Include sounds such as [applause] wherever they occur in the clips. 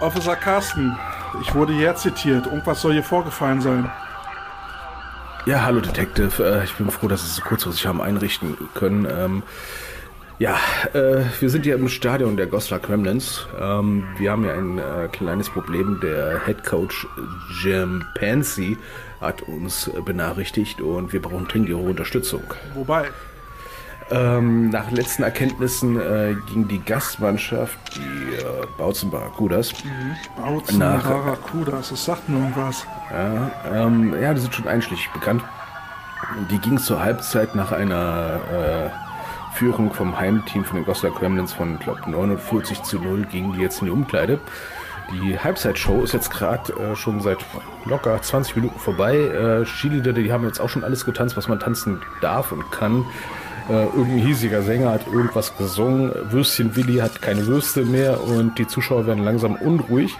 Officer Carsten, ich wurde hier zitiert. Irgendwas soll hier vorgefallen sein. Ja, hallo Detective. Äh, ich bin froh, dass Sie es so kurzfristig haben einrichten können. Ähm, ja, äh, wir sind hier im Stadion der Goslar Kremlins. Ähm, wir haben ja ein äh, kleines Problem. Der Head Coach Jim Pansy hat uns benachrichtigt und wir brauchen dringend Ihre Unterstützung. Wobei, Ähm, nach letzten Erkenntnissen äh, ging die Gastmannschaft, die äh, Bautzen Barracudas, Bautzen, Nach- Barracudas, das sagt mir irgendwas. ja, ähm, ja, die sind schon einschlägig bekannt. Die ging zur Halbzeit nach einer äh, Führung vom Heimteam von den Goslar Kremlins von, glaube 49 zu 0 gingen die jetzt in die Umkleide. Die Halbzeitshow ist jetzt gerade äh, schon seit locker 20 Minuten vorbei. Äh, Cheerleader, die haben jetzt auch schon alles getanzt, was man tanzen darf und kann. Äh, irgendein hiesiger Sänger hat irgendwas gesungen. Würstchen Willi hat keine Würste mehr und die Zuschauer werden langsam unruhig.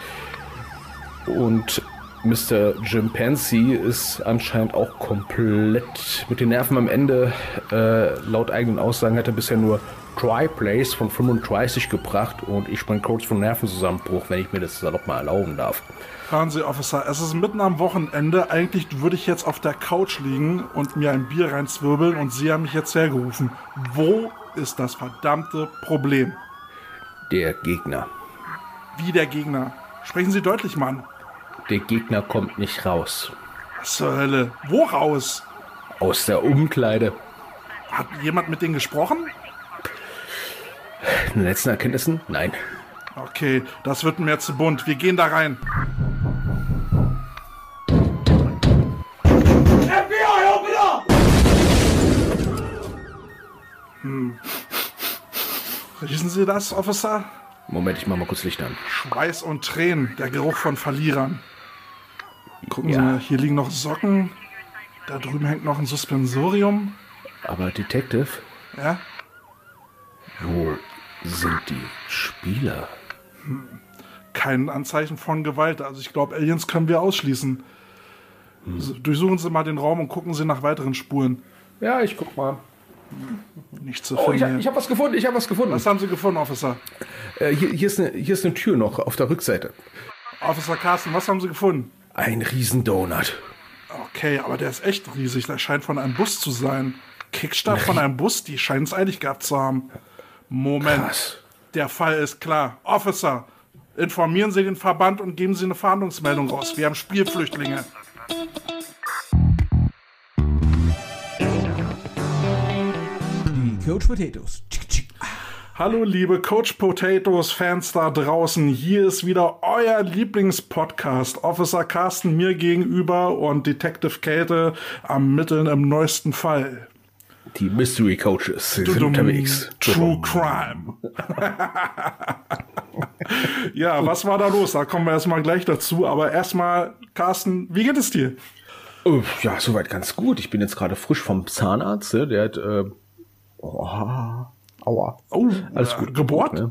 Und Mr. Jim Pansy ist anscheinend auch komplett mit den Nerven am Ende. Äh, laut eigenen Aussagen hat er bisher nur Try Plays von 35 gebracht und ich bin kurz vor Nervenzusammenbruch, wenn ich mir das salopp mal erlauben darf. Hören Sie, Officer, es ist mitten am Wochenende. Eigentlich würde ich jetzt auf der Couch liegen und mir ein Bier reinzwirbeln und Sie haben mich jetzt hergerufen. Wo ist das verdammte Problem? Der Gegner. Wie der Gegner? Sprechen Sie deutlich, Mann. Der Gegner kommt nicht raus. Was zur Hölle? Wo raus? Aus der Umkleide. Hat jemand mit denen gesprochen? In den letzten Erkenntnissen? Nein. Okay, das wird mir zu bunt. Wir gehen da rein. FBI, open up! Riechen Sie das, Officer? Moment, ich mach mal kurz Licht an. Schweiß und Tränen, der Geruch von Verlierern. Gucken Sie Ja. mal, hier liegen noch Socken. Da drüben hängt noch ein Suspensorium. Aber Detective, Ja? wo sind die Spieler? Kein Anzeichen von Gewalt. Also ich glaube, Aliens können wir ausschließen. So, Durchsuchen Sie mal den Raum und gucken Sie nach weiteren Spuren. Ja, ich guck mal. Nicht zu Oh, finden. ich, hab- ich habe was gefunden, ich habe was gefunden. Was haben Sie gefunden, Officer? Äh, hier, hier, ist eine, hier ist eine Tür noch auf der Rückseite. Officer Carsten, was haben Sie gefunden? Ein Riesendonut. Okay, aber der ist echt riesig. Der scheint von einem Bus zu sein. Kickstart von einem Bus, die scheinen es eilig gehabt zu haben. Moment. Krass. Der Fall ist klar. Officer, informieren Sie den Verband und geben Sie eine Fahndungsmeldung raus. Wir haben Spielflüchtlinge. Die Coach Potatoes. Hallo liebe Coach Potatoes Fans da draußen. Hier ist wieder euer Lieblingspodcast. Officer Carsten mir gegenüber und Detective Kälte am Mitteln im neuesten Fall. Die Mystery Coaches sind Dudum, unterwegs. True Crime. [laughs] ja, was war da los? Da kommen wir erstmal gleich dazu. Aber erstmal, Carsten, wie geht es dir? Ja, soweit ganz gut. Ich bin jetzt gerade frisch vom Zahnarzt. Ne? Der hat. Äh, oh, aua. Oh, Alles äh, gut. Gebohrt? Ne?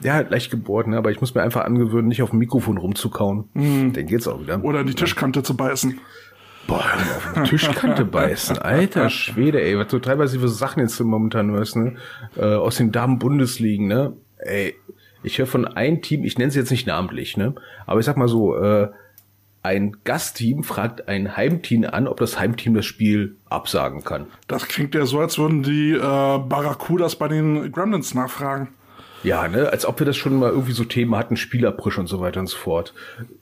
Der hat leicht gebohrt, ne? aber ich muss mir einfach angewöhnen, nicht auf dem Mikrofon rumzukauen. Dann geht's auch wieder. Oder in die Tischkante zu beißen. Boah, auf die Tischkante beißen. Alter Schwede, ey, was du teilweise für Sachen jetzt momentan hörst, ne? Äh, aus den Damen-Bundesligen, ne? Ey, ich höre von einem Team, ich nenne sie jetzt nicht namentlich, ne? Aber ich sag mal so, äh, ein Gastteam fragt ein Heimteam an, ob das Heimteam das Spiel absagen kann. Das klingt ja so, als würden die äh, Barracudas bei den Gremlins nachfragen. Ja, ne, als ob wir das schon mal irgendwie so Themen hatten, Spielabrisch und so weiter und so fort.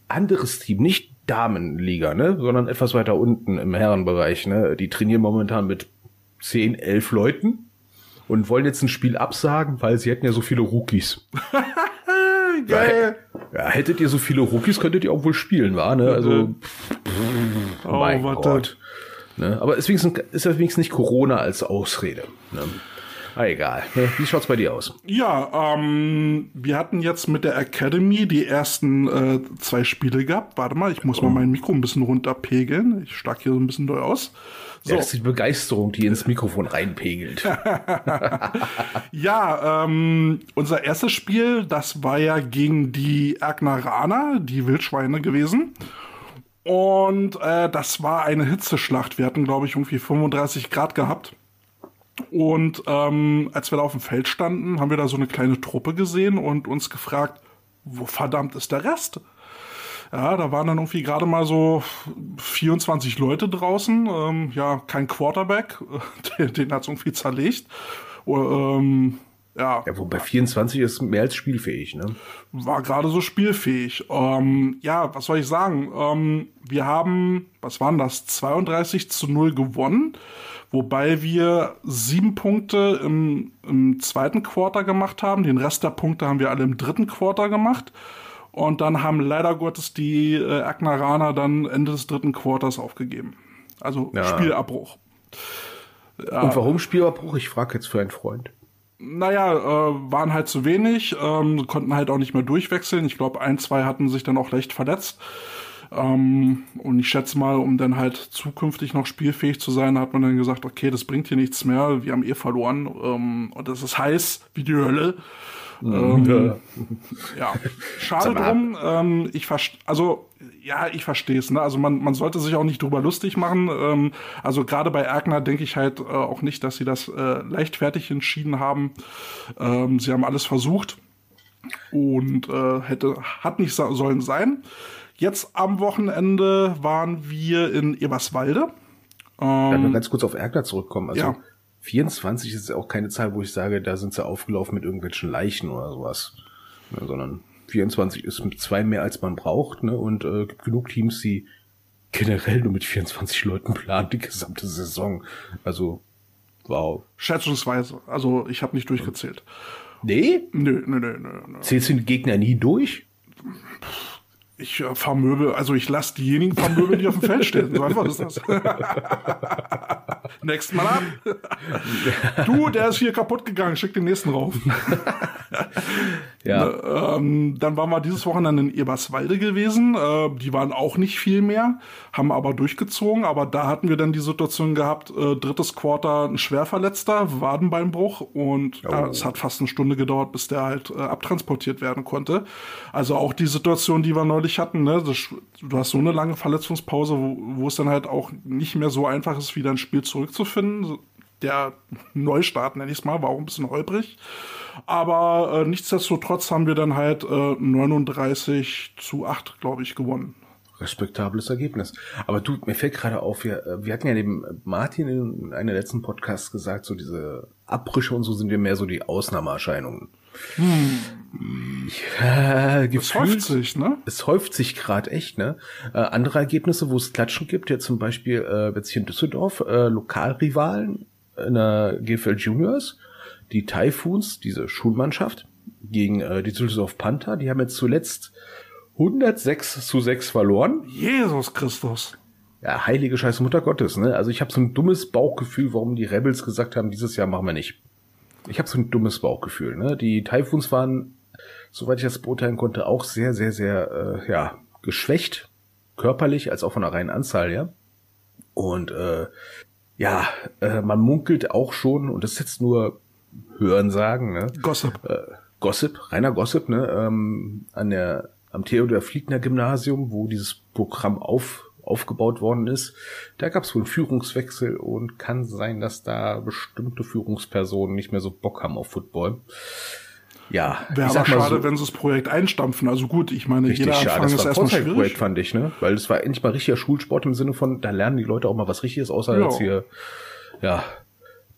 Anderes Team, nicht Damenliga, ne, sondern etwas weiter unten im Herrenbereich, ne, die trainieren momentan mit 10, 11 Leuten und wollen jetzt ein Spiel absagen, weil sie hätten ja so viele Rookies. [laughs] Geil. Ja, hättet ihr so viele Rookies, könntet ihr auch wohl spielen, war, ne, also, Oh, mein. Gott. Ne, aber ist wenigstens, ist ja wenigstens nicht Corona als Ausrede, ne. Ah, egal. Wie schaut's bei dir aus? Ja, ähm, wir hatten jetzt mit der Academy die ersten äh, zwei Spiele gehabt. Warte mal, ich muss mal mein Mikro ein bisschen runterpegeln. Ich stark hier so ein bisschen doll aus. So, Ja, das ist die Begeisterung, die ins Mikrofon reinpegelt. [laughs] [laughs] ja, ähm, unser erstes Spiel, das war ja gegen die Agnaraner, die Wildschweine gewesen. Und äh, das war eine Hitzeschlacht. Wir hatten, glaube ich, irgendwie 35 Grad gehabt. Und ähm, als wir da auf dem Feld standen, haben wir da so eine kleine Truppe gesehen und uns gefragt, wo verdammt ist der Rest? Ja, da waren dann irgendwie gerade mal so 24 Leute draußen. Ähm, ja, kein Quarterback, [laughs] den, den hat's irgendwie zerlegt. Ähm, ja. Ja, wobei 24 ist mehr als spielfähig, ne? War gerade so spielfähig. Ähm, ja, was soll ich sagen? Ähm, wir haben, was waren das, 32 zu 0 gewonnen, wobei wir sieben Punkte im, im zweiten Quarter gemacht haben. Den Rest der Punkte haben wir alle im dritten Quarter gemacht. Und dann haben leider Gottes die äh, Agnaraner dann Ende des dritten Quarters aufgegeben. Also Ja. Spielabbruch. Und warum Spielabbruch? Ich frage jetzt für einen Freund. Naja, äh, waren halt zu wenig, ähm, konnten halt auch nicht mehr durchwechseln. Ich glaube, ein, zwei hatten sich dann auch leicht verletzt. Ähm, und ich schätze mal, um dann halt zukünftig noch spielfähig zu sein, hat man dann gesagt, okay, das bringt hier nichts mehr, wir haben eh verloren. Ähm, und das ist heiß wie die Hölle. Ähm, ja, schade drum. Ähm, ich also ja, ich verstehe es. Ne? Also man, man sollte sich auch nicht drüber lustig machen. Ähm, also gerade bei Erkner denke ich halt äh, auch nicht, dass sie das äh, leichtfertig entschieden haben. Ähm, sie haben alles versucht und äh, hätte hat nicht sollen sein. Jetzt am Wochenende waren wir in Eberswalde. Ähm, nur ganz kurz auf Erkner zurückkommen. Also Ja. 24 ist auch keine Zahl, wo ich sage, da sind sie aufgelaufen mit irgendwelchen Leichen oder sowas. Ne, sondern 24 ist mit zwei mehr als man braucht, ne? Und äh, gibt genug Teams, die generell nur mit 24 Leuten planen die gesamte Saison. Also, wow. schätzungsweise. Also ich habe nicht durchgezählt. Nee? Nö, nö, nö, nö, nö. Zählst du den Gegner nie durch? Ich äh, vermöbel, also ich lasse diejenigen vermöbeln, die auf dem Feld stehen. So einfach ist das. [laughs] Nächstes Mal ab. du, der ist hier kaputt gegangen, schick den nächsten rauf. [laughs] Ja. Ähm, dann waren wir dieses Wochenende in Eberswalde gewesen. Äh, die waren auch nicht viel mehr, haben aber durchgezogen. Aber da hatten wir dann die Situation gehabt, äh, drittes Quarter ein Schwerverletzter, Wadenbeinbruch. Und ja, es hat fast eine Stunde gedauert, bis der halt äh, abtransportiert werden konnte. Also auch die Situation, die wir neulich hatten. Ne? Das, du hast so eine lange Verletzungspause, wo, wo es dann halt auch nicht mehr so einfach ist, wieder ein Spiel zurückzufinden. Der Neustart, nenne ich es mal, war auch ein bisschen holprig. Aber äh, nichtsdestotrotz haben wir dann halt äh, 39 zu 8, glaube ich, gewonnen. Respektables Ergebnis. Aber du, mir fällt gerade auf, wir, äh, wir hatten ja dem Martin in einem letzten Podcasts gesagt, so diese Abbrüche und so sind wir mehr so die Ausnahmeerscheinungen. Ja, Es häuft gefühlt, sich, ne? es häuft sich gerade echt, ne? Äh, andere Ergebnisse, wo es Klatschen gibt, ja zum Beispiel äh, jetzt hier in Düsseldorf, äh, Lokalrivalen in der GFL Juniors, die Typhoons, diese Schulmannschaft, gegen äh, die Düsseldorf Panther, die haben jetzt zuletzt 106 zu 6 verloren. Jesus Christus. Ja, heilige Scheiße Mutter Gottes, ne? Also ich habe so ein dummes Bauchgefühl, warum die Rebels gesagt haben, dieses Jahr machen wir nicht. Ich habe so ein dummes Bauchgefühl, ne? Die Typhoons waren, soweit ich das beurteilen konnte, auch sehr, sehr, sehr, äh, ja, geschwächt, körperlich als auch von der reinen Anzahl, ja. Und äh, ja, äh, man munkelt auch schon, und das ist jetzt nur Hörensagen, ne? Gossip. äh, Gossip, reiner Gossip, ne, ähm, an der, am Theodor Fliegner Gymnasium, wo dieses Programm auf, aufgebaut worden ist. Da gab es wohl einen Führungswechsel und kann sein, dass da bestimmte Führungspersonen nicht mehr so Bock haben auf Football. Ja, Wäre aber schade, so, wenn sie das Projekt einstampfen. Also gut, ich meine, jeder schade. Anfang Das ist war ein erstmal schwierig. fand ich, ne? Weil es war endlich mal richtiger Schulsport im Sinne von, da lernen die Leute auch mal was Richtiges, außer Ja. jetzt hier, ja,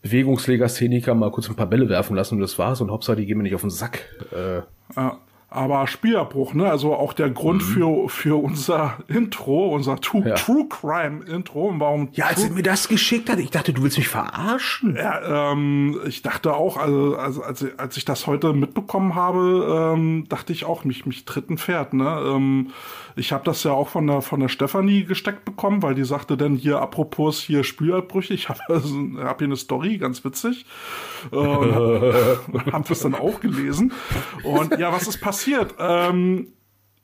Bewegungslegastheniker mal kurz ein paar Bälle werfen lassen und das war's und Hauptsache, die gehen mir nicht auf den Sack. Äh, Ja. Aber Spielabbruch, ne? Also auch der Grund für, für unser Intro, unser True, Mhm. Ja. True Crime Intro. Und warum Ja, als er mir das geschickt hat, ich dachte, du willst mich verarschen. Ja, ähm, ich dachte auch, also, also als, als ich das heute mitbekommen habe, ähm, dachte ich auch, mich, mich tritt ein Pferd. Ne? Ähm, ich habe das ja auch von der von der Stefanie gesteckt bekommen, weil die sagte dann hier, apropos hier Spülabbrüche, ich habe also, [laughs] hab hier eine Story, ganz witzig. Äh, und hab, [laughs] hab das dann auch gelesen. Und ja, was ist passiert? Ähm,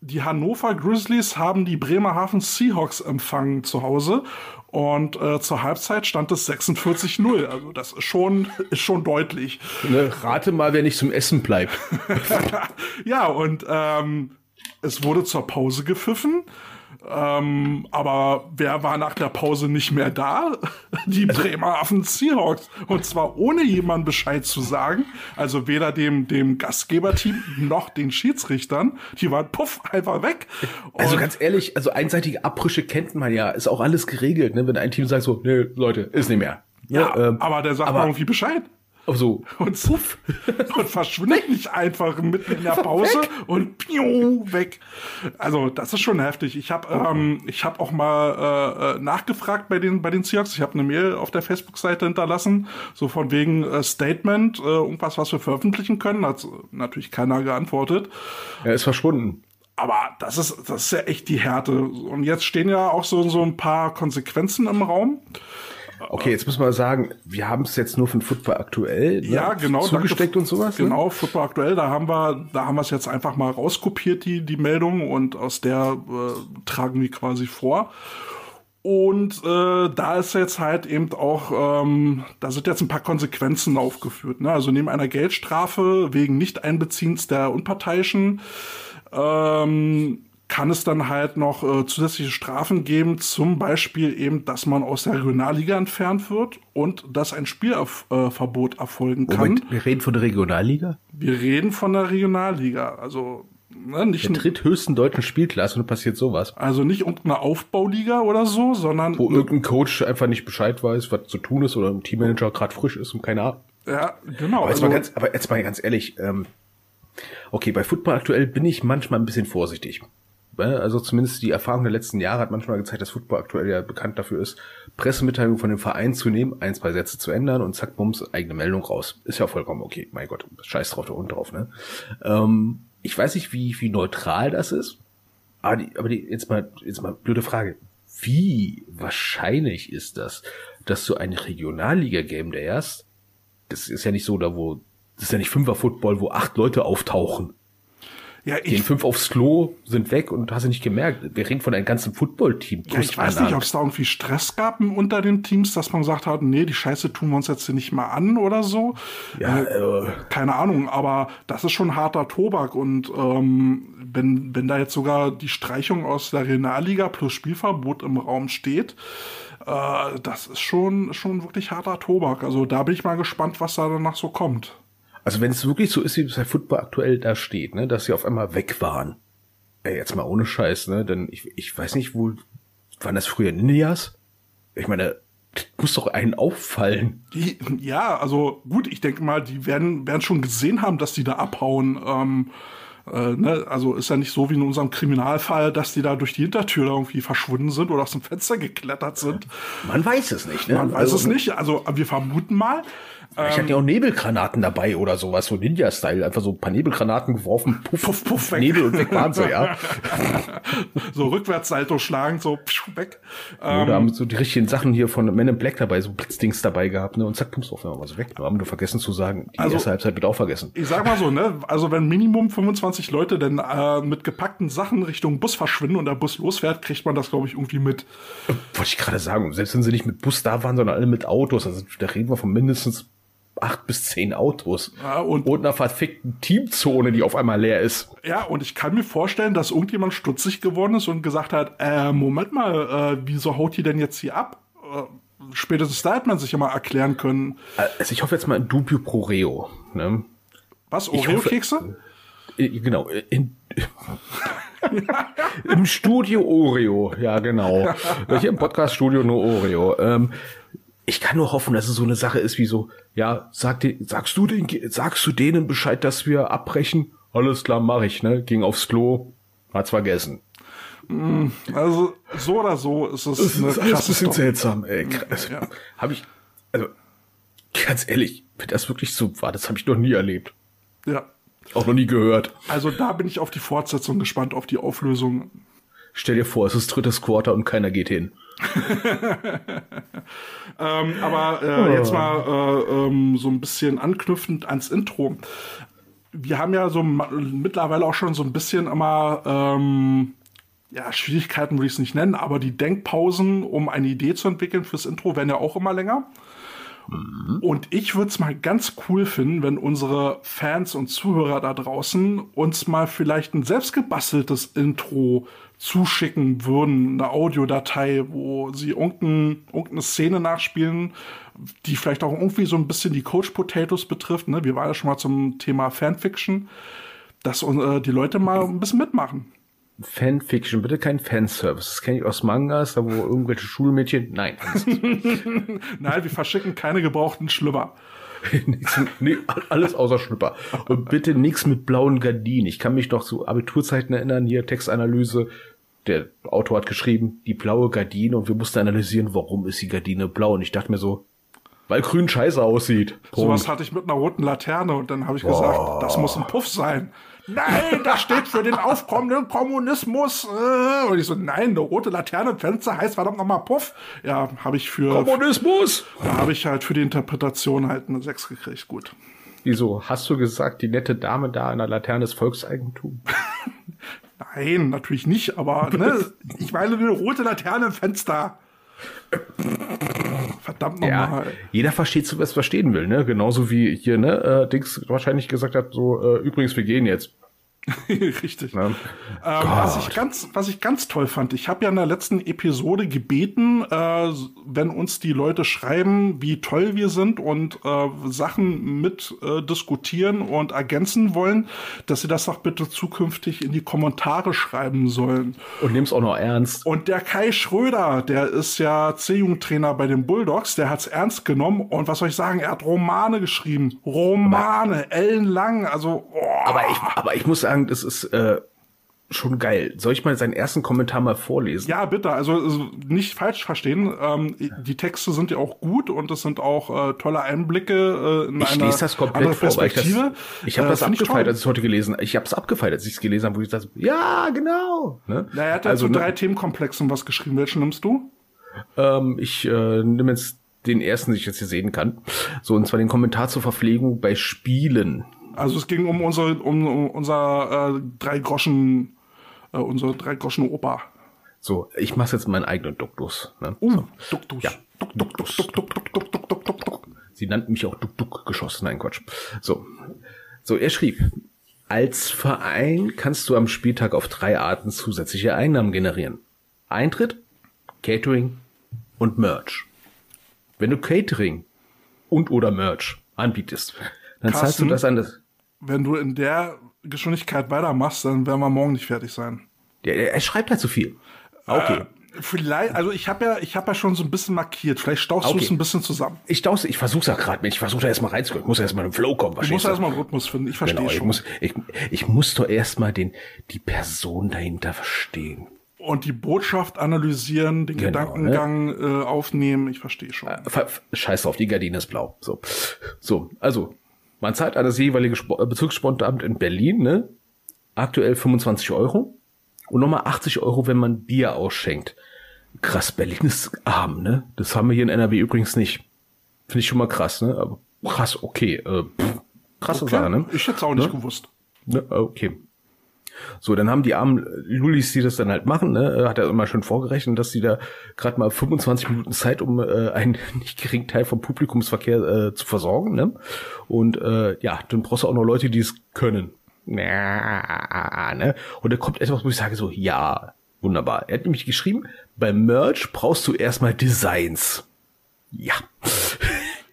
die Hannover Grizzlies haben die Bremerhaven Seahawks empfangen zu Hause und äh, zur Halbzeit stand es 46-0. Also das ist schon, ist schon deutlich. Ne, rate mal, wer nicht zum Essen bleibt. [laughs] Ja, und ähm, es wurde zur Pause gepfiffen. Ähm, aber wer war nach der Pause nicht mehr da? [laughs] Die Bremerhaven Seahawks. Und zwar ohne jemand Bescheid zu sagen. Also weder dem, dem Gastgeberteam noch den Schiedsrichtern. Die waren puff einfach weg. Also Und- ganz ehrlich, also einseitige Abbrüche kennt man ja, ist auch alles geregelt, ne? Wenn ein Team sagt so, nee, Leute, ist nicht mehr. ja, ähm, aber der sagt aber- irgendwie Bescheid. So, Und [laughs] puff. und verschwindet nicht einfach mitten in der Pause und piu, weg. Also das ist schon heftig. Ich habe ähm, ich habe auch mal äh, äh, nachgefragt bei den bei den Seahawks. Ich habe eine Mail auf der Facebook-Seite hinterlassen, so von wegen äh, Statement, äh, irgendwas, was wir veröffentlichen können. Hat natürlich keiner geantwortet. er ist verschwunden. Aber das ist, das ist ja echt die Härte. Und jetzt stehen ja auch so, so ein paar Konsequenzen im Raum. Okay, jetzt müssen wir sagen, wir haben es jetzt nur von Football aktuell ne? Ja, genau. zugesteckt danke. und sowas. ne? Genau, Football aktuell, da haben wir, da haben wir es jetzt einfach mal rauskopiert, die, die Meldung, und aus der äh, tragen wir quasi vor. Und äh, da ist jetzt halt eben auch, ähm, da sind jetzt ein paar Konsequenzen aufgeführt. Ne? Also neben einer Geldstrafe wegen Nicht-Einbeziehens der Unparteiischen ähm, kann es dann halt noch äh, zusätzliche Strafen geben, zum Beispiel eben, dass man aus der Regionalliga entfernt wird und dass ein Spielverbot erfolgen kann. Moment, wir reden von der Regionalliga? Wir reden von der Regionalliga, also ne, nicht, Der dritthöchsten deutschen Spielklasse und passiert sowas. also nicht irgendeine Aufbauliga oder so, sondern Wo irgendein Coach einfach nicht Bescheid weiß, was zu tun ist oder ein Teammanager gerade frisch ist und keine Ahnung. ja, genau. Aber jetzt, also, mal ganz, aber jetzt mal ganz ehrlich, ähm, okay, bei Football aktuell bin ich manchmal ein bisschen vorsichtig. Ne? Also zumindest die Erfahrung der letzten Jahre hat manchmal gezeigt, dass Football aktuell ja bekannt dafür ist, Pressemitteilungen von dem Verein zu nehmen, ein, zwei Sätze zu ändern und zack, bums, eigene Meldung raus. Ist ja vollkommen okay, mein Gott, scheiß drauf, der Hund drauf, ne? Ähm, ich weiß nicht, wie, wie neutral das ist, aber, die, aber die, jetzt mal, jetzt mal blöde Frage. Wie wahrscheinlich ist das, dass so ein Regionalliga-Game der erst das ist ja nicht so, da wo, das ist ja nicht Fünfer-Football, wo acht Leute auftauchen. Ja, Gehen ich, fünf aufs Klo, sind weg und hast du nicht gemerkt. Wir reden von einem ganzen Football-Team. ja, ich weiß nicht, ob es da irgendwie Stress gab unter den Teams, dass man gesagt hat, nee, die Scheiße tun wir uns jetzt hier nicht mal an oder so. Ja, äh, äh, keine Ahnung, aber das ist schon harter Tobak und ähm, wenn, wenn da jetzt sogar die Streichung aus der Regionalliga plus Spielverbot im Raum steht, äh, das ist schon, schon wirklich harter Tobak. Also da bin ich mal gespannt, was da danach so kommt. Also wenn es wirklich so ist, wie es bei Football aktuell da steht, ne, dass sie auf einmal weg waren. Ey, jetzt mal ohne Scheiß, ne, denn ich, ich weiß nicht, wo, waren das früher Ninjas? Ich meine, das muss doch einen auffallen. Die, ja, also gut, ich denke mal, die werden, werden schon gesehen haben, dass die da abhauen. Ähm, äh, ne? Also ist ja nicht so wie in unserem Kriminalfall, dass die da durch die Hintertür da irgendwie verschwunden sind oder aus dem Fenster geklettert sind. Man weiß es nicht, ne? Man weiß Also, es nicht. Also wir vermuten mal. Ich hatte ja auch Nebelgranaten dabei oder sowas, so Ninja-Style. Einfach so ein paar Nebelgranaten geworfen, puff, Puff, puff, weg. Nebel und weg waren sie, ja. [laughs] so rückwärtssalto schlagen, so pschuh, weg. Ähm, Oder haben so die richtigen Sachen hier von Men in Black dabei, so Blitzdings dabei gehabt, ne? Und zack, pumps auf einmal was weg. Wir haben nur vergessen zu sagen, die Also- erste Halbzeit wird auch vergessen. ich sag mal so, ne, also wenn Minimum 25 Leute denn äh, mit gepackten Sachen Richtung Bus verschwinden und der Bus losfährt, kriegt man das, glaube ich, irgendwie mit. Wollte ich gerade sagen, selbst wenn sie nicht mit Bus da waren, sondern alle mit Autos, also da reden wir von mindestens acht bis zehn Autos. Ja, und- und einer verfickten Teamzone, die auf einmal leer ist. Ja, und ich kann mir vorstellen, dass irgendjemand stutzig geworden ist und gesagt hat, äh, Moment mal, äh, wieso haut die denn jetzt hier ab? Äh, spätestens da hätte man sich ja mal erklären können. Also ich hoffe jetzt mal in Dubio pro Reo. Ne? Was, Oreo-Kekse? Äh, Genau, in, [laughs] im Studio Oreo, ja genau. [laughs] Hier im Podcast-Studio nur Oreo. Ähm, ich kann nur hoffen, dass es so eine Sache ist wie so, ja, sag die, sagst du den, sagst du denen Bescheid, dass wir abbrechen? Alles klar, mach ich, ne? Ging aufs Klo, hat's vergessen. Also, so oder so ist es Das eine ist alles ein bisschen Story. seltsam, ey. Krass. Ja. Hab ich, also, ganz ehrlich, wenn das wirklich so war, das habe ich noch nie erlebt. Ja. Auch noch nie gehört. Also da bin ich auf die Fortsetzung gespannt, auf die Auflösung. Stell dir vor, es ist drittes Quarter und keiner geht hin. [laughs] Ähm, aber äh, jetzt mal äh, ähm, so ein bisschen anknüpfend ans Intro. Wir haben ja so mittlerweile auch schon so ein bisschen immer, ähm, ja, Schwierigkeiten würde ich es nicht nennen, aber die Denkpausen, um eine Idee zu entwickeln fürs Intro, werden ja auch immer länger. Und ich würde es mal ganz cool finden, wenn unsere Fans und Zuhörer da draußen uns mal vielleicht ein selbstgebasteltes Intro zuschicken würden, eine Audiodatei, wo sie irgendein, irgendeine Szene nachspielen, die vielleicht auch irgendwie so ein bisschen die Coach Potatoes betrifft. Ne? Wir waren ja schon mal zum Thema Fanfiction, dass äh, die Leute mal ein bisschen mitmachen. Fanfiction, bitte kein Fanservice. Das kenne ich aus Mangas, da wo irgendwelche Schulmädchen. Nein. [laughs] Nein, wir verschicken keine gebrauchten Schlüpper. [laughs] Nee, alles außer Schlüpper. Und bitte nichts mit blauen Gardinen. Ich kann mich noch zu Abiturzeiten erinnern, hier Textanalyse. Der Autor hat geschrieben, die blaue Gardine und wir mussten analysieren, warum ist die Gardine blau. Und ich dachte mir so, weil grün scheiße aussieht. Sowas hatte ich mit einer roten Laterne und dann habe ich gesagt, das muss ein Puff sein. Nein, das steht für den aufkommenden Kommunismus. Äh. Und ich so, nein, eine rote Laterne im Fenster heißt verdammt nochmal Puff. Ja, habe ich für. Kommunismus! Da habe ich halt für die Interpretation halt eine 6 gekriegt. Gut. Wieso? Hast du gesagt, die nette Dame da an der Laterne ist Volkseigentum? [laughs] Nein, natürlich nicht, aber ne, ich meine eine rote Laterne im Fenster. Verdammt Ja, nochmal. jeder versteht so, was verstehen will, ne? Genauso wie hier, ne, äh, Dings wahrscheinlich gesagt hat, so, äh, übrigens, wir gehen jetzt. [laughs] Richtig. Ne? Ähm, was, ich ganz, was ich ganz toll fand, ich habe ja in der letzten Episode gebeten, äh, wenn uns die Leute schreiben, wie toll wir sind und äh, Sachen mit äh, diskutieren und ergänzen wollen, dass sie das doch bitte zukünftig in die Kommentare schreiben sollen. Und nimm's auch noch ernst. Und der Kai Schröder, der ist ja C-Jugendtrainer bei den Bulldogs, der hat's ernst genommen und was soll ich sagen, er hat Romane geschrieben. Romane, ellenlang, also oh, Aber ich, aber ich muss sagen, das ist äh, schon geil. Soll ich mal seinen ersten Kommentar mal vorlesen? Ja, bitte. Also, also nicht falsch verstehen. Ähm, die Texte sind ja auch gut und es sind auch äh, tolle Einblicke äh, in Ich lese das komplett vor, weil ich das, ich habe Äh, das abgefeiert, als ich es heute gelesen habe. Ich habe es abgefeiert, als ich es gelesen habe, wo ich dachte, ja, genau. Ne? Na, er hat ja also, zu ne, drei Themenkomplexen was geschrieben. Welchen nimmst du? ähm, ich äh, nehme jetzt den ersten, den ich jetzt hier sehen kann. So, und zwar den Kommentar zur Verpflegung bei Spielen. Also es ging um unsere, um, um unser äh, drei Groschen, äh, unsere drei Groschen Opa. So, ich mache jetzt meinen eigenen Duktus. Ne? Uh, so. Duktus. Ja. Duktus. Duktus. Duktus. Duktus. Duktus. Sie nannten mich auch Dukduk geschossen, nein Quatsch. So. So, er schrieb, als Verein kannst du am Spieltag auf drei Arten zusätzliche Einnahmen generieren. Eintritt, Catering und Merch. Wenn du Catering und oder Merch anbietest, dann Carsten, zahlst du das an das. Wenn du in der Geschwindigkeit weitermachst, dann werden wir morgen nicht fertig sein. Ja, er schreibt halt zu viel. Okay. Äh, vielleicht, also ich habe ja, ich habe ja schon so ein bisschen markiert. Vielleicht staust du Okay. es ein bisschen zusammen. Ich daus, ich versuch's ja gerade mit. Ich versuche da erstmal reinzukommen. Ich muss erstmal im Flow kommen. Du musst erstmal einen Rhythmus finden. Ich verstehe Genau, ich schon. muss, ich, ich muss doch erstmal den, die Person dahinter verstehen. und die Botschaft analysieren, den Genau, Gedankengang äh, aufnehmen. Ich verstehe schon. Ver- Scheiß drauf, die Gardine ist blau. So, so also man zahlt an das jeweilige äh, Bezirkssportamt in Berlin, ne? Aktuell 25 Euro und nochmal 80 Euro, wenn man Bier ausschenkt. Krass, Berlin ist arm, ne? Das haben wir hier in NRW übrigens nicht. Finde ich schon mal krass, ne? Aber krass, okay. Äh, pff, krasse Okay, Sache, ne? Ich hätte es auch nicht gewusst. Ne, okay. So, dann haben die armen Lulis, die das dann halt machen, ne, hat er immer schon vorgerechnet, dass die da gerade mal 25 Minuten Zeit, um äh, einen [laughs] nicht geringen Teil vom Publikumsverkehr äh, zu versorgen, ne? Und äh, ja, dann brauchst du auch noch Leute, die es können. Ja, ne? Und da kommt etwas, wo ich sage so, ja, wunderbar. Er hat nämlich geschrieben, beim Merch brauchst du erstmal Designs. Ja.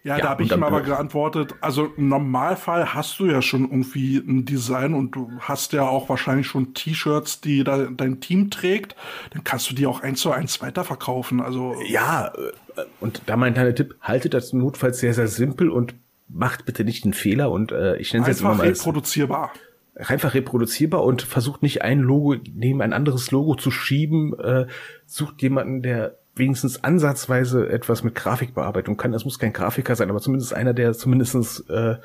Ja, Ja, da habe ich ihm aber geantwortet, also im Normalfall hast du ja schon irgendwie ein Design und du hast ja auch wahrscheinlich schon T-Shirts, die da dein Team trägt, dann kannst du die auch eins zu eins weiterverkaufen. Also Ja, äh, und da mein kleiner Tipp, haltet das notfalls sehr, sehr simpel und macht bitte nicht den Fehler und äh, ich nenne es jetzt mal als reproduzierbar. einfach reproduzierbar und versucht nicht ein Logo neben ein anderes Logo zu schieben. Äh, sucht jemanden, der wenigstens ansatzweise etwas mit Grafikbearbeitung kann. Das muss kein Grafiker sein, aber zumindest einer, der zumindestens äh,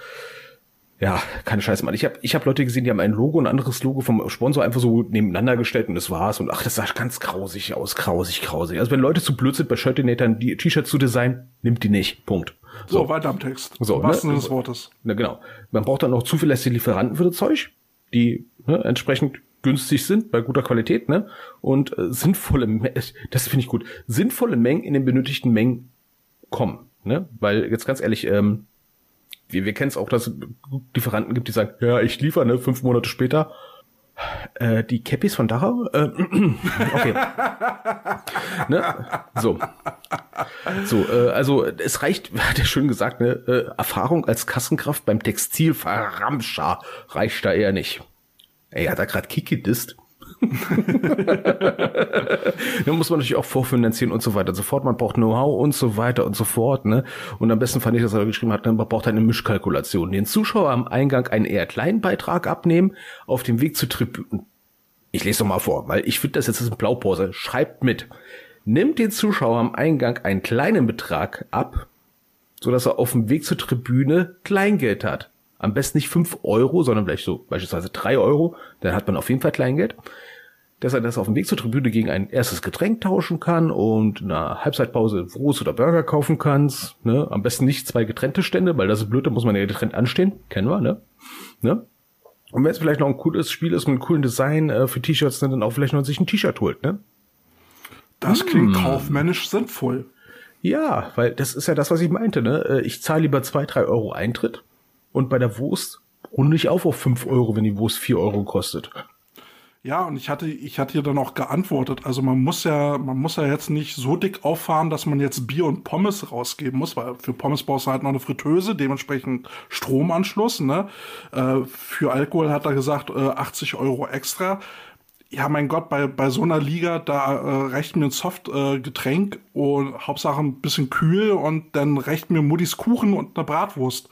ja, keine Scheiße, Mann. Ich habe ich hab Leute gesehen, die haben ein Logo, ein anderes Logo vom Sponsor einfach so nebeneinander gestellt und das war's. Und ach, das sah ganz grausig aus, grausig, grausig. Also wenn Leute zu blöd sind, bei Shirtinatern die T-Shirts zu designen, nimmt die nicht. Punkt. So, weiter am Text. So, wahrsten ne? Des Wortes. Na genau. Man braucht dann noch zuverlässige Lieferanten für das Zeug, die ne, entsprechend günstig sind, bei guter Qualität, ne? Und äh, sinnvolle, das finde ich gut, sinnvolle Mengen in den benötigten Mengen kommen. Ne? Weil jetzt ganz ehrlich, ähm, wir, wir kennen es auch, dass es Lieferanten gibt, die sagen, ja, ich liefere, ne, fünf Monate später. Äh, die Cappies von Dachau? Äh, [clears throat] okay. [laughs] ne? So. So, äh, also es reicht, [laughs] hat er schön gesagt, ne, äh, Erfahrung als Kassenkraft beim Textilverramscher reicht da eher nicht. Ey, hat er gerade Kiki disst? [laughs] Dann muss man natürlich auch vorfinanzieren und so weiter und so fort. Man braucht Know-how und so weiter und so fort. Ne? Und am besten fand ich, dass er geschrieben hat, ne, man braucht eine Mischkalkulation. Den Zuschauer am Eingang einen eher kleinen Beitrag abnehmen, auf dem Weg zu Tribünen. Ich lese doch mal vor, weil ich finde, das jetzt ist eine Blaupause. Schreibt mit. Nimmt den Zuschauer am Eingang einen kleinen Betrag ab, so dass er auf dem Weg zur Tribüne Kleingeld hat. Am besten nicht fünf Euro, sondern vielleicht so beispielsweise drei Euro. Dann hat man auf jeden Fall Kleingeld dass er das auf dem Weg zur Tribüne gegen ein erstes Getränk tauschen kann und eine Halbzeitpause Wurst oder Burger kaufen kannst. Ne? Am besten nicht zwei getrennte Stände, weil das ist blöd, da muss man ja getrennt anstehen. Kennen wir, ne? ne? Und wenn es vielleicht noch ein cooles Spiel ist mit einem coolen Design äh, für T-Shirts, dann auch vielleicht noch sich ein T-Shirt holt, ne? Das klingt hm. kaufmännisch sinnvoll. Ja, weil das ist ja das, was ich meinte, ne? Äh, ich zahle lieber zwei, drei Euro Eintritt und bei der Wurst runde ich auf auf fünf Euro, wenn die Wurst vier Euro kostet. Ja, und ich hatte, ich hatte ihr dann auch geantwortet. Also man muss ja, man muss ja jetzt nicht so dick auffahren, dass man jetzt Bier und Pommes rausgeben muss, weil für Pommes brauchst du halt noch eine Fritteuse, dementsprechend Stromanschluss, ne? Äh, für Alkohol hat er gesagt, äh, 80 Euro extra. Ja, mein Gott, bei, bei so einer Liga, da äh, reicht mir ein Softgetränk äh, und Hauptsache ein bisschen kühl und dann reicht mir Muddis Kuchen und eine Bratwurst.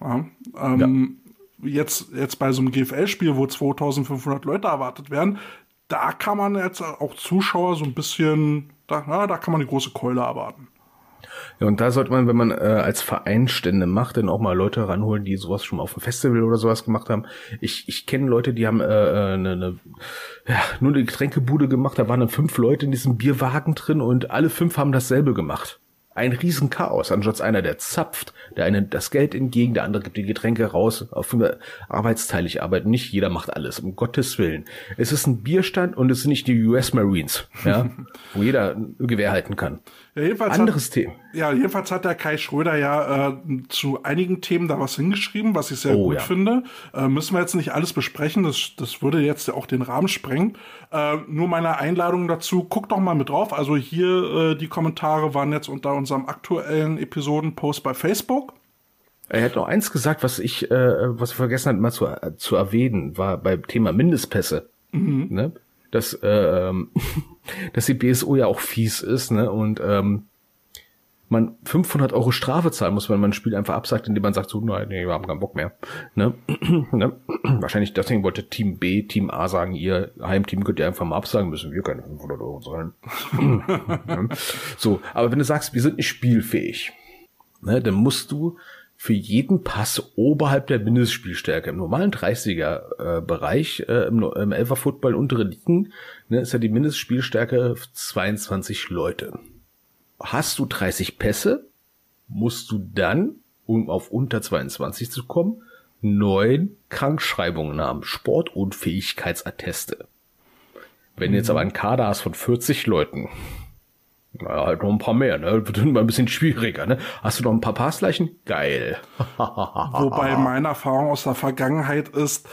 Ja, ähm, ja jetzt, jetzt bei so einem GFL-Spiel, wo 2500 Leute erwartet werden, da kann man jetzt auch Zuschauer so ein bisschen, da, na, da kann man die große Keule erwarten. Ja, und da sollte man, wenn man äh, als Verein Stände macht, dann auch mal Leute ranholen, die sowas schon mal auf dem Festival oder sowas gemacht haben. Ich, ich kenne Leute, die haben äh, eine, eine, ja, nur eine Getränkebude gemacht, da waren dann fünf Leute in diesem Bierwagen drin und alle fünf haben dasselbe gemacht ein Riesenchaos, anstatt einer, der zapft, der eine das Geld entgegen, der andere gibt die Getränke raus, auf arbeitsteilig arbeiten. Nicht jeder macht alles, um Gottes Willen. Es ist ein Bierstand und es sind nicht die US Marines, ja, [laughs] wo jeder Gewehr halten kann. Ja, jedenfalls Anderes hat, Thema. Ja, jedenfalls hat der Kai Schröder ja äh, zu einigen Themen da was hingeschrieben, was ich sehr oh, gut ja. finde. Äh, müssen wir jetzt nicht alles besprechen, das, das würde jetzt auch den Rahmen sprengen. Äh, nur meine Einladung dazu, guck doch mal mit drauf. Also hier äh, die Kommentare waren jetzt unter unserem aktuellen Episodenpost bei Facebook. Er hat noch eins gesagt, was ich, äh, was wir vergessen hatten, mal zu, äh, zu erwähnen, war beim Thema Mindestpässe. Mhm. Ne? Dass, äh, [laughs] dass die BSO ja auch fies ist, ne? Und ähm, man 500 Euro Strafe zahlen muss, wenn man ein Spiel einfach absagt, indem man sagt, so, nein, nee, wir haben keinen Bock mehr. Ne? [clears throat] ne? Wahrscheinlich deswegen wollte Team B, Team A sagen, ihr Heimteam könnt ihr einfach mal absagen, müssen wir keine 500 Euro zahlen. [laughs] ne? So, aber wenn du sagst, wir sind nicht spielfähig, ne, dann musst du für jeden Pass oberhalb der Mindestspielstärke. Im normalen 30er-Bereich, äh, äh, im, im Elfer-Football untere Ligen, ne, ist ja die Mindestspielstärke 22 Leute hast du 30 Pässe, musst du dann, um auf unter 22 zu kommen, neun Krankschreibungen haben, Sportunfähigkeitsatteste. Wenn du jetzt aber einen Kader hast von 40 Leuten, naja, halt noch ein paar mehr, ne? Wird immer ein bisschen schwieriger, ne? Hast du noch ein paar Passleichen? Geil. [laughs] Wobei meine Erfahrung aus der Vergangenheit ist,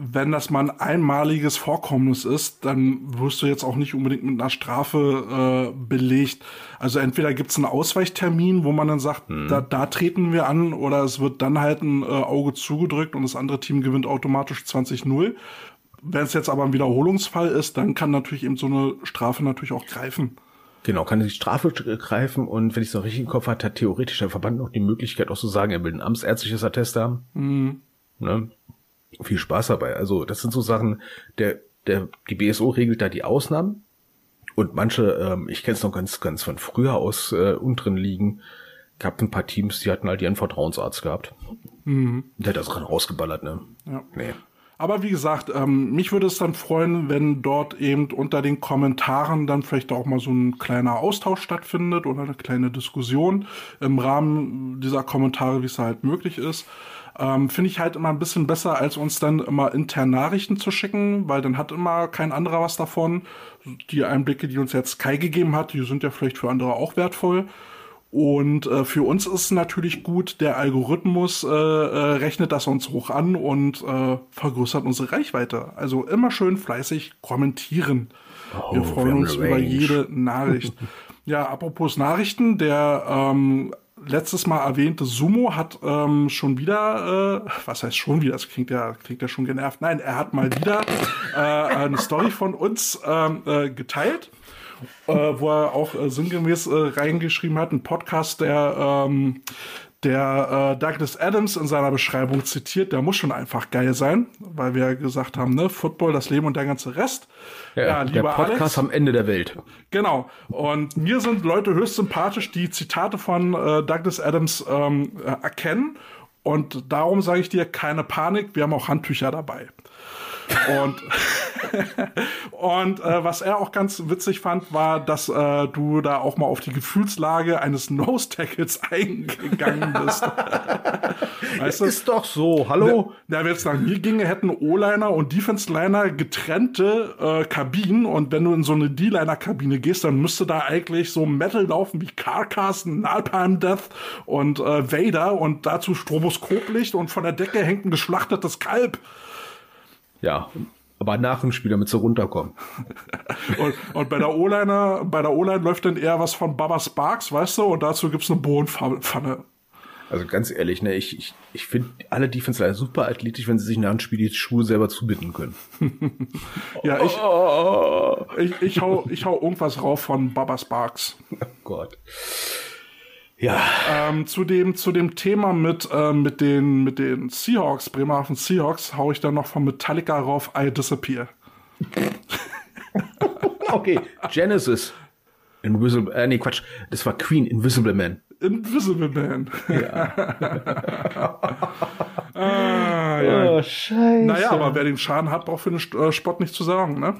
wenn das mal ein einmaliges Vorkommnis ist, dann wirst du jetzt auch nicht unbedingt mit einer Strafe äh, belegt. Also entweder gibt es einen Ausweichtermin, wo man dann sagt, hm. da, da treten wir an, oder es wird dann halt ein äh, Auge zugedrückt und das andere Team gewinnt automatisch 20-0. Wenn es jetzt aber ein Wiederholungsfall ist, dann kann natürlich eben so eine Strafe natürlich auch greifen. Genau, kann die Strafe greifen und wenn ich es noch richtig im Kopf hatte, hat theoretisch der Verband noch die Möglichkeit auch zu sagen, er will ein amtsärztliches Attest haben. Mhm. Ne? viel Spaß dabei. Also das sind so Sachen, der, der, die BSO regelt da die Ausnahmen und manche, ähm, ich kenne es noch ganz, ganz von früher aus äh, unteren Ligen, gab ein paar Teams, die hatten halt ihren Vertrauensarzt gehabt. Mhm. Der hat das rausgeballert, ne? Ja. Nee. Aber wie gesagt, ähm, mich würde es dann freuen, wenn dort eben unter den Kommentaren dann vielleicht auch mal so ein kleiner Austausch stattfindet oder eine kleine Diskussion im Rahmen dieser Kommentare, wie es halt möglich ist. Ähm, Finde ich halt immer ein bisschen besser, als uns dann immer intern Nachrichten zu schicken, weil dann hat immer kein anderer was davon. Die Einblicke, die uns jetzt Kai gegeben hat, die sind ja vielleicht für andere auch wertvoll. Und äh, für uns ist natürlich gut, der Algorithmus äh, äh, rechnet das uns hoch an und äh, vergrößert unsere Reichweite. Also immer schön fleißig kommentieren. Oh, wir wir freuen haben uns über Range. jede Nachricht. [laughs] ja, apropos Nachrichten, der ähm, letztes Mal erwähnte Sumo hat ähm, schon wieder, äh, was heißt schon wieder, das klingt ja, klingt ja schon genervt. Nein, er hat mal wieder äh, eine Story von uns ähm, äh, geteilt äh, wo er auch äh, sinngemäß äh, reingeschrieben hat, ein Podcast, der, ähm, der äh, Douglas Adams in seiner Beschreibung zitiert, der muss schon einfach geil sein, weil wir ja gesagt haben, ne, Football, das Leben und der ganze Rest. Ja, der Podcast Alex, am Ende der Welt. Genau. Und mir sind Leute höchst sympathisch, die Zitate von äh, Douglas Adams ähm, äh, erkennen. Und darum sage ich dir, keine Panik, wir haben auch Handtücher dabei. Und, und äh, was er auch ganz witzig fand, war, dass äh, du da auch mal auf die Gefühlslage eines Nose-Tackles eingegangen bist. [laughs] weißt du? Ist doch so, hallo? Ja, wenn es nach mir ginge, hätten O-Liner und Defense-Liner getrennte äh, Kabinen und wenn du in so eine D-Liner-Kabine gehst, dann müsste da eigentlich so Metal laufen wie Carcass, Napalm Death und äh, Vader und dazu Stroboskoplicht und von der Decke hängt ein geschlachtetes Kalb. Ja, aber nach dem Spiel, damit sie runterkommen. [laughs] Und, und bei der O-Liner, bei der O-Line läuft dann eher was von Baba Sparks, weißt du, und dazu gibt's eine Bohnenpfanne. Also ganz ehrlich, ne, ich, ich, ich finde alle Defense super athletisch, wenn sie sich nach dem Spiel die Schuhe selber zubinden können. [laughs] Ja, ich, Oh, ich, ich, hau, ich hau irgendwas rauf von Baba Sparks. Gott. Ja, Ähm, zu, dem, zu dem Thema mit, ähm, mit, den, mit den Seahawks, Bremerhaven Seahawks, hau ich dann noch von Metallica rauf, I Disappear. [laughs] okay. Genesis. Invisible, äh, nee, Quatsch. Das war Queen, Invisible Man. Invisible Man. [laughs] ah, ja. Oh, scheiße. Naja, aber wer den Schaden hat, braucht für den äh, Sport nicht zu sagen, ne?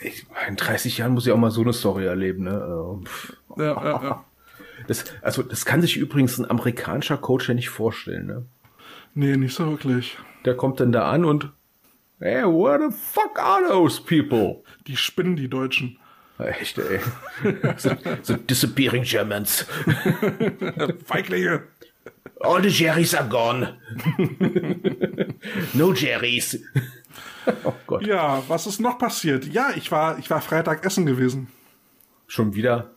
Ich, in 30 Jahren muss ich auch mal so eine Story erleben, ne? Also, pff. Ja, ja, ja. Das, also, das kann sich übrigens ein amerikanischer Coach ja nicht vorstellen, ne? Nee, nicht so wirklich. Der kommt dann da an und, hey, what the fuck are those people? Die spinnen, die Deutschen. Echt, ey. [laughs] so, so disappearing Germans. [laughs] Feiglinge. All the Jerrys are gone. no Jerrys. oh Gott. Ja, was ist noch passiert? Ja, ich war, ich war Freitag essen gewesen. Schon wieder.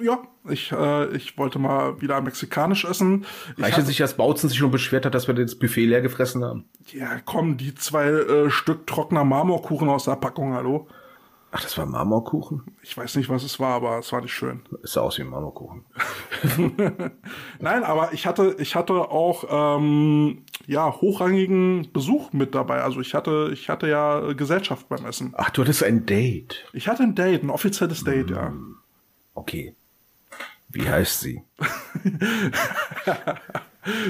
Ja, ich, äh, ich wollte mal wieder mexikanisch essen. Es sich, dass Bautzen sich schon beschwert hat, dass wir das Buffet leer gefressen haben? Ja, komm, die zwei äh, Stück trockener Marmorkuchen aus der Packung, hallo. Ach, das war Marmorkuchen? Ich weiß nicht, was es war, aber es war nicht schön. Es sah aus wie ein Marmorkuchen. [laughs] Nein, aber ich hatte, ich hatte auch ähm, ja hochrangigen Besuch mit dabei. Also ich hatte, ich hatte ja Gesellschaft beim Essen. Ach, du hattest ein Date. Ich hatte ein Date, ein offizielles Date, ja. Okay. Wie heißt sie? [laughs]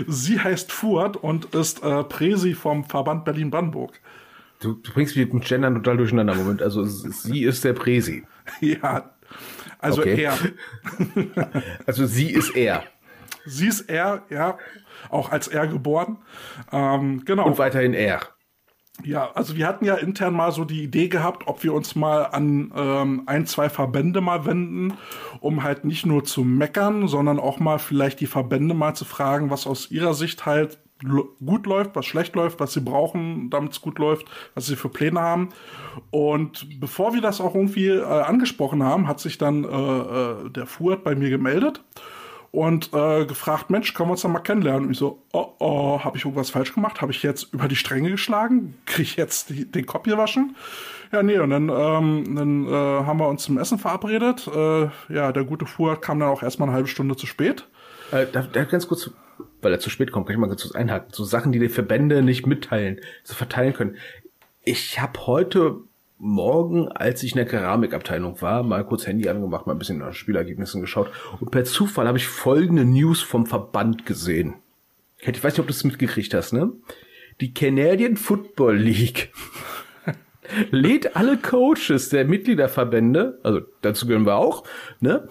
Sie heißt Fuhrt und ist äh, Präsi vom Verband Berlin-Brandenburg. Du, du bringst mich mit Gendern total durcheinander. Moment, also sie ist der Präsi. [laughs] ja. Also Okay. er. [laughs] Also sie ist er. Sie ist er, ja, auch als er geboren. Ähm, genau. Und weiterhin er. Ja, also wir hatten ja intern mal so die Idee gehabt, ob wir uns mal an ähm, ein, zwei Verbände mal wenden, um halt nicht nur zu meckern, sondern auch mal vielleicht die Verbände mal zu fragen, was aus ihrer Sicht halt gut läuft, was schlecht läuft, was sie brauchen, damit es gut läuft, was sie für Pläne haben. Und bevor wir das auch irgendwie äh, angesprochen haben, hat sich dann äh, äh, der Fuhrt bei mir gemeldet und äh, gefragt, Mensch, können wir uns doch mal kennenlernen? Und ich so, oh, oh, habe ich irgendwas falsch gemacht? Habe ich jetzt über die Stränge geschlagen? Kriege ich jetzt die, den Kopf gewaschen? Ja, nee, und dann, ähm, dann äh, haben wir uns zum Essen verabredet. Äh, ja, der gute Fuhr kam dann auch erstmal eine halbe Stunde zu spät. Äh, darf ich ganz kurz, weil er zu spät kommt, kann ich mal ganz kurz einhaken. So Sachen, die die Verbände nicht mitteilen, so verteilen können. Ich habe heute Morgen, als ich in der Keramikabteilung war, mal kurz Handy angemacht, mal ein bisschen nach Spielergebnissen geschaut und per Zufall habe ich folgende News vom Verband gesehen. Ich weiß nicht, ob du es mitgekriegt hast, ne? Die Canadian Football League [laughs] lädt alle Coaches der Mitgliederverbände, also dazu gehören wir auch, ne,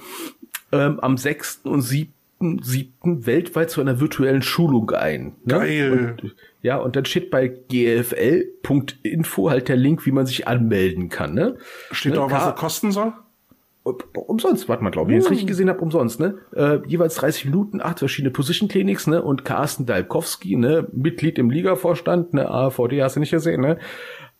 ähm, am 6. und 7. 7. weltweit zu einer virtuellen Schulung ein. Ne? Geil. Und, ja, und dann steht bei gfl.info halt der Link, wie man sich anmelden kann. Ne? Steht ne? da auch, was er kosten soll? umsonst, warte mal, glaube ich, wenn ich es richtig gesehen habe, umsonst, ne? Äh, jeweils 30 Minuten, acht verschiedene Position Clinics, ne? Und Carsten Dalkowski, ne? Mitglied im Ligavorstand, ne? AVD hast du nicht gesehen, ne?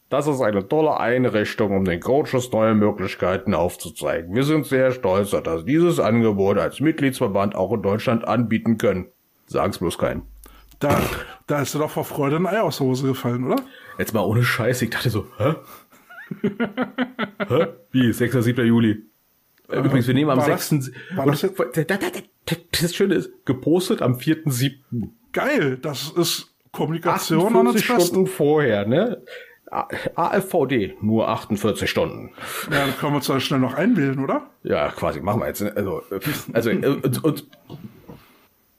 Das ist eine tolle Einrichtung, um den Coaches neue Möglichkeiten aufzuzeigen. Wir sind sehr stolz, dass dieses Angebot als Mitgliedsverband auch in Deutschland anbieten können. Sagen's bloß keinen. Da, da ist dir doch vor Freude ein Ei aus der Hose gefallen, oder? Jetzt mal ohne Scheiß, ich dachte so, hä? hä? Wie? 6. 7. Juli. Äh, Übrigens, wir nehmen am war 6. das- das jetzt- Das Schöne ist, gepostet am 4.7. Geil, das ist Kommunikation an 48 its Best. Stunden vorher, ne? AFVD, nur 48 Stunden. Ja, dann können wir uns da schnell noch einwählen, oder? Ja, quasi, machen wir jetzt. ne? Also, also, äh, und, und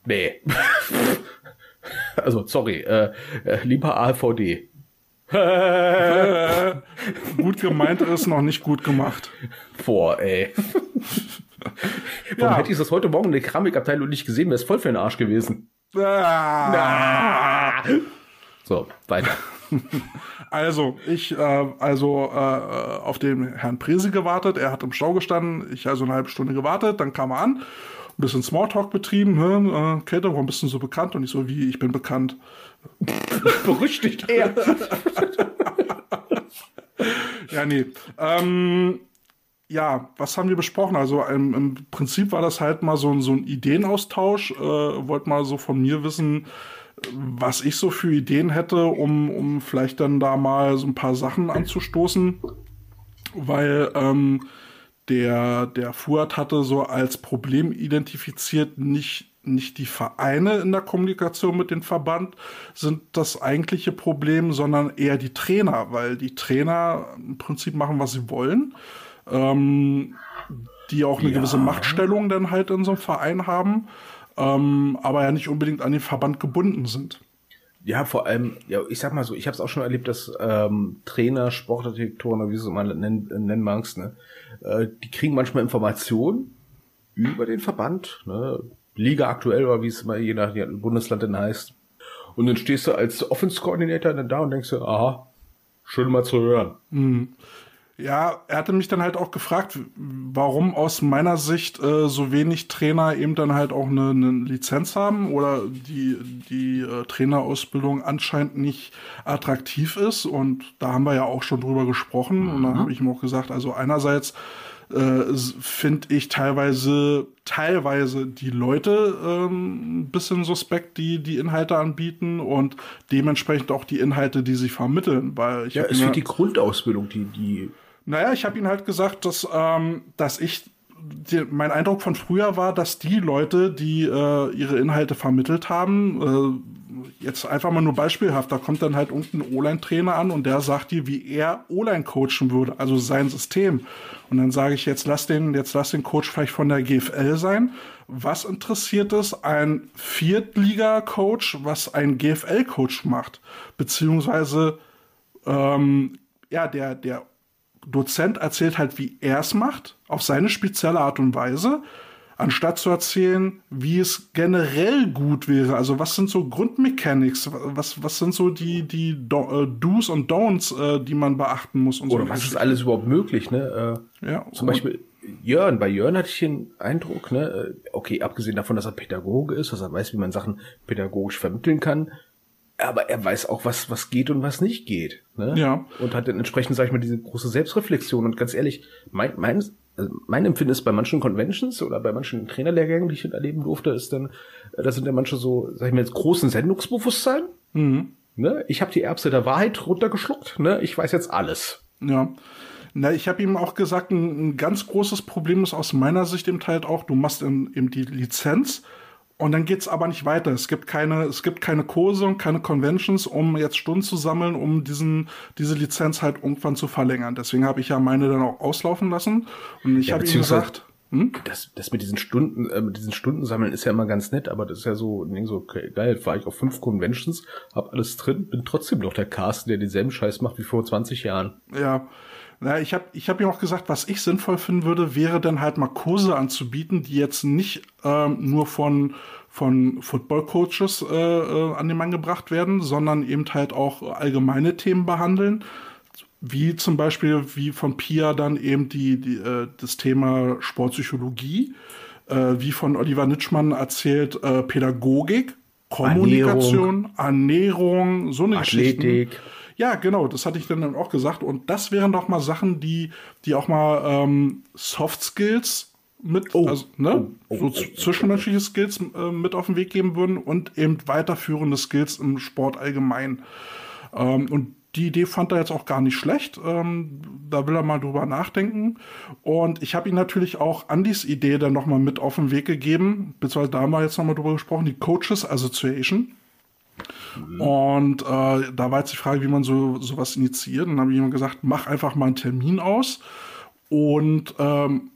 nee. [laughs] [laughs] Also, sorry, äh, äh, lieber AVD. [laughs] Gut gemeint ist noch nicht gut gemacht. Boah, ey. [laughs] Warum hätte ich das heute Morgen in der Keramikabteilung nicht gesehen? Wäre es voll für den Arsch gewesen. Ah. So, weiter. Also, ich, äh, also äh, auf den Herrn Presi gewartet. Er hat im Stau gestanden. Ich also eine halbe Stunde gewartet. Dann kam er an. Ein bisschen Smalltalk betrieben. Hm, äh, Käthe, warum bist du so bekannt? Und ich so, wie, ich bin bekannt. [laughs] Berüchtigt er. [laughs] Ja, nee. Ähm, ja, was haben wir besprochen? Also im, im Prinzip war das halt mal so, ein- so ein Ideenaustausch. Äh, wollt mal so von mir wissen, was ich so für Ideen hätte, um, um vielleicht dann da mal so ein paar Sachen anzustoßen. Weil ähm, der, der Fuhrt hatte so als Problem identifiziert, nicht, nicht die Vereine in der Kommunikation mit dem Verband sind das eigentliche Problem, sondern eher die Trainer, weil die Trainer im Prinzip machen, was sie wollen. Ähm, die auch eine gewisse Machtstellung dann halt in so einem Verein haben, ähm, aber ja nicht unbedingt an den Verband gebunden sind. Ja, vor allem, ja, ich sag mal so, ich habe es auch schon erlebt, dass ähm, Trainer, Sportdirektoren, oder wie du es mal nennen, nennen magst, ne, äh, die kriegen manchmal Informationen über den Verband, ne, Liga aktuell oder wie es mal je nach Bundesland denn heißt. Und dann stehst du als Offense-Koordinator dann da und denkst dir, aha, schön mal zu hören. Ja, er hatte mich dann halt auch gefragt, warum aus meiner Sicht äh, so wenig Trainer eben dann halt auch eine, eine Lizenz haben oder die, die äh, Trainerausbildung anscheinend nicht attraktiv ist. Und da haben wir ja auch schon drüber gesprochen. Und dann habe ich ihm auch gesagt, also einerseits äh, finde ich teilweise, teilweise die Leute ähm, ein bisschen suspekt, die die Inhalte anbieten und dementsprechend auch die Inhalte, die sie vermitteln. Weil ich Ja, es wird die Grundausbildung, die, die, naja, ich habe ihn halt gesagt, dass, ähm, dass ich, die, mein Eindruck von früher war, dass die Leute, die äh, ihre Inhalte vermittelt haben, äh, jetzt einfach mal nur beispielhaft, da kommt dann halt irgendein O-Line-Trainer an und der sagt dir, wie er O-Line coachen würde, also sein System. Und dann sage ich, jetzt lass den, jetzt lass den Coach vielleicht von der GFL sein. Was interessiert es ein Viertliga-Coach, was ein GFL-Coach macht? Beziehungsweise ähm, ja, der, der Dozent erzählt halt, wie er es macht, auf seine spezielle Art und Weise, anstatt zu erzählen, wie es generell gut wäre. Also was sind so Grundmechanics, was, was sind so die, die Do äh, Do's und Don'ts, äh, die man beachten muss und oder so. was ist alles überhaupt möglich, ne? Äh, Ja, Zum Beispiel Jörn, bei Jörn hatte ich den Eindruck, ne, äh, okay, abgesehen davon, dass er Pädagoge ist, dass er weiß, wie man Sachen pädagogisch vermitteln kann, aber er weiß auch, was, was geht und was nicht geht. Ne? Ja. Und hat dann entsprechend, sag ich mal, diese große Selbstreflexion. Und ganz ehrlich, mein, mein, also mein Empfinden ist bei manchen Conventions oder bei manchen Trainerlehrgängen, die ich erleben durfte, ist dann, äh, das sind ja manche so, sag ich mal, jetzt großen Sendungsbewusstsein. Ne? Ich habe die Erbse der Wahrheit runtergeschluckt. Ne? Ich weiß jetzt alles. Ja. Na, ich habe ihm auch gesagt, ein, ein ganz großes Problem ist aus meiner Sicht eben halt auch, du machst eben die Lizenz und dann geht's aber nicht weiter. Es gibt keine, es gibt keine Kurse und keine Conventions, um jetzt Stunden zu sammeln, um diesen, diese Lizenz halt irgendwann zu verlängern. Deswegen habe ich ja meine dann auch auslaufen lassen. Und ich Ja, habe ihm gesagt, hm? Das, das mit diesen Stunden, äh, mit diesen Stunden sammeln ist ja immer ganz nett, aber das ist ja so, so okay, geil, war ich auf fünf Conventions, hab alles drin, bin trotzdem noch der Carsten, der denselben Scheiß macht wie vor 20 Jahren. Ja. Na, ich habe ich hab ihm auch gesagt, was ich sinnvoll finden würde, wäre dann halt mal Kurse anzubieten, die jetzt nicht ähm, nur von, von Football-Coaches äh, äh, an den Mann gebracht werden, sondern eben halt auch allgemeine Themen behandeln. wie zum Beispiel, wie von Pia dann eben die, die äh, das Thema Sportpsychologie, äh, wie von Oliver Nitschmann erzählt, äh, Pädagogik, Kommunikation, Ernährung, Ernährung so eine Athletik. Geschichten. Ja, genau, das hatte ich dann auch gesagt. Und das wären doch mal Sachen, die, die auch mal ähm, Soft Skills mit, Oh. also, ne, Oh, oh, so zwischenmenschliche Skills äh, mit auf den Weg geben würden und eben weiterführende Skills im Sport allgemein. Ähm, und die Idee fand er jetzt auch gar nicht schlecht. Ähm, da will er mal drüber nachdenken. Und ich habe ihm natürlich auch Andys Idee dann nochmal mit auf den Weg gegeben, beziehungsweise da haben wir jetzt nochmal drüber gesprochen, die Coaches Association. Und äh, da war jetzt die Frage, wie man so sowas initiiert. Und dann habe ich ihm gesagt, mach einfach mal einen Termin aus und ähm,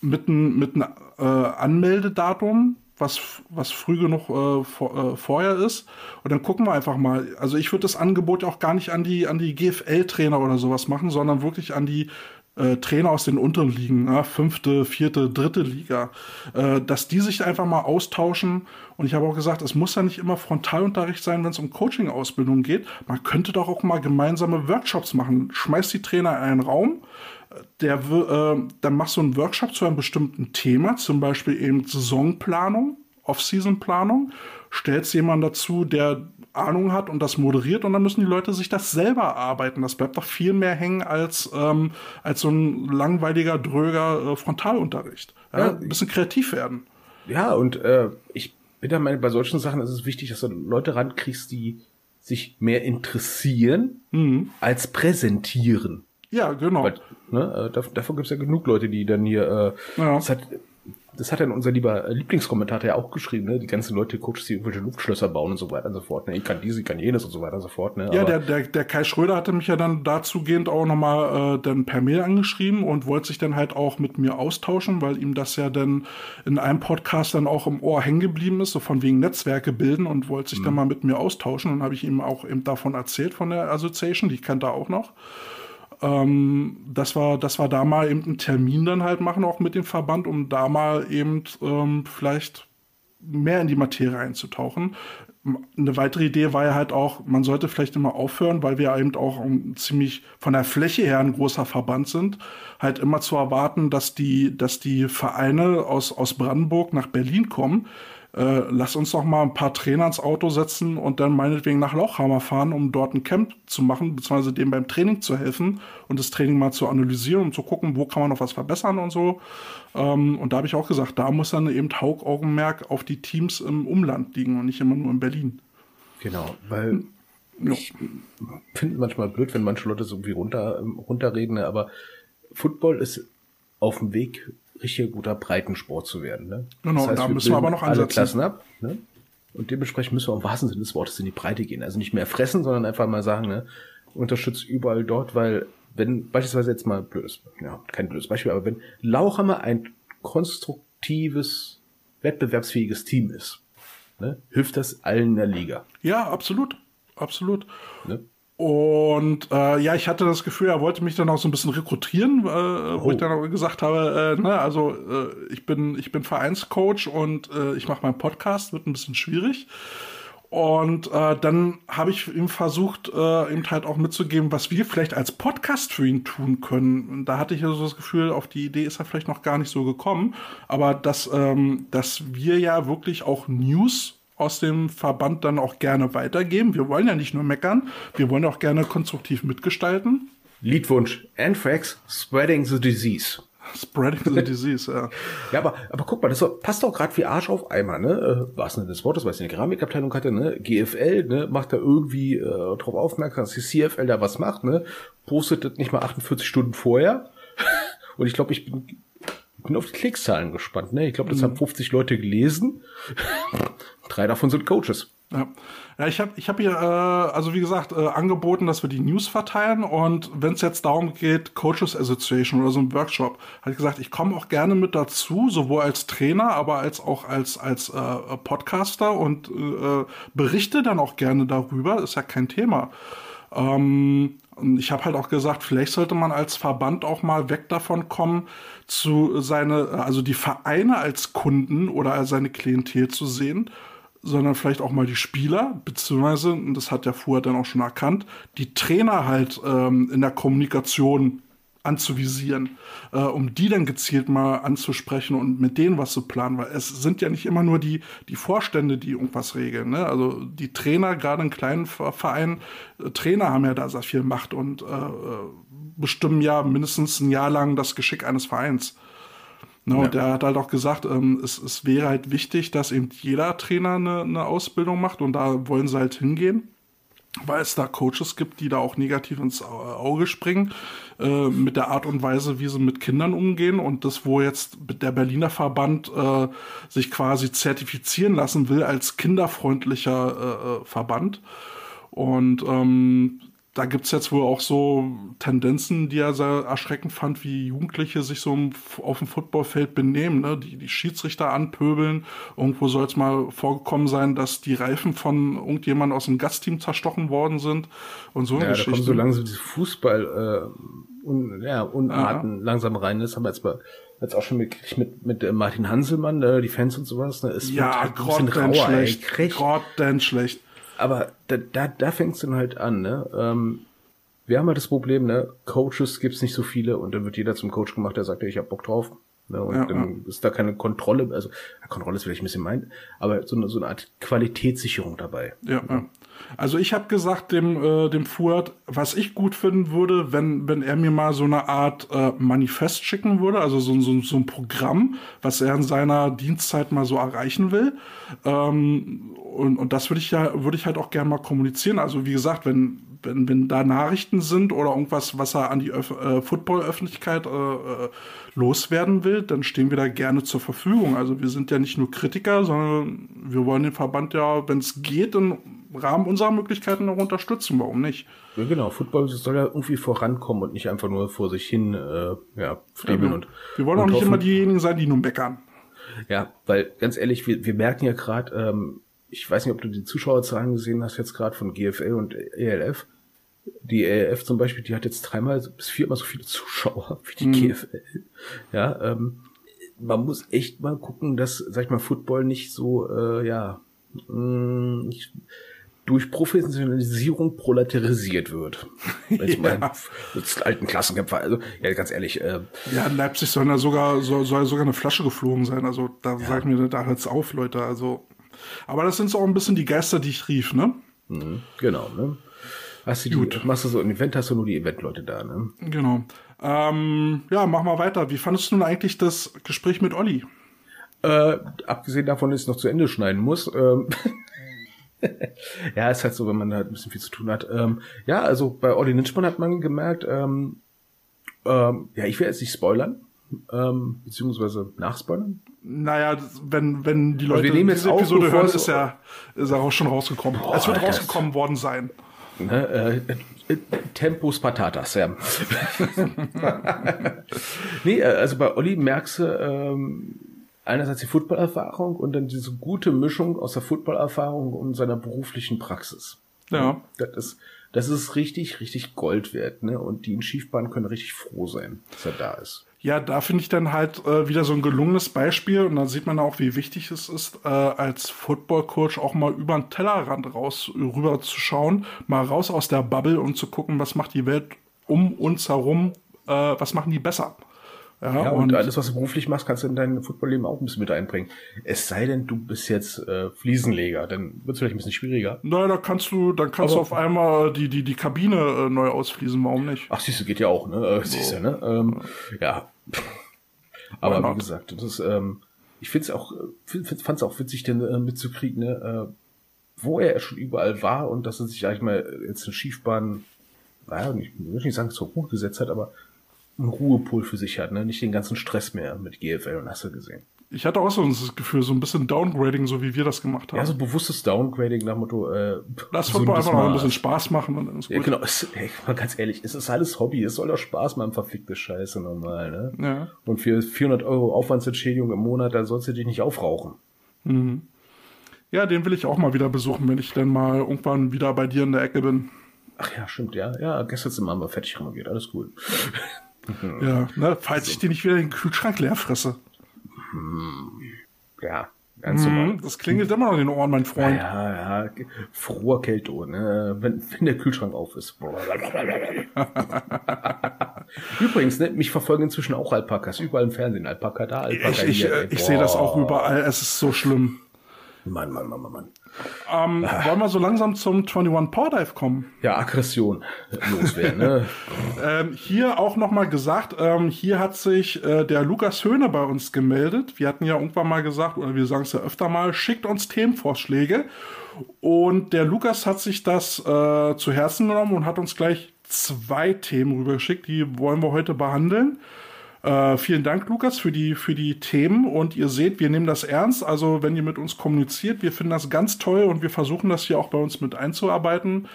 mit einem mit äh, Anmeldedatum, was, was früh genug äh, vor, äh, vorher ist. Und dann gucken wir einfach mal. Also ich würde das Angebot auch gar nicht an die, an die GFL-Trainer oder sowas machen, sondern wirklich an die äh, Trainer aus den unteren Ligen, ja, fünfte, vierte, dritte Liga, äh, dass die sich einfach mal austauschen. Und ich habe auch gesagt, es muss ja nicht immer Frontalunterricht sein, wenn es um Coaching-Ausbildung geht. Man könnte doch auch mal gemeinsame Workshops machen. Schmeißt die Trainer in einen Raum, der, äh, dann machst du einen Workshop zu einem bestimmten Thema, zum Beispiel eben Saisonplanung, Off-Season-Planung, stellst jemanden dazu, der Ahnung hat und das moderiert und dann müssen die Leute sich das selber erarbeiten. Das bleibt doch viel mehr hängen als, ähm, als so ein langweiliger, dröger äh, Frontalunterricht. Ja, Ja, ein bisschen kreativ werden. Ja, und äh, ich bin der Meinung, bei solchen Sachen ist es wichtig, dass du Leute rankriegst, die sich mehr interessieren als präsentieren. Ja, genau. Weil, ne, äh, dav- davon gibt es ja genug Leute, die dann hier, äh, Ja. hat, das hat dann unser lieber Lieblingskommentator ja auch geschrieben, ne? Die ganzen Leute, Coaches, die irgendwelche Luftschlösser bauen und so weiter und so fort. Ne? Ich kann dies, ich kann jenes und so weiter und so fort. Ne? Ja, Aber- der, der, der Kai Schröder hatte mich ja dann dazugehend auch nochmal äh, dann per Mail angeschrieben und wollte sich dann halt auch mit mir austauschen, weil ihm das ja dann in einem Podcast dann auch im Ohr hängen geblieben ist, so von wegen Netzwerke bilden und wollte sich dann mal mit mir austauschen. Und habe ich ihm auch eben davon erzählt von der Association, die kennt er auch noch. Ähm, das war, das war da mal eben einen Termin dann halt machen, auch mit dem Verband, um da mal eben ähm, vielleicht mehr in die Materie einzutauchen. Eine weitere Idee war ja halt auch, man sollte vielleicht immer aufhören, weil wir eben auch ziemlich von der Fläche her ein großer Verband sind, halt immer zu erwarten, dass die, dass die Vereine aus, aus Brandenburg nach Berlin kommen. Äh, lass uns doch mal ein paar Trainer ins Auto setzen und dann meinetwegen nach Lauchhammer fahren, um dort ein Camp zu machen, beziehungsweise dem beim Training zu helfen und das Training mal zu analysieren und zu gucken, wo kann man noch was verbessern und so. Ähm, und da habe ich auch gesagt, da muss dann eben Hauptaugenmerk auf die Teams im Umland liegen und nicht immer nur in Berlin. Genau, weil ich finde manchmal blöd, wenn manche Leute so irgendwie runter, runterreden, aber Football ist auf dem Weg, richtig guter Breitensport zu werden. Ne? Genau, da müssen wir aber noch alle ansetzen. Klassen ab. Ne? Und dementsprechend müssen wir im wahrsten Sinne des Wortes in die Breite gehen. Also nicht mehr fressen, sondern einfach mal sagen, ne, unterstützt überall dort, weil wenn beispielsweise jetzt mal blödes, ja, kein blödes Beispiel, aber wenn Lauchhammer ein konstruktives, wettbewerbsfähiges Team ist, ne, hilft das allen in der Liga. Ja, absolut. Absolut. Ne? Und äh, ja, ich hatte das Gefühl, er wollte mich dann auch so ein bisschen rekrutieren, äh, wo Oh. ich dann auch gesagt habe, äh, ne, also äh, ich bin ich bin Vereinscoach und äh, ich mache meinen Podcast, wird ein bisschen schwierig. Und äh, dann habe ich ihm versucht, äh, ihm halt auch mitzugeben, was wir vielleicht als Podcast für ihn tun können. Und da hatte ich also das Gefühl, auf die Idee ist er vielleicht noch gar nicht so gekommen. Aber dass, ähm, dass wir ja wirklich auch News aus dem Verband dann auch gerne weitergeben. Wir wollen ja nicht nur meckern, wir wollen auch gerne konstruktiv mitgestalten. Liedwunsch. Anthrax, spreading the disease. Spreading the disease, ja. [laughs] Ja, aber, aber guck mal, das passt doch gerade wie Arsch auf Eimer, ne? Äh, was denn das Wort, was in der Keramikabteilung hatte, ne? GFL, ne? Macht da irgendwie äh, drauf aufmerksam, dass die CFL da was macht, ne? Postet das nicht mal 48 Stunden vorher. [laughs] Und ich glaube, ich bin, bin auf die Klickszahlen gespannt, ne? Ich glaube, das haben 50 Leute gelesen. [laughs] Drei davon sind Coaches. Ja, ja ich habe ich hab hier, äh, also wie gesagt, äh, angeboten, dass wir die News verteilen und wenn es jetzt darum geht, Coaches Association oder so ein Workshop, habe ich gesagt, ich komme auch gerne mit dazu, sowohl als Trainer, aber als auch als, als äh, Podcaster und äh, berichte dann auch gerne darüber, ist ja kein Thema. Ähm, und ich habe halt auch gesagt, vielleicht sollte man als Verband auch mal weg davon kommen, zu seine, also die Vereine als Kunden oder als seine Klientel zu sehen, sondern vielleicht auch mal die Spieler, beziehungsweise, und das hat der Fuhr dann auch schon erkannt, die Trainer halt ähm, in der Kommunikation anzuvisieren, äh, um die dann gezielt mal anzusprechen und mit denen was zu planen, weil es sind ja nicht immer nur die, die Vorstände, die irgendwas regeln. Ne? Also die Trainer, gerade in kleinen Vereinen, äh, Trainer haben ja da sehr viel Macht und äh, äh, bestimmen ja mindestens ein Jahr lang das Geschick eines Vereins. Ne, ja. Und der hat halt auch gesagt, ähm, es, es wäre halt wichtig, dass eben jeder Trainer eine, eine Ausbildung macht und da wollen sie halt hingehen weil es da Coaches gibt, die da auch negativ ins Auge springen äh, mit der Art und Weise, wie sie mit Kindern umgehen und das, wo jetzt der Berliner Verband äh, sich quasi zertifizieren lassen will als kinderfreundlicher äh, äh Verband. Und ähm, da gibt's jetzt wohl auch so Tendenzen, die er sehr erschreckend fand, wie Jugendliche sich so auf dem Footballfeld benehmen, ne? die, die Schiedsrichter anpöbeln. Irgendwo soll es mal vorgekommen sein, dass die Reifen von irgendjemand aus dem Gastteam zerstochen worden sind und so ja, Da kommen so langsam diese Fußball äh, un, ja, Unarten ja. langsam rein. Das haben wir jetzt mal jetzt auch schon mit, mit, mit Martin Hanselmann, äh, die Fans und sowas. Ne? Es ja, halt grottenschlecht. Grottenschlecht. Aber da, da, da fängt's dann halt an, ne? Ähm, wir haben halt das Problem, ne? Coaches gibt's nicht so viele und dann wird jeder zum Coach gemacht, der sagt, ich hab Bock drauf. Ne? Und ja, dann ja. ist da keine Kontrolle, also Kontrolle ist vielleicht ein bisschen meint, aber so eine, so eine Art Qualitätssicherung dabei. Ja, ja. Also ich habe gesagt dem, äh, dem Fuad, was ich gut finden würde, wenn, wenn er mir mal so eine Art äh, Manifest schicken würde, also so, so, so ein Programm, was er in seiner Dienstzeit mal so erreichen will. Ähm, und, und das würde ich ja, würde ich halt auch gerne mal kommunizieren. Also wie gesagt, wenn, wenn, wenn da Nachrichten sind oder irgendwas, was er an die Öf äh, Football-Öffentlichkeit äh, äh, loswerden will, dann stehen wir da gerne zur Verfügung. Also wir sind ja nicht nur Kritiker, sondern wir wollen den Verband ja, wenn es geht, im Rahmen unserer Möglichkeiten auch unterstützen. Warum nicht? Ja, genau. Football soll ja irgendwie vorankommen und nicht einfach nur vor sich hin äh, ja, friebeln. Ja, und Wir wollen und auch nicht hoffen. immer diejenigen sein, die nur meckern. Ja, weil ganz ehrlich, wir, wir merken ja gerade, ähm, ich weiß nicht, ob du die Zuschauerzahlen gesehen hast, jetzt gerade von GFL und ELF. Die ELF zum Beispiel, die hat jetzt dreimal bis viermal so viele Zuschauer [laughs] wie die mhm. GFL. Ja, ähm, man muss echt mal gucken, dass, sag ich mal, Football nicht so, äh, ja, mh, mm, ich, durch Professionalisierung prolatarisiert wird. [laughs] Ich ja. meine, alten Klassenkämpfer, also ja, ganz ehrlich. Äh, ja, in Leipzig soll da sogar soll, soll sogar eine Flasche geflogen sein. Also da ja. sagt mir, da hört's auf, Leute. Also aber das sind so auch ein bisschen die Geister, die ich rief, ne? Mhm, genau, ne? Hast du Gut. Die, machst du so ein Event, hast du nur die Eventleute da, ne? Genau. Ähm, ja, mach mal weiter. Wie fandest du nun eigentlich das Gespräch mit Olli? Äh, abgesehen davon, dass ich noch zu Ende schneiden muss. Ähm [laughs] ja, ist halt so, wenn man halt ein bisschen viel zu tun hat. Ähm, ja, also bei Olli Nitschmann hat man gemerkt, ähm, ähm, ja, ich will jetzt nicht spoilern, ähm, beziehungsweise nachspoilern. Naja, wenn, wenn die also Leute wir nehmen jetzt diese Episode hören, ist ja, ist ja auch schon rausgekommen. Boah, es wird rausgekommen worden sein. Ne, äh, äh, Tempus Patatas, ja. [laughs] nee, äh, also bei Olli merkst du ähm, einerseits die Footballerfahrung und dann diese gute Mischung aus der Footballerfahrung und seiner beruflichen Praxis. Ja. Das ist, das ist richtig, richtig Gold wert, ne? Und die in Schiefbahn können richtig froh sein, dass er da ist. Ja, da finde ich dann halt äh, wieder so ein gelungenes Beispiel und da sieht man auch, wie wichtig es ist, äh, als Football-Coach auch mal über den Tellerrand raus rüber zu schauen, mal raus aus der Bubble und zu gucken, was macht die Welt um uns herum, äh, was machen die besser. Ja, ja und, und, alles, was du beruflich machst, kannst du in dein Footballleben auch ein bisschen mit einbringen. Es sei denn, du bist jetzt äh, Fliesenleger, dann wird es vielleicht ein bisschen schwieriger. Nein, da kannst du, dann kannst Aber, du auf einmal die, die, die Kabine äh, neu ausfließen, warum nicht? Ach, siehst du, geht ja auch, ne? Äh, siehst du, ne? Ähm, ja. Aber wie gesagt, das ist, ähm, ich finde es auch, fand es auch witzig, denn äh, mitzukriegen, ne, äh, wo er schon überall war und dass er sich eigentlich mal jetzt eine Schiefbahn, naja, ich will nicht sagen, zur Ruhe gesetzt hat, aber einen Ruhepol für sich hat, ne? Nicht den ganzen Stress mehr mit GFL und hast du gesehen. Ich hatte auch so das Gefühl, so ein bisschen Downgrading, so wie wir das gemacht haben. Ja, so bewusstes Downgrading nach Motto, äh, Lass so einfach mal ein bisschen Spaß machen und dann ist gut. Ja, genau, es, ey, mal ganz ehrlich, es ist alles Hobby, es soll doch Spaß machen, verfickte Scheiße normal, ne? Ja. Und für 400 Euro Aufwandsentschädigung im Monat, da sollst du dich nicht aufrauchen. Mhm. Ja, den will ich auch mal wieder besuchen, wenn ich dann mal irgendwann wieder bei dir in der Ecke bin. Ach ja, stimmt, ja. Ja, gestern sind wir fertig renoviert, alles cool. Ja, ne, [laughs] falls ich dir nicht wieder den Kühlschrank leer fresse. Hm. Ja, Ganz normal. Mhm, das klingelt immer noch in den Ohren, mein Freund. Ja, ja, froher Kälteohr, ne? wenn, wenn der Kühlschrank auf ist. [laughs] Übrigens, ne, mich verfolgen inzwischen auch Alpakas, überall im Fernsehen. Alpaka da, Alpaka Ich, ich, hier. ey. ich sehe das auch überall. Es ist so schlimm. Mann, Mann, Mann, Mann, Mann. Ähm, Wollen wir so langsam zum 21 Power Dive kommen? Ja, Aggression loswerden, ne? [laughs] Ähm, hier auch nochmal gesagt, ähm, hier hat sich äh, der Lukas Höhne bei uns gemeldet. Wir hatten ja irgendwann mal gesagt, oder wir sagen es ja öfter mal, schickt uns Themenvorschläge. Und der Lukas hat sich das äh, zu Herzen genommen und hat uns gleich zwei Themen rübergeschickt. Die wollen wir heute behandeln. Äh, vielen Dank, Lukas, für die, für die Themen. Und ihr seht, wir nehmen das ernst. Also, wenn ihr mit uns kommuniziert, wir finden das ganz toll und wir versuchen das hier auch bei uns mit einzuarbeiten.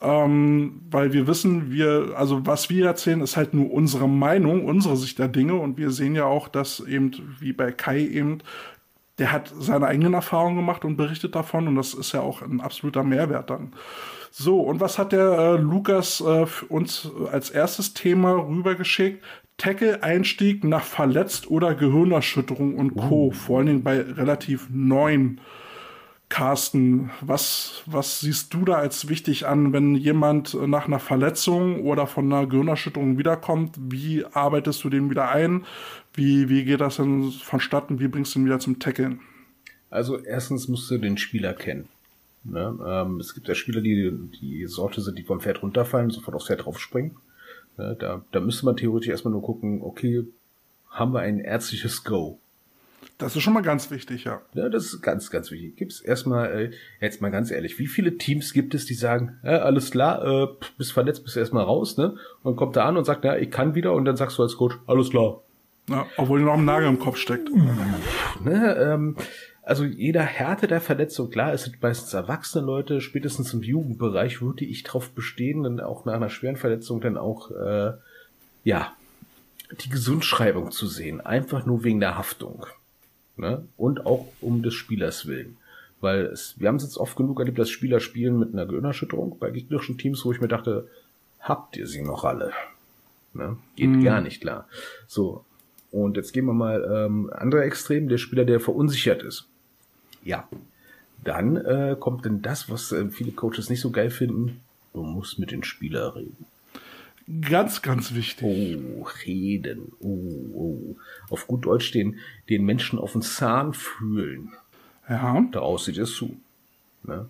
Ähm, weil wir wissen, wir, also was wir erzählen, ist halt nur unsere Meinung, unsere Sicht der Dinge. Und wir sehen ja auch, dass eben, wie bei Kai eben, der hat seine eigenen Erfahrungen gemacht und berichtet davon. Und das ist ja auch ein absoluter Mehrwert dann. So, und was hat der äh, Lukas äh, uns als erstes Thema rübergeschickt? Tackle-Einstieg nach Verletzt oder Gehirnerschütterung und Co. Vor allen Dingen bei relativ neuen. Carsten, was, was siehst du da als wichtig an, wenn jemand nach einer Verletzung oder von einer Gehirnerschütterung wiederkommt? Wie arbeitest du den wieder ein? Wie, wie geht das denn vonstatten? Wie bringst du ihn wieder zum Tackeln? Also erstens musst du den Spieler kennen. Ne? Ähm, es gibt ja Spieler, die die Sorte sind, die vom Pferd runterfallen, sofort aufs Pferd draufspringen. Ne? Da, da müsste man theoretisch erstmal nur gucken, okay, haben wir ein ärztliches Go? Das ist schon mal ganz wichtig, ja. Ja, das ist ganz, ganz wichtig. Gibt's erstmal, äh, jetzt mal ganz ehrlich, wie viele Teams gibt es, die sagen, ja, alles klar, äh, bist verletzt, bist erstmal raus, ne? Und kommt er an und sagt, ja, ich kann wieder, und dann sagst du als Coach, alles klar. ja obwohl noch ein Nagel im Kopf steckt. Ne? Ähm, also jeder Härte der Verletzung, klar, es sind meistens erwachsene Leute, spätestens im Jugendbereich würde ich darauf bestehen, dann auch nach einer schweren Verletzung dann auch, äh, ja, die Gesundschreibung zu sehen. Einfach nur wegen der Haftung. Ne? Und auch um des Spielers willen. Weil es, wir haben es jetzt oft genug erlebt, dass Spieler spielen mit einer Gehirnerschütterung bei gegnerischen Teams, wo ich mir dachte, habt ihr sie noch alle? Ne? Geht gar nicht klar. So. Und jetzt gehen wir mal ähm, andere Extrem, der Spieler, der verunsichert ist. Ja. Dann äh, kommt denn das, was äh, viele Coaches nicht so geil finden. Du musst mit den Spieler reden. Ganz, ganz wichtig. Oh, reden. Oh, oh. Auf gut Deutsch den, den Menschen auf den Zahn fühlen. Ja. Daraus sieht es zu. Ne?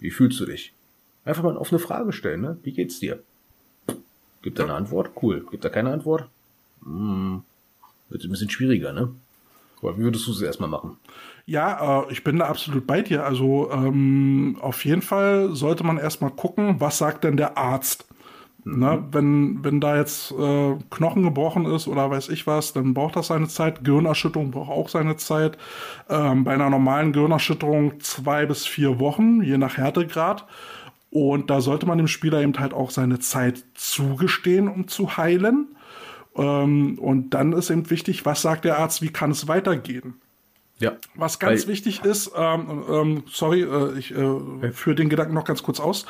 Wie fühlst du dich? Einfach mal eine offene Frage stellen. Ne? Wie geht's dir? Gibt er eine Antwort? Cool. Gibt er keine Antwort? Hm, wird ein bisschen schwieriger, ne? Wie würdest du es erstmal machen? Ja, äh, ich bin da absolut bei dir. Also ähm, auf jeden Fall sollte man erstmal gucken, was sagt denn der Arzt. Ne, wenn, wenn da jetzt äh, Knochen gebrochen ist oder weiß ich was, dann braucht das seine Zeit. Gehirnerschütterung braucht auch seine Zeit. Ähm, bei einer normalen Gehirnerschütterung zwei bis vier Wochen, je nach Härtegrad. Und da sollte man dem Spieler eben halt auch seine Zeit zugestehen, um zu heilen. Ähm, und dann ist eben wichtig, was sagt der Arzt, wie kann es weitergehen? Ja. Was ganz Weil- wichtig ist, ähm, ähm, sorry, äh, ich äh, führe den Gedanken noch ganz kurz aus.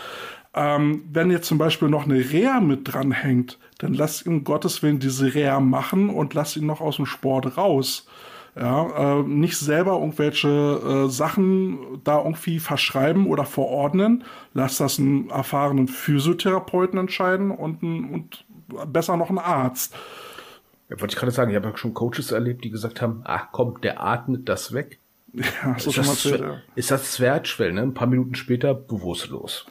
Ähm, wenn jetzt zum Beispiel noch eine Reha mit dran hängt, dann lass ihn Gottes Willen diese Reha machen und lass ihn noch aus dem Sport raus. Ja, äh, nicht selber irgendwelche äh, Sachen da irgendwie verschreiben oder verordnen. Lass das einen erfahrenen Physiotherapeuten entscheiden und, und besser noch einen Arzt. Ja, wollte ich gerade sagen, ich habe ja schon Coaches erlebt, die gesagt haben, ach komm, der atmet das weg. [laughs] Ja, du Ist das, erzählt, ja. ist das Zwerchfell, ne? Ein paar Minuten später bewusstlos.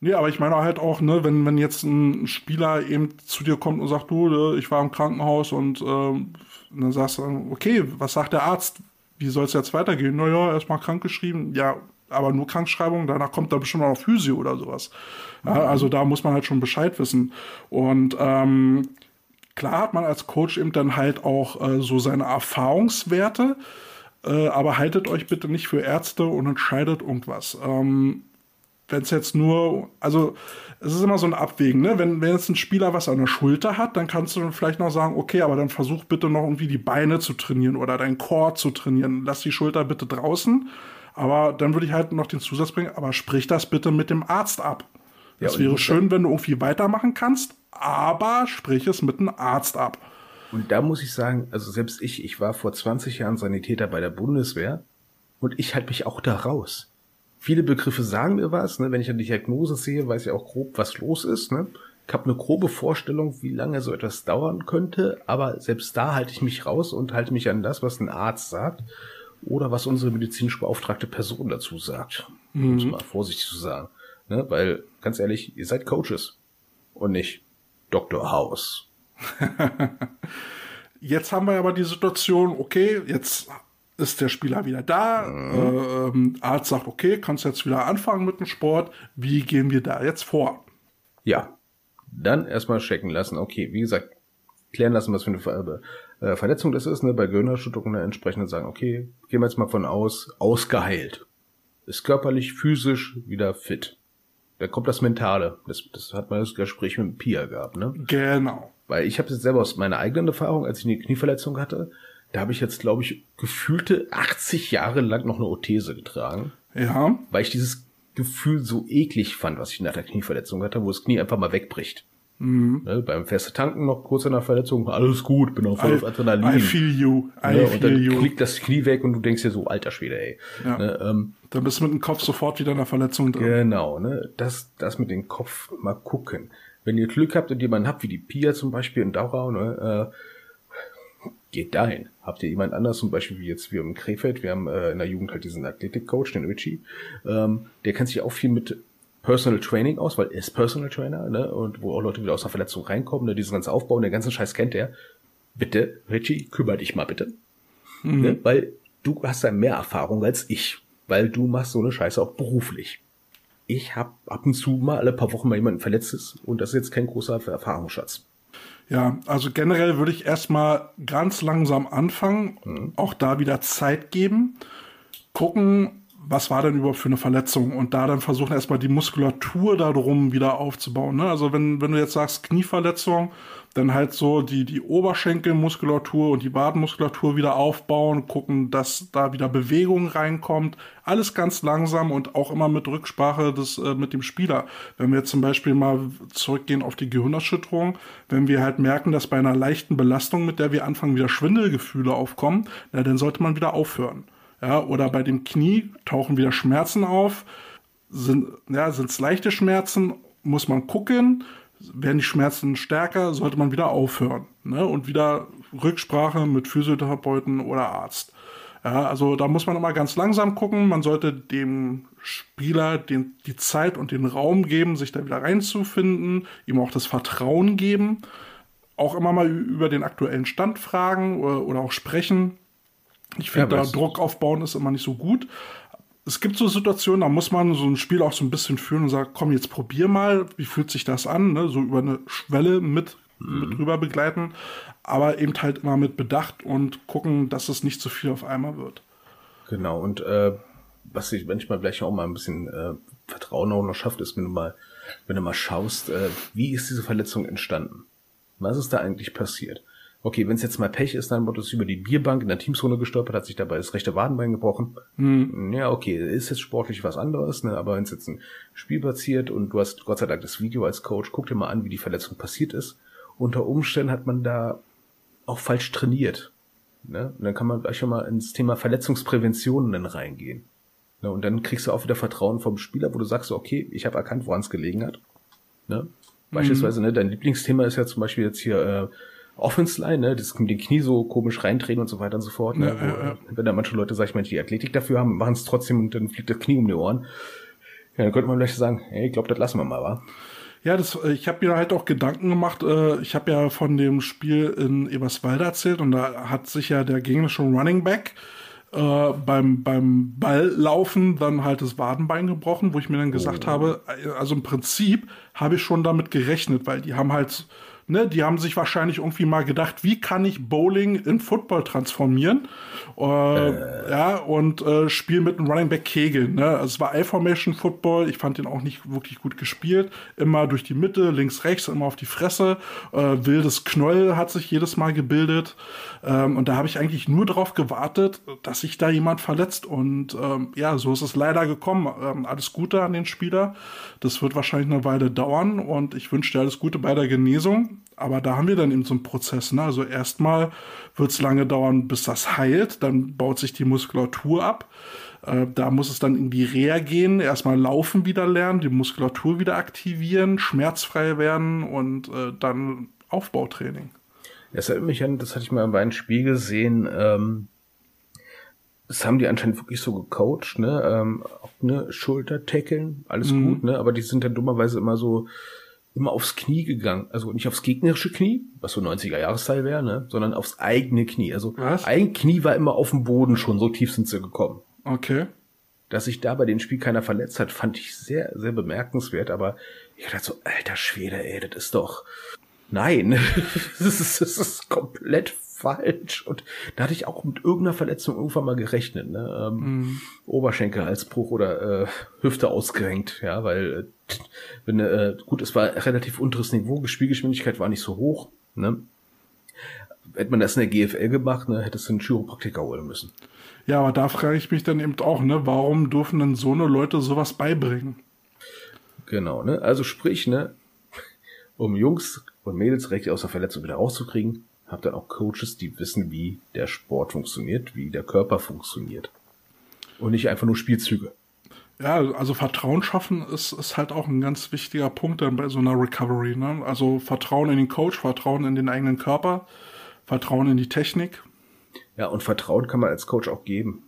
Nee, aber ich meine halt auch, ne, wenn, wenn jetzt ein Spieler eben zu dir kommt und sagt, du, äh, ich war im Krankenhaus und ähm, dann sagst du, okay, was sagt der Arzt? Wie soll es jetzt weitergehen? Naja, erstmal krankgeschrieben, ja, aber nur Krankschreibung, danach kommt da bestimmt auch noch Physio oder sowas. Ja, also da muss man halt schon Bescheid wissen. Und ähm, klar hat man als Coach eben dann halt auch äh, so seine Erfahrungswerte, äh, aber haltet euch bitte nicht für Ärzte und entscheidet irgendwas. Ähm, wenn es jetzt nur, also es ist immer so ein Abwägen, ne? Wenn, wenn jetzt ein Spieler was an der Schulter hat, dann kannst du vielleicht noch sagen, okay, aber dann versuch bitte noch irgendwie die Beine zu trainieren oder deinen Core zu trainieren. Lass die Schulter bitte draußen. Aber dann würde ich halt noch den Zusatz bringen, aber sprich das bitte mit dem Arzt ab. Ja, Es wäre schön, wenn du irgendwie weitermachen kannst, aber sprich es mit dem Arzt ab. Und da muss ich sagen, also selbst ich, ich war vor 20 Jahren Sanitäter bei der Bundeswehr Und ich halte mich auch da raus. Viele Begriffe sagen mir was, ne? Wenn ich eine Diagnose sehe, weiß ich auch grob, was los ist, ne? Ich habe eine grobe Vorstellung, wie lange so etwas dauern könnte, aber selbst da halte ich mich raus und halte mich an das, was ein Arzt sagt oder was unsere medizinisch beauftragte Person dazu sagt. Mhm. Um es mal vorsichtig zu sagen. Ne? Weil, ganz ehrlich, ihr seid Coaches und nicht Dr. House. [laughs] jetzt haben wir aber die Situation, okay, jetzt ist der Spieler wieder da. Mhm. Äh, Arzt sagt, okay, kannst jetzt wieder anfangen mit dem Sport. Wie gehen wir da jetzt vor? Ja, dann erstmal checken lassen. Okay, wie gesagt, klären lassen, was für eine Ver äh, Verletzung das ist. Ne? Bei Gehirnerschütterungen entsprechend sagen, okay, gehen wir jetzt mal von aus, ausgeheilt. Ist körperlich, physisch wieder fit. Da kommt das Mentale. Das, das hat man das Gespräch mit Pia gehabt, ne? Genau. Weil ich habe jetzt selber aus meiner eigenen Erfahrung, als ich eine Knieverletzung hatte, da habe ich jetzt, glaube ich, gefühlte 80 Jahre lang noch eine Orthese getragen. Ja. Weil ich dieses Gefühl so eklig fand, was ich nach der Knieverletzung hatte, wo das Knie einfach mal wegbricht. Mhm. Ne, beim feste Tanken noch kurz in der Verletzung, alles gut, bin auch voll auf Adrenalin. I feel you, I ne, feel und dann you. klickt das Knie weg und du denkst dir so, alter Schwede, ey. Ja. Ne, ähm, dann bist du mit dem Kopf sofort wieder in der Verletzung drin. Genau, ne, das, das mit dem Kopf mal gucken. Wenn ihr Glück habt und jemanden habt, wie die Pia zum Beispiel in Dauer, ne, äh, geht dahin. Habt ihr jemand anders, zum Beispiel wie jetzt wir im Krefeld, wir haben äh, in der Jugend halt diesen Athletikcoach, den Öchi, ähm, der kennt sich auch viel mit Personal Training aus, weil er ist Personal Trainer, ne? Und wo auch Leute wieder aus der Verletzung reinkommen, ne? diesen ganzen Aufbau und den ganzen Scheiß kennt er. Bitte, Richie, kümmere dich mal bitte. Mhm. Ne? Weil du hast ja mehr Erfahrung als ich. Weil du machst so eine Scheiße auch beruflich. Ich hab ab und zu mal alle paar Wochen mal jemanden verletztes und das ist jetzt kein großer Erfahrungsschatz. Ja, also generell würde ich erstmal ganz langsam anfangen, mhm. auch da wieder Zeit geben, gucken, was war denn überhaupt für eine Verletzung und da dann versuchen erstmal die Muskulatur darum wieder aufzubauen. Ne? Also wenn, wenn du jetzt sagst Knieverletzung, dann halt so die, die Oberschenkelmuskulatur und die Wadenmuskulatur wieder aufbauen, gucken, dass da wieder Bewegung reinkommt. Alles ganz langsam und auch immer mit Rücksprache des, äh, mit dem Spieler. Wenn wir jetzt zum Beispiel mal zurückgehen auf die Gehirnerschütterung, wenn wir halt merken, dass bei einer leichten Belastung, mit der wir anfangen, wieder Schwindelgefühle aufkommen, na, dann sollte man wieder aufhören. Ja, oder bei dem Knie tauchen wieder Schmerzen auf. Sind ja, es leichte Schmerzen, muss man gucken. Werden die Schmerzen stärker, sollte man wieder aufhören. Ne? Und wieder Rücksprache mit Physiotherapeuten oder Arzt. Ja, also da muss man immer ganz langsam gucken. Man sollte dem Spieler den, die Zeit und den Raum geben, sich da wieder reinzufinden, ihm auch das Vertrauen geben. Auch immer mal über den aktuellen Stand fragen oder, oder auch sprechen. Ich finde, ja, da Druck aufbauen ist immer nicht so gut. Es gibt so Situationen, da muss man so ein Spiel auch so ein bisschen führen und sagen, komm, jetzt probier mal, wie fühlt sich das an, ne? so über eine Schwelle mit, mhm. mit rüber begleiten, aber eben halt immer mit Bedacht und gucken, dass es nicht zu viel auf einmal wird. Genau, und äh, was ich manchmal vielleicht auch mal ein bisschen äh, Vertrauen auch noch schafft, ist, wenn du mal, wenn du mal schaust, äh, wie ist diese Verletzung entstanden? Was ist da eigentlich passiert? Okay, wenn es jetzt mal Pech ist, dann wird es über die Bierbank in der Teamzone gestolpert, hat sich dabei das rechte Wadenbein gebrochen. Hm. Ja, okay, ist jetzt sportlich was anderes, ne? aber wenn es jetzt ein Spiel passiert und du hast Gott sei Dank das Video als Coach, guck dir mal an, wie die Verletzung passiert ist. Unter Umständen hat man da auch falsch trainiert. Ne? Und dann kann man gleich schon mal ins Thema Verletzungsprävention dann reingehen. Ne? Und dann kriegst du auch wieder Vertrauen vom Spieler, wo du sagst, okay, ich habe erkannt, woran es gelegen hat. Ne? Beispielsweise, mhm. ne, dein Lieblingsthema ist ja zum Beispiel jetzt hier äh, Offense Line, ne, das mit den Knie so komisch reindrehen und so weiter und so fort. Ne, ja, ja, ja. Wenn da manche Leute, sag ich mal, die Athletik dafür haben, machen es trotzdem und dann fliegt das Knie um die Ohren. Ja, dann könnte man vielleicht sagen, hey, ich glaube, das lassen wir mal, wa? Ja, das, äh, ich habe mir halt auch Gedanken gemacht. Äh, ich habe ja von dem Spiel in Eberswalde erzählt und da hat sich ja der gegnerische Running Back äh, beim, beim Balllaufen dann halt das Wadenbein gebrochen, wo ich mir dann gesagt oh. habe, äh, also im Prinzip habe ich schon damit gerechnet, weil die haben halt Ne, die haben sich wahrscheinlich irgendwie mal gedacht, wie kann ich Bowling in Football transformieren? Äh, äh. Ja, und äh, spielen mit einem Running Back Kegeln. Ne? Also es war I-Formation Football. Ich fand den auch nicht wirklich gut gespielt. Immer durch die Mitte, links, rechts, immer auf die Fresse. Äh, wildes Knäuel hat sich jedes Mal gebildet. Ähm, und da habe ich eigentlich nur darauf gewartet, dass sich da jemand verletzt. Und ähm, ja, so ist es leider gekommen. Ähm, alles Gute an den Spieler. Das wird wahrscheinlich eine Weile dauern. Und ich wünsche dir alles Gute bei der Genesung aber da haben wir dann eben so einen Prozess. Ne? Also erstmal wird es lange dauern, bis das heilt. Dann baut sich die Muskulatur ab. Äh, da muss es dann in die Reha gehen, erstmal laufen wieder lernen, die Muskulatur wieder aktivieren, schmerzfrei werden und äh, dann Aufbautraining. Das erinnert mich an, das hatte ich mal bei einem Spiel gesehen, ähm, das haben die anscheinend wirklich so gecoacht, ne? Ähm, auch ne Schulter-Tackeln, alles Mhm. gut, ne? Aber die sind dann dummerweise immer so immer aufs Knie gegangen. Also nicht aufs gegnerische Knie, was so 90er Jahresteil wäre, ne? Sondern aufs eigene Knie. Also Was? ein Knie war immer auf dem Boden schon, so tief sind sie gekommen. Okay. Dass sich da bei dem Spiel keiner verletzt hat, fand ich sehr, sehr bemerkenswert. Aber ich dachte so, alter Schwede, ey, das ist doch. Nein, [laughs] das ist, das ist komplett falsch. Und da hatte ich auch mit irgendeiner Verletzung irgendwann mal gerechnet. Ne? Ähm, Oberschenkelhalsbruch oder äh, Hüfte ausgerenkt, ja, weil äh, wenn äh, gut, es war relativ unteres Niveau, Spielgeschwindigkeit war nicht so hoch. Ne? Hätte man das in der GFL gemacht, ne, hättest du einen Chiropraktiker holen müssen. Ja, aber da frage ich mich dann eben auch, ne, warum dürfen denn so eine Leute sowas beibringen? Genau, ne? Also sprich, ne, um Jungs und Mädels recht aus der Verletzung wieder rauszukriegen, habt dann auch Coaches, die wissen, wie der Sport funktioniert, wie der Körper funktioniert. Und nicht einfach nur Spielzüge. Ja, also Vertrauen schaffen ist, ist halt auch ein ganz wichtiger Punkt dann bei so einer Recovery. Ne? Also Vertrauen in den Coach, Vertrauen in den eigenen Körper, Vertrauen in die Technik. Ja, und Vertrauen kann man als Coach auch geben.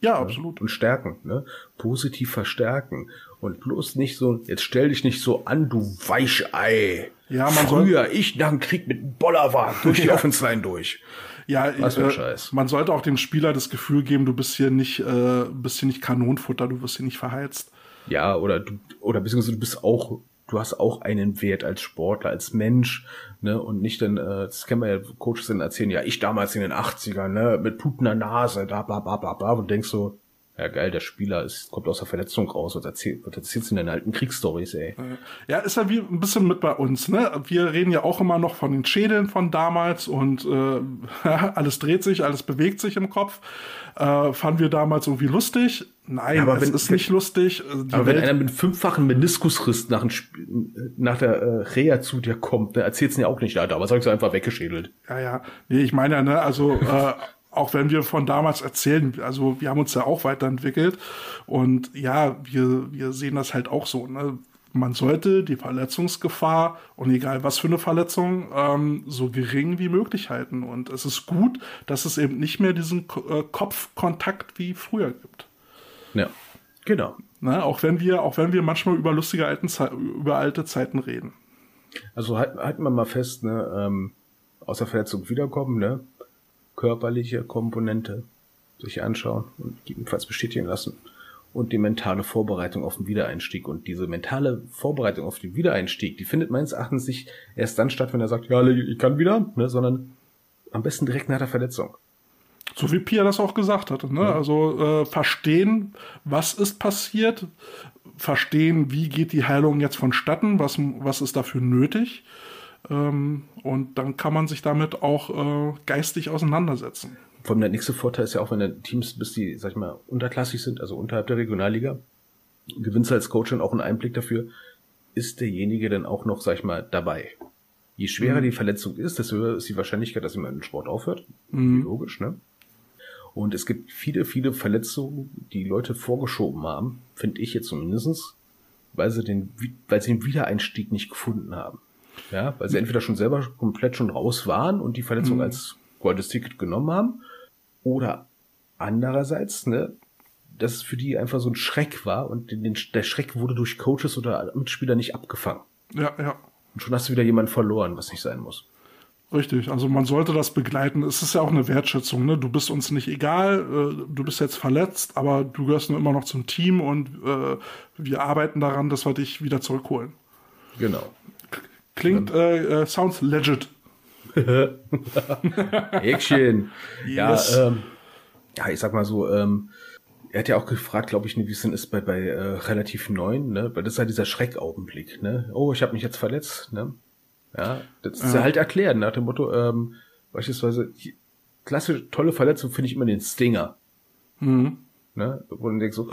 Ja, absolut. Und stärken, ne? Positiv verstärken. Und bloß nicht so, jetzt stell dich nicht so an, du Weichei. Ja, man soll- Früher, ich nach dem Krieg mit einem Bollerwagen durch die Offense Line durch. Ja, Was für äh, Scheiß. man sollte auch dem Spieler das Gefühl geben, du bist hier nicht, äh, bist hier nicht Kanonenfutter, du wirst hier nicht verheizt. Ja, oder du, oder beziehungsweise du bist auch, du hast auch einen Wert als Sportler, als Mensch, ne, und nicht dann, äh, das kennen wir ja, Coaches dann erzählen, ja, ich damals in den 80ern, ne, mit blutender Nase, da, bla, bla, bla, bla, und denkst so, ja geil, der Spieler ist, kommt aus der Verletzung raus, was erzählt, was erzählst du in deinen alten Kriegsstories, ey? Ja, ist ja wie ein bisschen mit bei uns, ne? Wir reden ja auch immer noch von den Schädeln von damals und äh, [laughs] alles dreht sich, alles bewegt sich im Kopf. Äh, fanden wir damals irgendwie lustig? Nein, aber es wenn- ist wenn- nicht lustig. Äh, Die Aber wenn Welt- einer mit fünffachen Meniskusriss nach, nach der äh, Reha zu dir kommt, ne, erzählst du ja auch nicht, ja, damals hab ich sie einfach weggeschädelt. Ja, ja. Nee, ich meine ja, ne, also äh, auch wenn wir von damals erzählen, also wir haben uns ja auch weiterentwickelt und ja, wir, wir sehen das halt auch so, ne? Man sollte die Verletzungsgefahr und egal was für eine Verletzung ähm, so gering wie möglich halten. Und es ist gut, dass es eben nicht mehr diesen äh, Kopfkontakt wie früher gibt. Ja, genau. Ne? Auch wenn wir, auch wenn wir manchmal über lustige alten Ze über alte Zeiten reden. Also halt- halten wir mal fest, ne, ähm, aus der Verletzung wiederkommen, ne, körperliche Komponente sich anschauen und gegebenenfalls bestätigen lassen und die mentale Vorbereitung auf den Wiedereinstieg. Und diese mentale Vorbereitung auf den Wiedereinstieg, die findet meines Erachtens nicht erst dann statt, wenn er sagt, ja, ich kann wieder, ne, sondern am besten direkt nach der Verletzung. So wie Pia das auch gesagt hatte. Ne? Also äh, verstehen, was ist passiert, verstehen, wie geht die Heilung jetzt vonstatten, was, was ist dafür nötig. Ähm, und dann kann man sich damit auch äh, geistig auseinandersetzen. Vor allem der nächste Vorteil ist ja auch, wenn du Teams bist, die, sag ich mal, unterklassig sind, also unterhalb der Regionalliga, gewinnst du als Coach dann auch einen Einblick dafür, ist derjenige dann auch noch, sag ich mal, dabei. Je schwerer die Verletzung ist, desto höher ist die Wahrscheinlichkeit, dass jemand im Sport aufhört. Logisch, ne? Und es gibt viele, viele Verletzungen, die Leute vorgeschoben haben, finde ich jetzt zumindestens, weil sie den, weil sie den Wiedereinstieg nicht gefunden haben. Ja, weil sie entweder schon selber komplett schon raus waren und die Verletzung als goldes Ticket genommen haben, oder andererseits, ne, dass es für die einfach so ein Schreck war und den, der Schreck wurde durch Coaches oder Mitspieler nicht abgefangen. Ja, ja. Und schon hast du wieder jemanden verloren, was nicht sein muss. Richtig, also man sollte das begleiten. Es ist ja auch eine Wertschätzung. Ne? Du bist uns nicht egal, äh, du bist jetzt verletzt, aber du gehörst nur immer noch zum Team und äh, wir arbeiten daran, dass wir dich wieder zurückholen. Genau. Klingt, äh, äh, sounds legit. [laughs] Häkchen. Yes. Ja, ähm, ja, ich sag mal so, ähm, er hat ja auch gefragt, glaube ich, wie es denn ist bei, bei äh, relativ neuen, ne? Weil das ist ja dieser Schreckaugenblick, ne? Oh, ich habe mich jetzt verletzt, ne? Ja, das ist ja halt erklären nach dem Motto, ähm, beispielsweise, klassische tolle Verletzung finde ich immer den Stinger. Mhm. Ne? Wo du denkst so,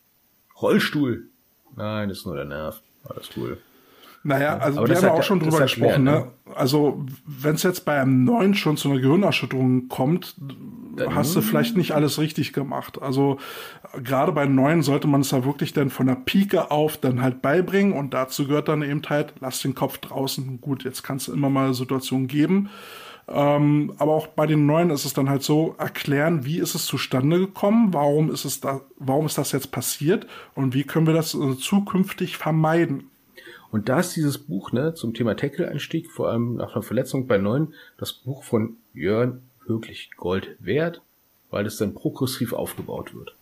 [gasps] Rollstuhl. Nein, das ist nur der Nerv. Alles cool. Naja, also aber wir haben ja auch schon drüber erklärt, gesprochen. ne? Ne? Also wenn es jetzt bei einem neuen schon zu einer Gehirnerschütterung kommt, hast du vielleicht nicht alles richtig gemacht. Also gerade bei neuen sollte man es ja wirklich dann von der Pike auf dann halt beibringen und dazu gehört dann eben halt, lass den Kopf draußen. Gut, jetzt kannst du immer mal Situationen geben. Ähm, aber auch bei den neuen ist es dann halt so, erklären, wie ist es zustande gekommen, warum ist es da, warum ist das jetzt passiert und wie können wir das äh, zukünftig vermeiden. Und da ist dieses Buch ne, zum Thema Tackle-Einstieg, vor allem nach einer Verletzung bei neun, das Buch von Jörn wirklich Gold wert, weil es dann progressiv aufgebaut wird.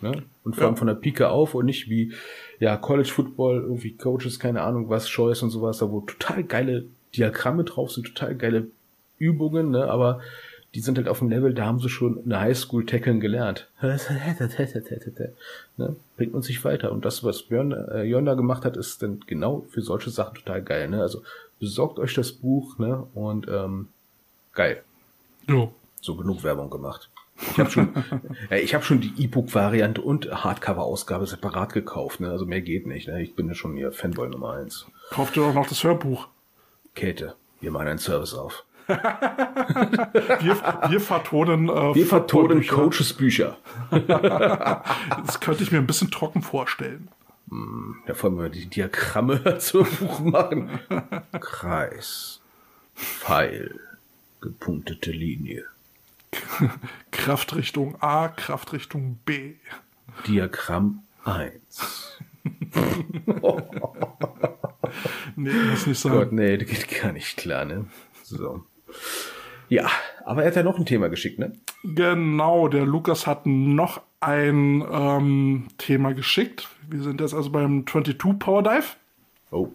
Ne? Und vor allem von der Pike auf und nicht wie ja College Football, irgendwie Coaches, keine Ahnung was, Choice und sowas, da wo total geile Diagramme drauf sind, total geile Übungen, ne? aber die sind halt auf dem Level, da haben sie schon eine Highschool tackeln gelernt. [laughs] ne? Bringt uns nicht weiter. Und das, was Björn, äh, Jörn da gemacht hat, ist dann genau für solche Sachen total geil. Ne? Also besorgt euch das Buch ne? und ähm, geil. Jo. So genug Werbung gemacht. Ich habe schon, [laughs] äh, ich habe schon die E-Book-Variante und Hardcover-Ausgabe separat gekauft. Ne? Also mehr geht nicht. Ne? Ich bin ja schon hier Fanboy Nummer eins. Kauft ihr doch noch das Hörbuch. Käthe, wir machen einen Service auf. [laughs] wir, wir vertonen, äh, wir vertonen Coaches-Bücher. [laughs] das könnte ich mir ein bisschen trocken vorstellen. Ja, vor allem, wenn wir die Diagramme [laughs] zum Buch machen. Kreis, Pfeil, gepunktete Linie. Kraftrichtung A, Kraftrichtung B. Diagramm 1. nee, muss nicht sein. Gott, nee, das geht gar nicht klar, ne? So. Ja, aber er hat ja noch ein Thema geschickt, ne? Genau, der Lukas hat noch ein ähm, Thema geschickt. Wir sind jetzt also beim 22 Power Dive. Oh.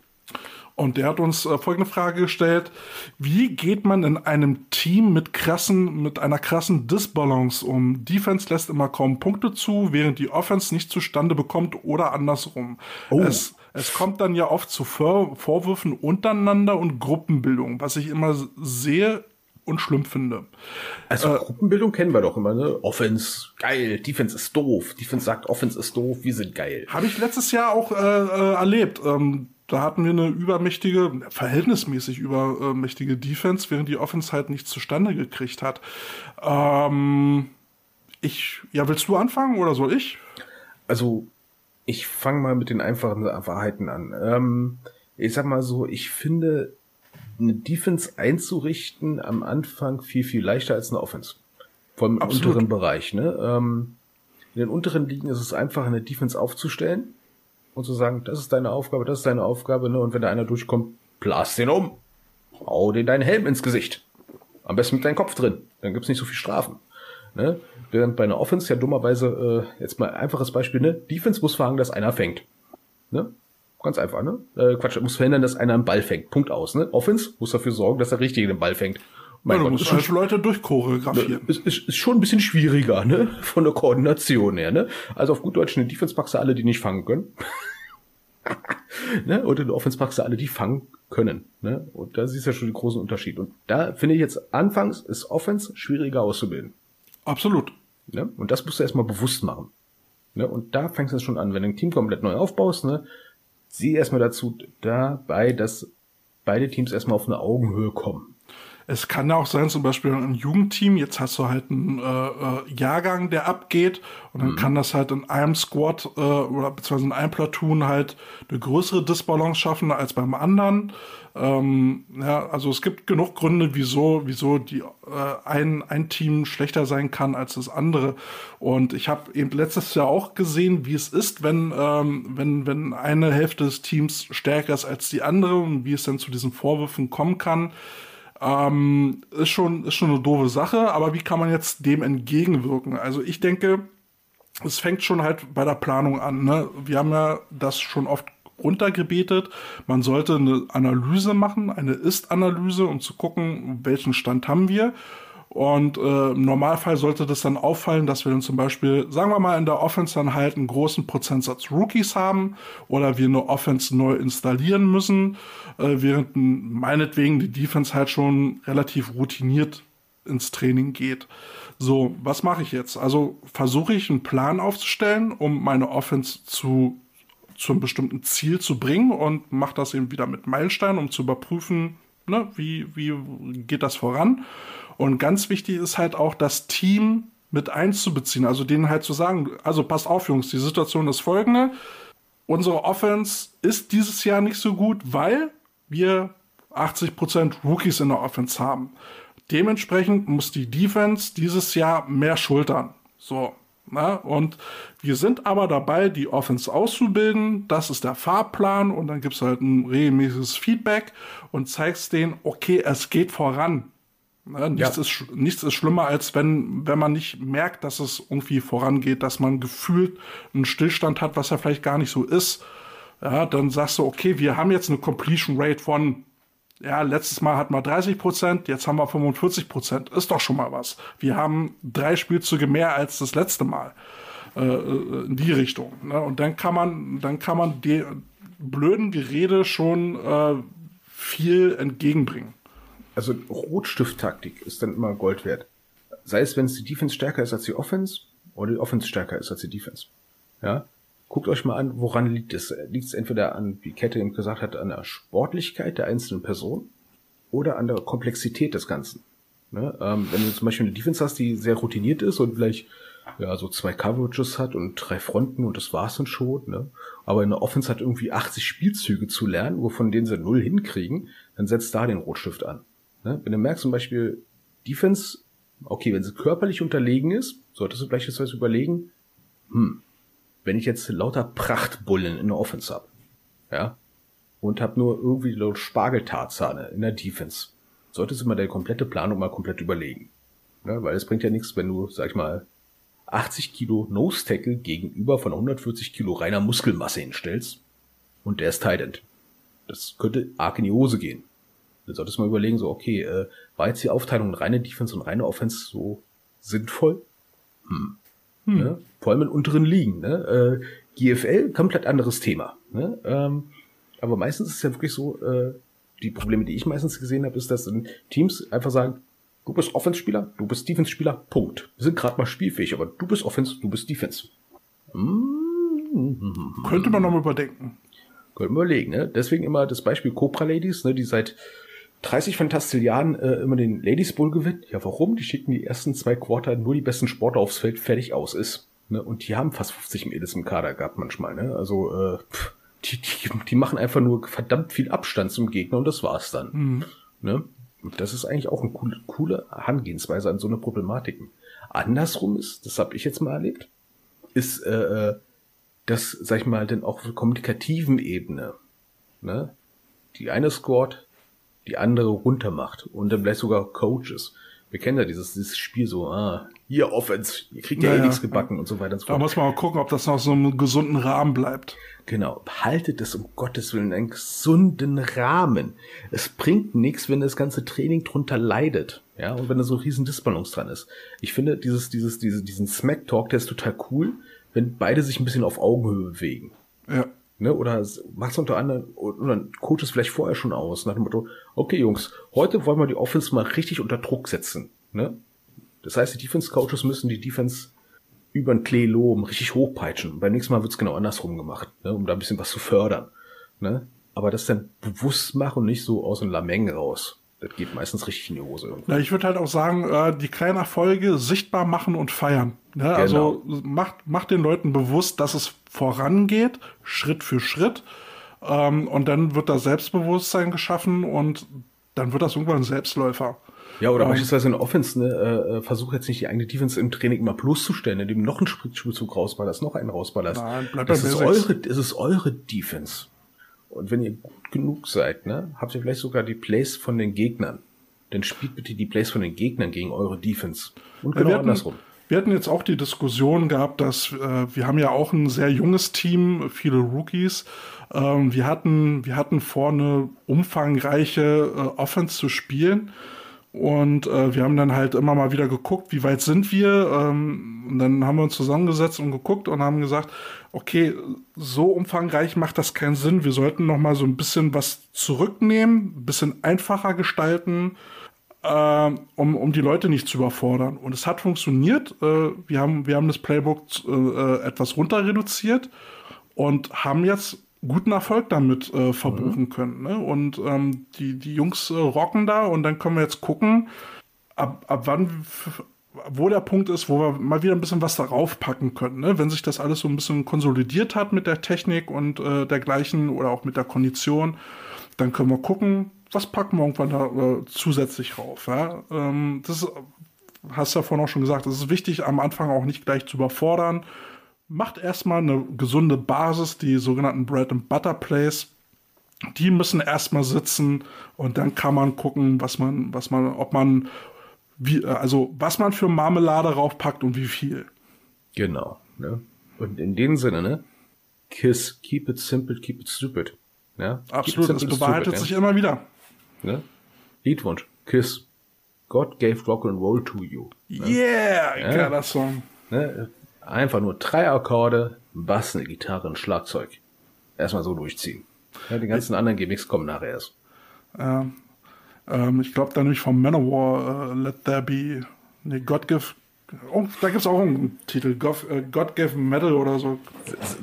Und der hat uns äh, folgende Frage gestellt: Wie geht man in einem Team mit krassen, mit einer krassen Disbalance um? Defense lässt immer kaum Punkte zu, während die Offense nicht zustande bekommt oder andersrum. Oh. Es, es kommt dann ja oft zu Vor Vorwürfen untereinander und Gruppenbildung, was ich immer sehr und schlimm finde. Also Gruppenbildung kennen wir doch immer, ne? Offense, geil, Defense ist doof. Defense sagt, Offense ist doof, wir sind geil. Habe ich letztes Jahr auch äh, äh, erlebt. Ähm, da hatten wir eine übermächtige, verhältnismäßig übermächtige Defense, während die Offense halt nichts zustande gekriegt hat. Ähm, ich, ja, willst du anfangen oder soll ich? Also, ich fange mal mit den einfachen Wahrheiten an. Ähm, ich sag mal so, ich finde, eine Defense einzurichten am Anfang viel, viel leichter als eine Offense. Vor allem im Absolut. unteren Bereich. Ne? Ähm, in den unteren Ligen ist es einfach, eine Defense aufzustellen und zu sagen, das ist deine Aufgabe, das ist deine Aufgabe. Ne? Und wenn da einer durchkommt, blast den um. Hau den deinen Helm ins Gesicht. Am besten mit deinem Kopf drin. Dann gibt's nicht so viel Strafen. Ne? Während bei einer Offense ja dummerweise, äh, jetzt mal einfaches Beispiel, ne? Defense muss verhangen, dass einer fängt. Ne? Ganz einfach, ne? Äh, Quatsch, muss verhindern, dass einer einen Ball fängt. Punkt aus, ne? Offense muss dafür sorgen, dass der Richtige den Ball fängt. Ja, du Gott, musst ist, schon, halt Leute durchchoreografieren. ist, ist, ist schon ein bisschen schwieriger, ne? Von der Koordination her, ne? Also auf gut Deutsch, eine Defense packst du alle, die nicht fangen können. [laughs] ne? Und in der Offense packst du alle, die fangen können. Ne? Und da siehst du ja schon den großen Unterschied. Und da finde ich jetzt, anfangs ist Offense schwieriger auszubilden. Absolut. Ne? Und das musst du erstmal bewusst machen. Ne? Und da fängst du es schon an, wenn du ein Team komplett neu aufbaust, ne? sieh erstmal dazu dabei, dass beide Teams erstmal auf eine Augenhöhe kommen. Es kann ja auch sein, zum Beispiel ein Jugendteam, jetzt hast du halt einen äh, äh, Jahrgang, der abgeht und dann kann das halt in einem Squad äh, oder beziehungsweise in einem Platoon halt eine größere Disbalance schaffen als beim anderen. Ähm, ja, also es gibt genug Gründe, wieso, wieso die äh, ein, ein Team schlechter sein kann als das andere. Und ich habe eben letztes Jahr auch gesehen, wie es ist, wenn, ähm, wenn, wenn eine Hälfte des Teams stärker ist als die andere und wie es dann zu diesen Vorwürfen kommen kann. Ähm, ist schon, ist schon eine doofe Sache, aber wie kann man jetzt dem entgegenwirken? Also ich denke, es fängt schon halt bei der Planung an. Ne? Wir haben ja das schon oft runtergebetet. Man sollte eine Analyse machen, eine Ist-Analyse, um zu gucken, welchen Stand haben wir. Und äh, im Normalfall sollte das dann auffallen, dass wir dann zum Beispiel, sagen wir mal, in der Offense dann halt einen großen Prozentsatz Rookies haben oder wir eine Offense neu installieren müssen, äh, während meinetwegen die Defense halt schon relativ routiniert ins Training geht. So, was mache ich jetzt? Also versuche ich einen Plan aufzustellen, um meine Offense zu zu einem bestimmten Ziel zu bringen und mache das eben wieder mit Meilensteinen, um zu überprüfen, ne, wie, wie geht das voran? Und ganz wichtig ist halt auch, das Team mit einzubeziehen, also denen halt zu sagen, also passt auf, Jungs, die Situation ist folgende. Unsere Offense ist dieses Jahr nicht so gut, weil wir 80% Rookies in der Offense haben. Dementsprechend muss die Defense dieses Jahr mehr schultern. So. Na, ne? und wir sind aber dabei, die Offense auszubilden. Das ist der Fahrplan und dann gibt's halt ein regelmäßiges Feedback und zeigst denen, okay, es geht voran. Ne? Nichts, ja. ist, nichts ist schlimmer, als wenn, wenn man nicht merkt, dass es irgendwie vorangeht, dass man gefühlt einen Stillstand hat, was ja vielleicht gar nicht so ist. Ja, dann sagst du, okay, wir haben jetzt eine Completion Rate von ja, letztes Mal hatten wir 30 Prozent, jetzt haben wir 45 Prozent. Ist doch schon mal was. Wir haben drei Spielzüge mehr als das letzte Mal äh, äh in die Richtung. Ne? Und dann kann man, dann kann man die blöden Gerede schon äh, viel entgegenbringen. Also Rotstift-Taktik ist dann immer Gold wert. Sei es, wenn es die Defense stärker ist als die Offense oder die Offense stärker ist als die Defense. Ja, Guckt euch mal an, woran liegt es? Liegt es entweder an, wie Kette eben gesagt hat, an der Sportlichkeit der einzelnen Person oder an der Komplexität des Ganzen? Ne? Ähm, wenn du zum Beispiel eine Defense hast, die sehr routiniert ist und vielleicht ja, so zwei Coverages hat und drei Fronten und das war's dann schon, ne? Aber eine Offense hat irgendwie 80 Spielzüge zu lernen, wovon denen sie null hinkriegen, dann setzt da den Rotstift an. Ne? Wenn du merkst zum Beispiel Defense, okay, wenn sie körperlich unterlegen ist, solltest du beispielsweise überlegen, hm, wenn ich jetzt lauter Prachtbullen in der Offense hab, ja, und hab nur irgendwie so Spargeltarzahne in der Defense, solltest du mal deine komplette Planung mal komplett überlegen. Ja, weil es bringt ja nichts, wenn du, sag ich mal, 80 Kilo Nose Tackle gegenüber von 140 Kilo reiner Muskelmasse hinstellst und der ist Tight Das könnte arg in die Hose gehen. Solltest du mal überlegen, so, okay, äh, war jetzt die Aufteilung reine Defense und reine Offense so sinnvoll? Hm. Hm. Ne? Vor allem in unteren Ligen. Ne? Äh, GFL, komplett anderes Thema. Ne? Ähm, aber meistens ist es ja wirklich so, äh, die Probleme, die ich meistens gesehen habe, ist, dass Teams einfach sagen, du bist Offense-Spieler, du bist Defense-Spieler, Punkt. Wir sind gerade mal spielfähig, aber du bist Offense, du bist Defense. Mm Könnte man nochmal überdenken. Könnte man überlegen, ne? Deswegen immer das Beispiel Cobra Ladies, ne, die seit 30 Fantastilliarden äh, immer den Ladies Bowl gewinnt. Ja, warum? Die schicken die ersten zwei Quarter nur die besten Sportler aufs Feld, fertig aus ist. Ne? Und die haben fast 50 Mädels im Kader gehabt manchmal. Ne? Also äh, pff, die, die, die machen einfach nur verdammt viel Abstand zum Gegner und das war's dann. Mhm. Ne? Und das ist eigentlich auch eine coole, coole Herangehensweise an so eine Problematik. Andersrum ist, das habe ich jetzt mal erlebt, ist äh, äh das, sag ich mal, denn auch auf der kommunikativen Ebene. Ne? Die eine scored, die andere runtermacht und dann vielleicht sogar Coaches. Wir kennen ja dieses, dieses Spiel so, ah, hier Offense, ihr kriegt ja, eh nichts gebacken und so weiter und so fort. Da muss man mal gucken, ob das noch so einem gesunden Rahmen bleibt. Genau, haltet es um Gottes Willen in einen gesunden Rahmen. Es bringt nichts, wenn das ganze Training drunter leidet. Ja, und wenn da so ein riesen Disbalance dran ist. Ich finde, dieses, dieses, diese, diesen Smack Talk, der ist total cool, wenn beide sich ein bisschen auf Augenhöhe bewegen. Ja. Ne, oder macht es unter anderem, oder coacht es vielleicht vorher schon aus, nach dem Motto, okay Jungs, heute wollen wir die Offense mal richtig unter Druck setzen. Ne? Das heißt, die Defense-Coaches müssen die Defense über den Klee loben, richtig hochpeitschen. Beim nächsten Mal wird's genau andersrum gemacht, ne, um da ein bisschen was zu fördern. Ne? Aber das dann bewusst machen und nicht so aus dem Lameng raus. Das geht meistens richtig in die Hose. Irgendwann. Ja, ich würde halt auch sagen, äh, die kleinen Erfolge sichtbar machen und feiern. Ne? Genau. Also macht, macht den Leuten bewusst, dass es vorangeht, Schritt für Schritt. Ähm, und dann wird da Selbstbewusstsein geschaffen und dann wird das irgendwann ein Selbstläufer. Ja, oder ähm, beispielsweise in Offense, ne, äh, äh, versuch jetzt nicht die eigene Defense im Training immer bloßzustellen, indem du noch einen Spielzug rausballerst, noch einen rausballerst. Nein, bleibt das ist eure, es ist eure Defense. Und wenn ihr gut genug seid, ne, habt ihr vielleicht sogar die Plays von den Gegnern. Dann spielt bitte die Plays von den Gegnern gegen eure Defense. Und genau hatten, andersrum. Wir hatten jetzt auch die Diskussion gehabt, dass äh, wir haben ja auch ein sehr junges Team, viele Rookies. Ähm, wir hatten, wir hatten vor, eine umfangreiche äh, Offense zu spielen. Und äh, wir haben dann halt immer mal wieder geguckt, wie weit sind wir. Ähm, und dann haben wir uns zusammengesetzt und geguckt und haben gesagt, okay, so umfangreich macht das keinen Sinn. Wir sollten noch mal so ein bisschen was zurücknehmen, ein bisschen einfacher gestalten, äh, um, um die Leute nicht zu überfordern. Und es hat funktioniert. Äh, wir, haben, wir haben das Playbook äh, etwas runter reduziert und haben jetzt guten Erfolg damit äh, verbuchen können. Ne? Und ähm, die, die Jungs äh, rocken da und dann können wir jetzt gucken, ab, ab wann, wo der Punkt ist, wo wir mal wieder ein bisschen was darauf packen können. Ne? Wenn sich das alles so ein bisschen konsolidiert hat mit der Technik und äh, dergleichen oder auch mit der Kondition, dann können wir gucken, was packen wir irgendwann da äh, zusätzlich rauf. Ja? Ähm, das hast ja vorhin auch schon gesagt, es ist wichtig, am Anfang auch nicht gleich zu überfordern. Macht erstmal eine gesunde Basis, die sogenannten Bread and Butter Plays. Die müssen erstmal sitzen und dann kann man gucken, was man, was man, ob man, wie, äh, also was man für Marmelade raufpackt und wie viel. Genau. Ne? Und in dem Sinne, ne? Kiss, keep it simple, keep it stupid. Ja? Absolut, simple, bewahrheitet stupid, sich immer wieder. Ja? ne? Liedwunsch, Kiss. God gave rock and roll to you. Yeah, geiler Song. Ne? Einfach nur drei Akkorde, Bass, eine Gitarre, ein Schlagzeug. Erstmal so durchziehen. Ja, die ganzen anderen Gimmicks kommen nachher erst. Ähm, ich glaube da nämlich vom Manowar, äh, Let There Be, nee, God Give, oh, da gibt's auch einen Titel, God, äh, God Give Metal oder so.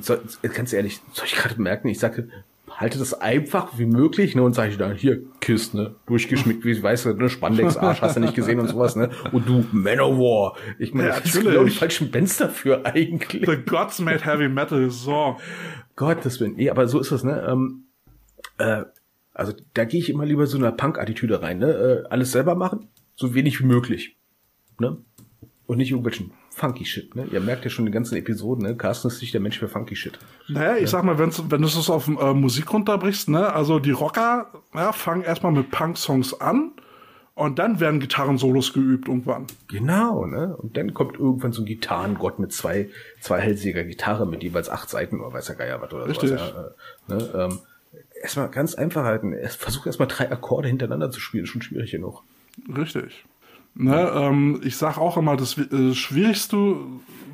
So, ganz ehrlich, soll ich gerade merken, ich sage, halte das einfach wie möglich, ne, und sage ich dann, hier, Kiss, ne, durchgeschmickt, wie, weißt du, ne, Spandex-Arsch hast du nicht gesehen und sowas, ne, und du, Manowar. Ich meine, Ja, das ist genau die falschen Bands dafür eigentlich. The Gods Made Heavy Metal, so. Gottes Willen. Nee, aber so ist es, ne? Ähm, äh, also da gehe ich immer lieber so einer Punk-Attitüde rein, ne? Äh, alles selber machen, so wenig wie möglich. Ne? Und nicht irgendwelchen funky Shit, ne? Ihr merkt ja schon in den ganzen Episoden, ne? Carsten ist nicht der Mensch für funky Shit. Naja, ich sag mal, wenn's, wenn du es auf äh, Musik runterbrichst, ne, also die Rocker ja, fangen erstmal mit Punk-Songs an und dann werden Gitarrensolos geübt irgendwann. Genau, ne? Und dann kommt irgendwann so ein Gitarrengott mit zwei, zwei hälsiger Gitarre mit jeweils acht Seiten oder weiß der Geier was oder Richtig. sowas. Ja, äh, ne? ähm, erstmal ganz einfach halten. Versuch erstmal drei Akkorde hintereinander zu spielen, ist schon schwierig genug. Richtig. Ne, ähm, ich sag auch immer, das äh, Schwierigste,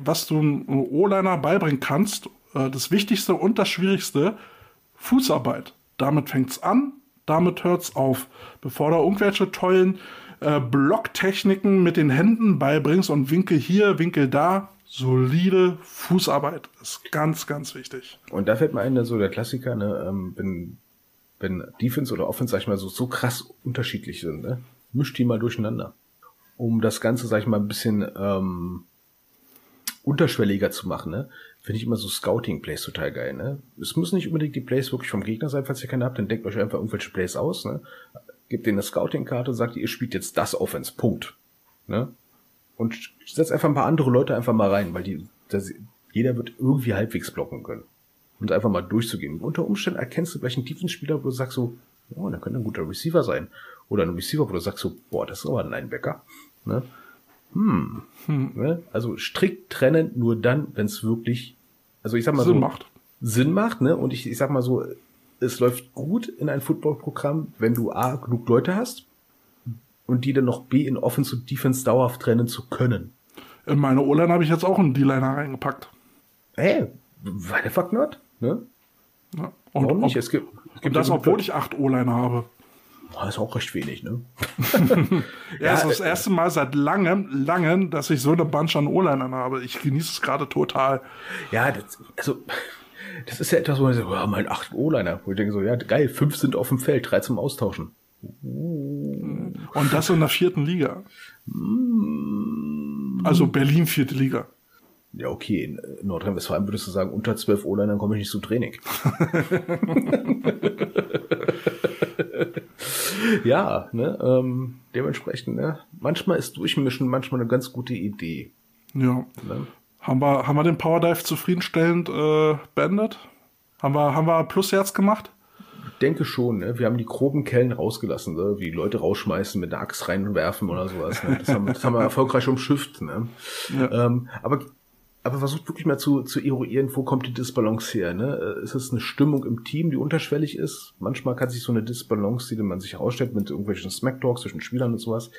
was du einem O-Liner beibringen kannst, äh, das Wichtigste und das Schwierigste, Fußarbeit. Damit fängt's an, damit hört's auf. Bevor du irgendwelche tollen äh, Blocktechniken mit den Händen beibringst und Winkel hier, Winkel da, solide Fußarbeit ist ganz, ganz wichtig. Und da fällt mir ein, so der Klassiker, ne, ähm, wenn, wenn Defense oder Offense, sag ich mal, so, so krass unterschiedlich sind, ne, mischt die mal durcheinander. Um das Ganze, sag ich mal, ein bisschen ähm, unterschwelliger zu machen, ne, finde ich immer so Scouting-Plays total geil, ne. Es müssen nicht unbedingt die Plays wirklich vom Gegner sein, falls ihr keine habt, dann denkt euch einfach irgendwelche Plays aus, ne. Gebt denen eine Scouting-Karte und sagt, ihr spielt jetzt das Offense, Punkt. Ne? Und setzt einfach ein paar andere Leute einfach mal rein, weil die, das, jeder wird irgendwie halbwegs blocken können. Und einfach mal durchzugehen. Unter Umständen erkennst du gleich einen Defense-Spieler, wo du sagst so, oh, der könnte ein guter Receiver sein. Oder ein Receiver, wo du sagst so, boah, das ist aber ein Linebacker. Ne? Hm. Ne? Also strikt trennen nur dann, wenn es wirklich, also ich sag mal Sinn so, macht. Sinn macht, ne? Und ich, ich sag mal so, es läuft gut in ein Footballprogramm, wenn du A, genug Leute hast und die dann noch B in Offense und Defense dauerhaft trennen zu können. In meine O-Line habe ich jetzt auch einen D-Liner reingepackt. Hey, why the fuck not? Ne? Ja. Und, Warum nicht? ob- Es gibt, es gibt und das, obwohl ich acht O-Liner habe. Oh, ist auch recht wenig, ne? [laughs] Ja, es ist das äh, erste Mal seit langem, langem, dass ich so eine Bunch an O-Linern habe. Ich genieße es gerade total. Ja, das, also, das ist ja etwas, wo man sagt, oh, mein acht O-Liner. Wo ich denke so, ja, geil, fünf sind auf dem Feld, drei zum Austauschen. Und das in der vierten Liga. Also Berlin vierte Liga. Ja, okay, in Nordrhein-Westfalen würdest du sagen, unter zwölf O-Linern komme ich nicht zum Training. [laughs] [laughs] ja, ne, ähm, dementsprechend, ne, manchmal ist Durchmischen manchmal eine ganz gute Idee. Ja. Ne? Haben wir, haben wir den Power Dive zufriedenstellend äh, beendet? Haben wir, haben wir Plusherz gemacht? denke schon, ne? wir haben die groben Kellen rausgelassen, ne? wie Leute rausschmeißen, mit der Axt reinwerfen oder sowas. Ne? Das, haben, das haben wir erfolgreich umschifft. Ne? Ja. Ähm, aber, aber versucht wirklich mal zu, zu eruieren, wo kommt die Disbalance her? Ne? Äh, Ist es eine Stimmung im Team, die unterschwellig ist? Manchmal kann sich so eine Disbalance, die man sich herausstellt mit irgendwelchen Smacktalks zwischen Spielern und sowas.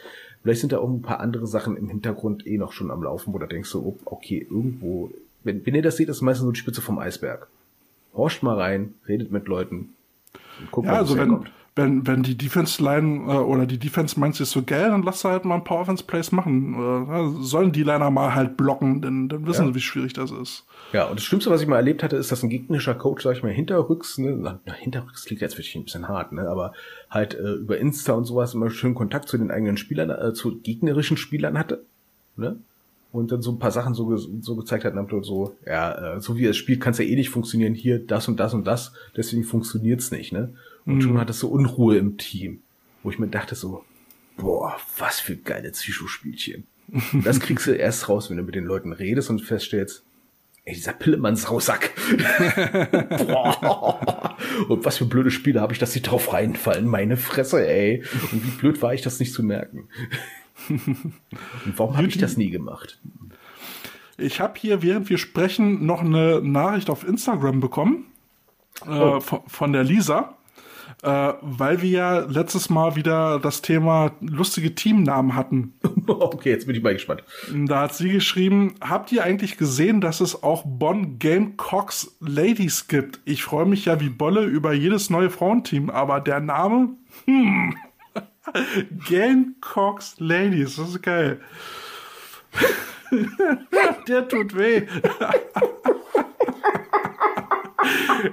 Vielleicht sind da auch ein paar andere Sachen im Hintergrund eh noch schon am Laufen, wo du denkst so, oh, okay, irgendwo, wenn, wenn ihr das seht, ist meistens so die Spitze vom Eisberg. Horcht mal rein, redet mit Leuten, und guckt Ja, mal, also wenn, herkommt. Wenn, wenn die Defense-Line äh, oder die Defense meint, ist so geil, dann lass halt mal ein paar Offense-Plays machen. Äh, sollen die Liner mal halt blocken, denn dann wissen Ja. sie, wie schwierig das ist. Ja, und das Schlimmste, was ich mal erlebt hatte, ist, dass ein gegnerischer Coach, sag ich mal, hinterrücks, ne, na, hinterrücks klingt jetzt wirklich ein bisschen hart, ne, aber halt äh, über Insta und sowas immer schön Kontakt zu den eigenen Spielern, äh, zu gegnerischen Spielern hatte, ne, und dann so ein paar Sachen so, ge so gezeigt hat, dem Motto so, ja, äh, so wie es spielt, kann es ja eh nicht funktionieren, hier das und das und das, deswegen funktioniert's nicht, ne, und schon hat es so Unruhe im Team, wo ich mir dachte so, boah, was für geile Psychospielchen. [laughs] Das kriegst du erst raus, wenn du mit den Leuten redest und feststellst, ey, dieser Pillemann-Sausack. [laughs] Boah. und was für blöde Spiele habe ich, dass sie drauf reinfallen. Meine Fresse, ey. Und wie blöd war ich, das nicht zu merken. [laughs] und warum habe ich das nie gemacht? Ich habe hier, während wir sprechen, noch eine Nachricht auf Instagram bekommen äh, Oh. von, von der Lisa, äh, weil wir ja letztes Mal wieder das Thema lustige Teamnamen hatten. [laughs] okay, jetzt bin ich mal gespannt. Da hat sie geschrieben, habt ihr eigentlich gesehen, dass es auch Bonn Gamecocks Ladies gibt? Ich freue mich ja wie Bolle über jedes neue Frauenteam, aber der Name? Hm. [laughs] Gamecocks Ladies, das ist geil. [laughs] der tut weh.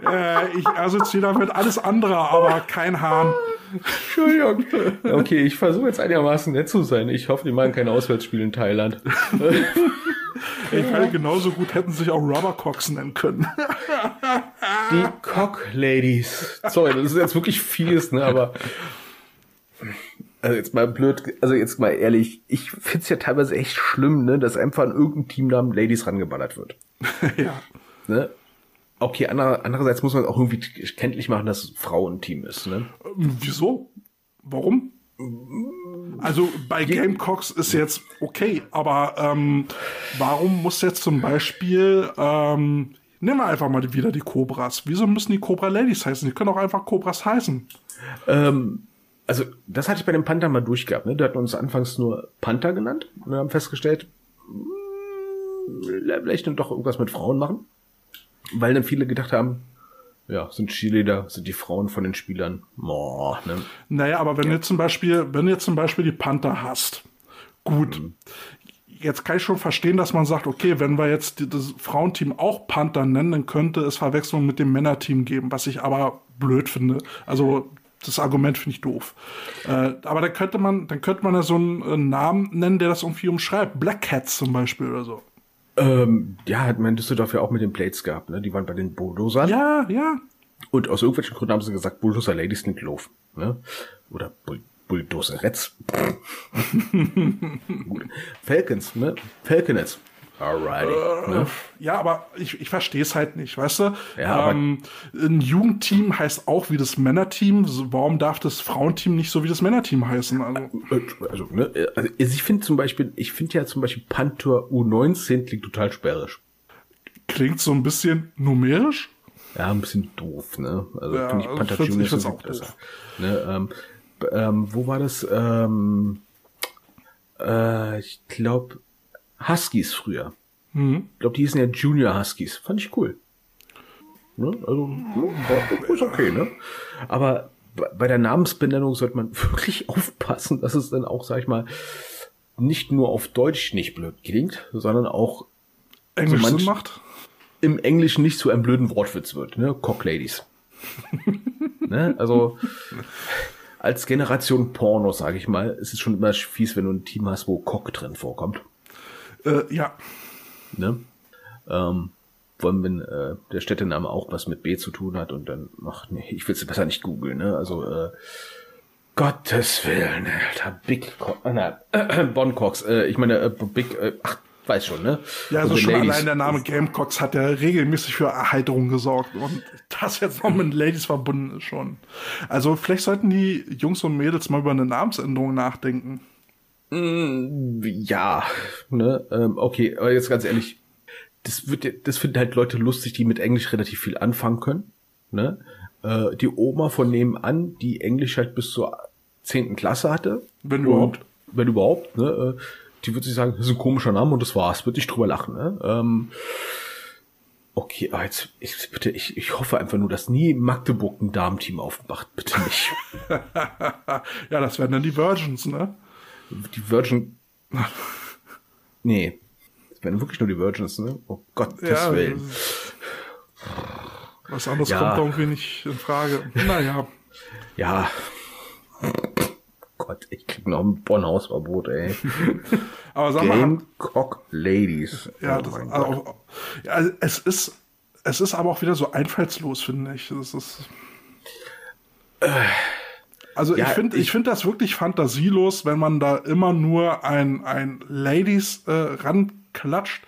Äh, ich assoziiere damit alles andere, aber kein Hahn. Entschuldigung. Okay, ich versuche jetzt einigermaßen nett zu sein. Ich hoffe, die machen kein Auswärtsspiel in Thailand. Ich meine, genauso gut hätten sich auch Rubbercocks nennen können. Die Cock Ladies. Sorry, das ist jetzt wirklich fies, ne, aber also jetzt mal blöd, also jetzt mal ehrlich, ich find's ja teilweise echt schlimm, ne, dass einfach an irgendeinem Teamnamen Ladies rangeballert wird. [laughs] ja. Ne? Okay, ander, andererseits muss man auch irgendwie kenntlich machen, dass es ein Frauenteam ist, ne? Ähm, Wieso? Warum? Also bei Gamecocks ist jetzt okay, aber ähm, warum muss jetzt zum Beispiel, ähm, nehmen wir einfach mal wieder die Cobras. Wieso müssen die Cobra Ladies heißen? Die können auch einfach Cobras heißen. Ähm, also, das hatte ich bei den Panther mal durchgehabt, ne? Die hatten uns anfangs nur Panther genannt und wir haben festgestellt, mh, vielleicht doch irgendwas mit Frauen machen. Weil dann viele gedacht haben, ja, sind Cheerleader, sind die Frauen von den Spielern. Boah, ne? Naja, aber wenn du jetzt zum Beispiel, wenn jetzt zum Beispiel die Panther hast, gut. Jetzt kann ich schon verstehen, dass man sagt, okay, wenn wir jetzt das Frauenteam auch Panther nennen, dann könnte es Verwechslung mit dem Männerteam geben, was ich aber blöd finde. Also das Argument finde ich doof. Äh, aber dann könnte man, dann könnte man ja so einen äh, Namen nennen, der das irgendwie umschreibt. Black Cats zum Beispiel oder so. Ähm, ja, hat man Düsseldorf ja auch mit den Plates gehabt, ne? Die waren bei den Bulldozern. Ja, ja. Und aus irgendwelchen Gründen haben sie gesagt, Bulldozer Ladies klingt doof. Ne? Oder Bull Bulldozerettes. [laughs] Gut. Falcons, ne? Falconets. Alrighty. ne? Ja, aber ich, ich verstehe es halt nicht, weißt du? Ja, ähm, ein Jugendteam heißt auch wie das Männerteam. Warum darf das Frauenteam nicht so wie das Männerteam heißen? Also, Äh, Also, ne? Also ich finde zum Beispiel, ich finde ja zum Beispiel Panther U19 klingt total sperrisch. klingt so ein bisschen numerisch. Ja, ein bisschen doof, ne? Also Ja, finde ich also Panther find's- Junior ist auch besser. Ne, ähm, ähm, wo war das? Ähm, äh, ich glaube Huskies früher. Mhm. Ich glaube, die hießen ja Junior Huskies. Fand ich cool. Ne? Also, ja, ist okay, ne? Aber bei- der Namensbenennung sollte man [laughs] wirklich aufpassen, dass es dann auch, sag ich mal, nicht nur auf Deutsch nicht blöd klingt, sondern auch Englisch Sinn macht. im Englischen nicht zu einem blöden Wortwitz wird, ne? Cock Ladies. [laughs] ne? Also als Generation Porno, sage ich mal, ist es schon immer fies, wenn du ein Team hast, wo Cock drin vorkommt. Äh, ja, Ne? Ähm, vor allem, wenn äh, der Städtename auch was mit B zu tun hat und dann, ach nee, ich will es besser nicht googeln, ne? Also, äh, Gottes Willen, Alter, Big Cock, äh, na, äh, [clears throat] Bon Cox, äh, ich meine, äh, Big, äh, ach, weiß schon, ne? ja, also schon Ladies- allein der Name Gamecocks hat ja regelmäßig für Erheiterung gesorgt. Und das jetzt noch mit Ladies verbunden ist schon. Also vielleicht sollten die Jungs und Mädels mal über eine Namensänderung nachdenken. Ja, ne, ähm, okay, aber jetzt ganz ehrlich, das wird, das finden halt Leute lustig, die mit Englisch relativ viel anfangen können, ne? Äh, die Oma von nebenan, die Englisch halt bis zur zehnten Klasse hatte. Wenn Und- überhaupt. Wenn überhaupt, ne? Äh, die wird sich sagen, das ist ein komischer Name und das war's, wird nicht drüber lachen, ne? Ähm, Okay, aber jetzt, ich, bitte, ich, ich hoffe einfach nur, dass nie Magdeburg ein Damenteam aufmacht. Bitte nicht. [laughs] ja, das wären dann die Virgins, ne? Die Virgin. [laughs] Nee. Das wären wirklich nur die Virgins, ne? Oh Gottes Ja, Willen. Was anderes Ja. kommt da irgendwie nicht in Frage. Naja. Ja. Gott, ich krieg noch ein Bonn-Hausverbot, ey. [laughs] Aber sag mal, Gamecock Ladies. ja, Oh das, also, Gott. ja, also es ist, es ist aber auch wieder so einfallslos, finde ich. Das ist, also ja, ich finde, ich, ich- finde das wirklich fantasielos, wenn man da immer nur ein, ein Ladies äh, ranklatscht.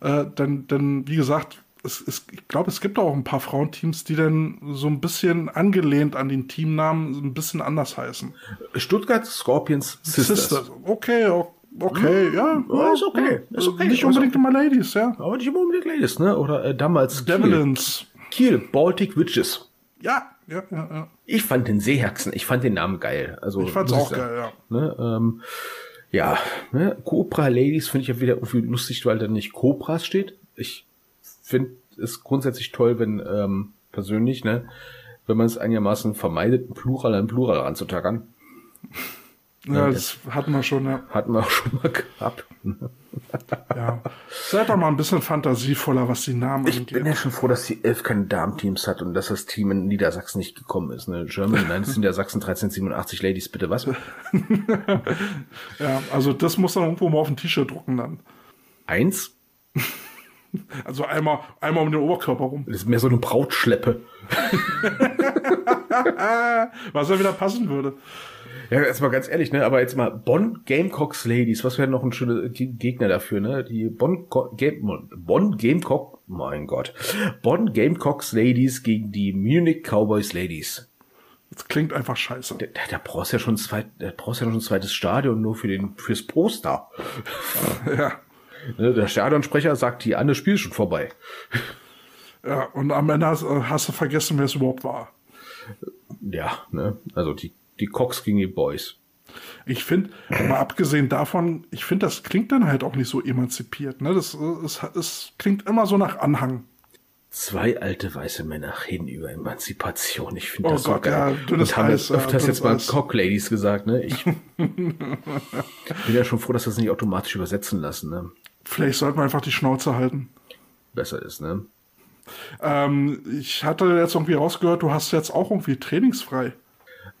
Äh, denn, denn, wie gesagt, es, es, ich glaube, es gibt auch ein paar Frauenteams, die dann so ein bisschen angelehnt an den Teamnamen so ein bisschen anders heißen. Stuttgart Scorpions Sisters. Sisters. Okay, o- okay, ja. Ja, ist okay, ist okay, Nicht ist unbedingt okay. immer Ladies, ja. Aber nicht immer unbedingt Ladies, ne? Oder äh, damals Kiel. Devlins. Kiel, Baltic Witches. Ja, ja, ja, ja. Ich fand den Seehaxen, ich fand den Namen geil. Also, Ich fand's auch geil, ja. Ne, ähm, ja, ne, Cobra Ladies finde ich ja wieder irgendwie lustig, weil da nicht Cobras steht. Ich finde es grundsätzlich toll, wenn ähm, persönlich, ne, wenn man es einigermaßen vermeidet, ein Plural an Plural ranzutackern. Ja, das hatten wir schon, ja. Hatten wir auch schon mal gehabt. [laughs] ja. Seid doch mal ein bisschen fantasievoller, was die Namen Ich bin ja angeht. schon froh, dass die Elf keine Damenteams hat und dass das Team in Niedersachsen nicht gekommen ist. Ne? German, nein, das sind Niedersachsen 1387 Ladies, bitte was? [laughs] Ja, also das muss dann irgendwo mal auf ein T-Shirt drucken dann. Eins? [laughs] Also einmal, einmal um den Oberkörper rum. Das ist mehr so eine Brautschleppe. Was ja wieder passen würde. Ja, jetzt mal ganz ehrlich, ne, aber jetzt mal Bonn Gamecocks Ladies, was wäre noch ein schöner Gegner dafür, ne? Die Bonn Game, Bonn Gamecock, mein Gott. Bonn Gamecocks Ladies gegen die Munich Cowboys Ladies. Das klingt einfach scheiße. Da, da brauchst du ja schon ein zweit, da brauchst ja noch ein zweites Stadion nur für den fürs Poster. [laughs] Ja. Ne, der Stadionsprecher sagt, die Anne Spiel ist schon vorbei. Ja, und am Ende hast, äh, hast du vergessen, wer es überhaupt war. Ja, ne? Also die die Cox gegen die Boys. Ich finde, mal abgesehen davon, ich finde, das klingt dann halt auch nicht so emanzipiert. Ne? Das, äh, es, es klingt immer so nach Anhang. Zwei alte weiße Männer reden über Emanzipation. Ich finde Oh das so Gott, geil. ja, Und haben Eis, jetzt öfters ja, jetzt mal dünnes Eis. Cock Ladies gesagt, ne? Ich [laughs] bin ja schon froh, dass wir das nicht automatisch übersetzen lassen, ne? Vielleicht sollten wir einfach die Schnauze halten. Besser ist, ne? Ähm, ich hatte jetzt irgendwie rausgehört, du hast jetzt auch irgendwie trainingsfrei.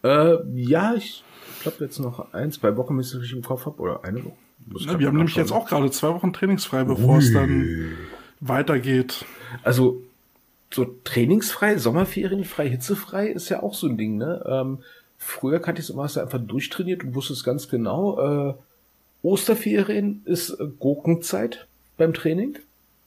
Äh, ja, ich glaube jetzt noch ein, zwei Wochen, wenn ich es richtig im Kopf habe, oder eine Woche. Grad wir haben nämlich jetzt auch gerade zwei Wochen trainingsfrei, bevor es dann weitergeht. Also, so trainingsfrei, sommerferienfrei, hitzefrei ist ja auch so ein Ding, ne? Ähm, früher kannte ich es immer, hast du einfach durchtrainiert und wusstest ganz genau, äh, Osterferien ist äh, Gurkenzeit beim Training,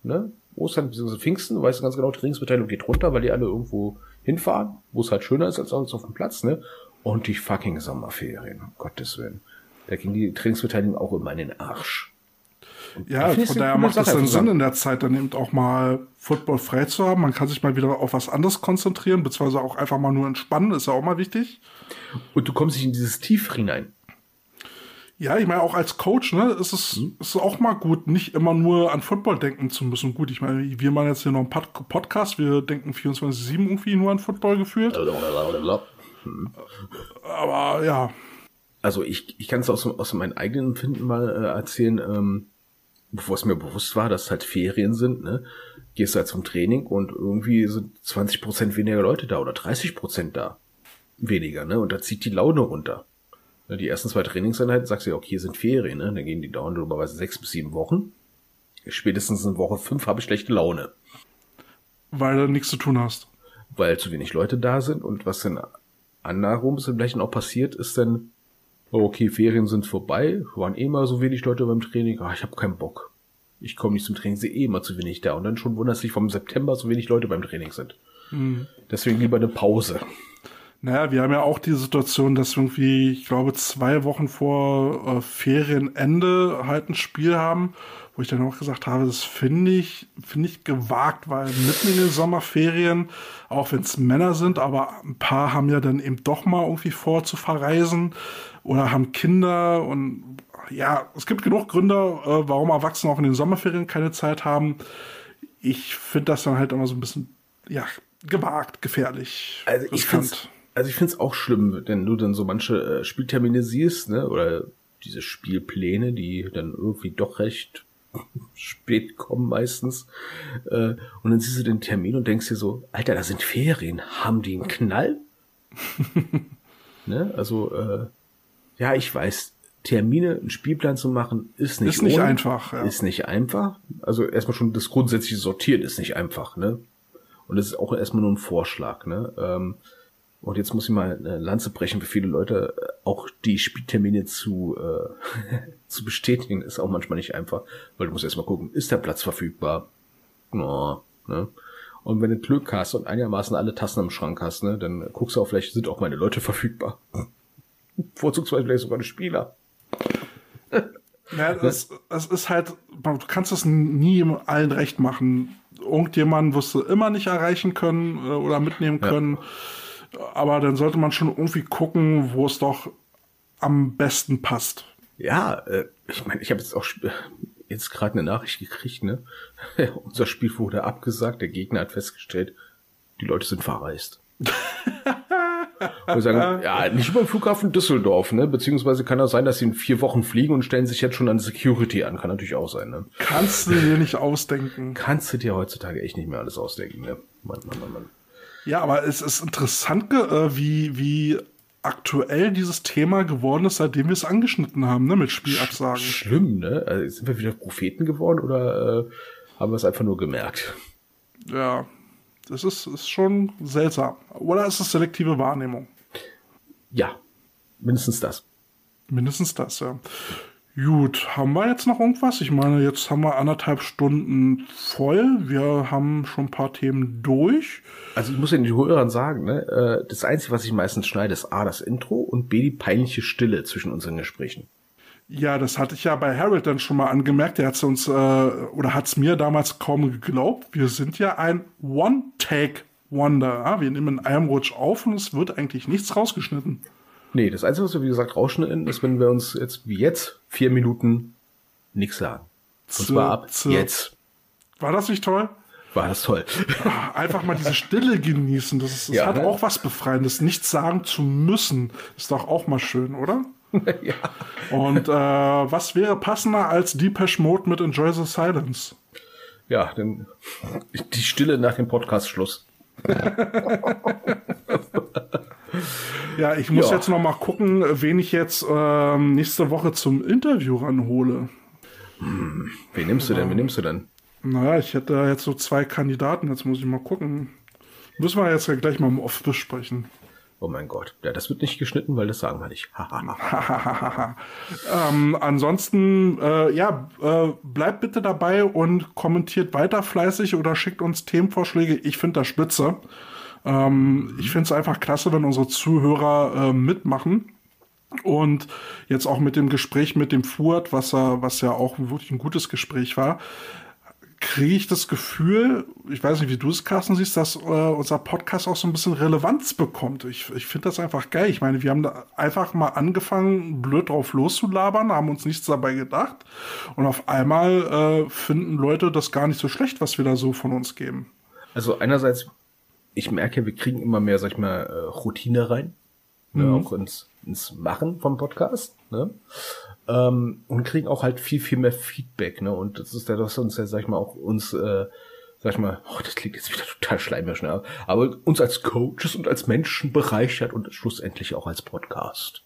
ne? Ostern bzw. Pfingsten, weißt du ganz genau, Trainingsbeteiligung geht runter, weil die alle irgendwo hinfahren, wo es halt schöner ist als alles auf dem Platz, ne? Und die fucking Sommerferien, um Gottes Willen. Da ging die Trainingsbeteiligung auch immer in den Arsch. Ja, von daher macht es dann. Sinn, in der Zeit dann eben auch mal Football frei zu haben. Man kann sich mal wieder auf was anderes konzentrieren, beziehungsweise auch einfach mal nur entspannen, ist ja auch mal wichtig. Und du kommst nicht in dieses Tief hinein. Ja, ich meine, auch als Coach, ne, ist es Mhm. ist auch mal gut, nicht immer nur an Football denken zu müssen. Gut, ich meine, wir machen jetzt hier noch einen Pod Podcast, wir denken 24-7 irgendwie nur an Football gefühlt. Aber ja, Also ich, ich kann es aus, aus meinem eigenen Empfinden mal äh, erzählen, ähm, bevor es mir bewusst war, dass es halt Ferien sind, ne? Gehst du halt zum Training und irgendwie sind 20 Prozent weniger Leute da oder 30 Prozent da. Weniger, ne? Und da zieht die Laune runter. Ne, Die ersten zwei Trainingseinheiten sagst du ja, okay, hier sind Ferien, ne? Dann gehen die dauern normalerweise sechs bis sieben Wochen. Spätestens in Woche fünf habe ich schlechte Laune. weil du nichts zu tun hast. weil zu wenig Leute da sind und was dann andersrum ist vielleicht auch passiert, ist dann, oh, okay, Ferien sind vorbei, waren eh mal so wenig Leute beim Training, ah, ich habe keinen Bock. Ich komme nicht zum Training, sehe eh immer zu wenig da und dann schon wundert sich vom September so wenig Leute beim Training sind. Deswegen lieber eine Pause. Naja, wir haben ja auch die Situation, dass wir irgendwie, ich glaube, zwei Wochen vor äh, Ferienende halt ein Spiel haben, wo ich dann auch gesagt habe, das finde ich, finde ich gewagt, weil mitten in den Sommerferien, auch wenn es Männer sind, aber ein paar haben ja dann eben doch mal irgendwie vor zu verreisen oder haben Kinder und ja, es gibt genug Gründe, äh, warum Erwachsene auch in den Sommerferien keine Zeit haben. ich finde das dann halt immer so ein bisschen, ja, gewagt, gefährlich. Also ich riskant. finde also ich finde es auch schlimm, wenn du dann so manche äh, Spieltermine siehst, ne, oder diese Spielpläne, die dann irgendwie doch recht [laughs] spät kommen meistens. Äh, und dann siehst du den Termin und denkst dir so, Alter, da sind Ferien, haben die einen Knall? [laughs] ne? Also, äh, ja, ich weiß, Termine, einen Spielplan zu machen, ist nicht, Ist nicht ohne, einfach, ja. Ist nicht einfach. Also erstmal schon das grundsätzliche Sortieren ist nicht einfach, ne? Und das ist auch erstmal nur ein Vorschlag, ne? Ähm, und jetzt muss ich mal eine Lanze brechen für viele Leute. äh, Auch die Spieltermine zu, äh, [laughs] zu bestätigen ist auch manchmal nicht einfach, weil du musst erstmal gucken, ist der Platz verfügbar? Ja, ne? Und wenn du Glück hast und einigermaßen alle Tassen im Schrank hast, ne, dann guckst du auch, vielleicht sind auch meine Leute verfügbar. [laughs] Vorzugsweise vielleicht sogar die Spieler. Ja, es, es ist halt, du kannst es nie allen recht machen. Irgendjemanden wirst du immer nicht erreichen können äh, oder mitnehmen Ja. Aber dann sollte man schon irgendwie gucken, wo es doch am besten passt. Ja, äh, ich meine, ich habe jetzt auch jetzt gerade eine Nachricht gekriegt, ne? [laughs] Unser Spiel wurde abgesagt, der Gegner hat festgestellt, die Leute sind verreist. [laughs] Und wir sagen, ja, nicht über den Flughafen Düsseldorf, ne? Beziehungsweise kann das sein, dass sie in vier Wochen fliegen und stellen sich jetzt schon an Security an. Kann natürlich auch sein, ne? Kannst du dir nicht ausdenken. Kannst du dir heutzutage echt nicht mehr alles ausdenken, ne? Mann, Mann, Mann, Mann. Ja, aber es ist interessant, äh, wie, wie aktuell dieses Thema geworden ist, seitdem wir es angeschnitten haben, ne, mit Spielabsagen. Schlimm, ne? Also, sind wir wieder Propheten geworden oder äh, haben wir es einfach nur gemerkt? Ja, das ist, ist schon seltsam. Oder ist es selektive Wahrnehmung? Ja, mindestens das. Mindestens das, ja. Gut, haben wir jetzt noch irgendwas? Ich meine, jetzt haben wir anderthalb Stunden voll. Wir haben schon ein paar Themen durch. Also ich muss ja den Hörern sagen, ne, äh, das Einzige, was ich meistens schneide, ist A, das Intro und B, die peinliche Stille zwischen unseren Gesprächen. Ja, das hatte ich ja bei Harold dann schon mal angemerkt. Der hat es uns, äh, oder hat es mir damals kaum geglaubt. Wir sind ja ein One-Take-Wonder. Ja? Wir nehmen in einem Rutsch auf und es wird eigentlich nichts rausgeschnitten. Nee, das Einzige, was wir, wie gesagt, rausschneiden, ist, wenn wir uns jetzt, wie jetzt, vier Minuten nichts sagen. Und zwar ab zu- jetzt. War das nicht toll? War das toll. Einfach mal diese Stille genießen. Das, ist, das Ja, hat ne? auch was Befreiendes. Nichts sagen zu müssen, ist doch auch mal schön, oder? [laughs] ja. Und äh, was wäre passender als Depeche Mode mit Enjoy the Silence? Ja, denn die Stille nach dem Podcast-Schluss. [laughs] Ja, ich muss Ja. jetzt noch mal gucken, wen ich jetzt ähm, nächste Woche zum Interview ranhole. Wen nimmst du denn? Wen nimmst du denn? Naja, ich hätte jetzt so zwei Kandidaten. Jetzt muss ich mal gucken. Müssen wir jetzt gleich mal im Off besprechen. Oh mein Gott. Ja, das wird nicht geschnitten, weil das sagen wir nicht. [laughs] Ähm, ansonsten, äh, ja, äh, bleibt bitte dabei und kommentiert weiter fleißig oder schickt uns Themenvorschläge. Ich finde das spitze. Ähm, Ich finde es einfach klasse, wenn unsere Zuhörer äh, mitmachen. Und jetzt auch mit dem Gespräch mit dem Fuhrt, was was ja auch wirklich ein gutes Gespräch war, kriege ich das Gefühl, ich weiß nicht, wie du es, Carsten, siehst, dass äh, unser Podcast auch so ein bisschen Relevanz bekommt. Ich, ich finde das einfach geil. Ich meine, wir haben da einfach mal angefangen, blöd drauf loszulabern, haben uns nichts dabei gedacht. Und auf einmal äh, finden Leute das gar nicht so schlecht, was wir da so von uns geben. Also einerseits, ich merke, wir kriegen immer mehr, sag ich mal, äh, Routine rein. Ne, auch ins, ins Machen vom Podcast. Ne? Ähm, und kriegen auch halt viel, viel mehr Feedback. Ne? Und das ist ja das, was uns ja, sag ich mal, auch uns, äh, sag ich mal, oh, das klingt jetzt wieder total schleimisch, ne? aber uns als Coaches und als Menschen bereichert und schlussendlich auch als Podcast.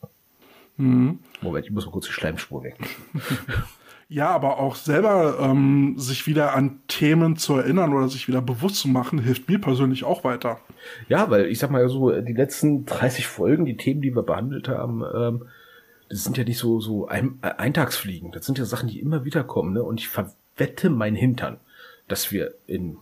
Moment, ich muss mal kurz die Schleimspur wegnehmen. [laughs] Ja, aber auch selber ähm, sich wieder an Themen zu erinnern oder sich wieder bewusst zu machen, hilft mir persönlich auch weiter. Ja, weil ich sag mal so, die letzten 30 Folgen, die Themen, die wir behandelt haben, ähm, das sind ja nicht so, so ein, äh, Eintagsfliegen. Das sind ja Sachen, die immer wieder kommen, ne? Und ich verwette mein Hintern, dass wir in,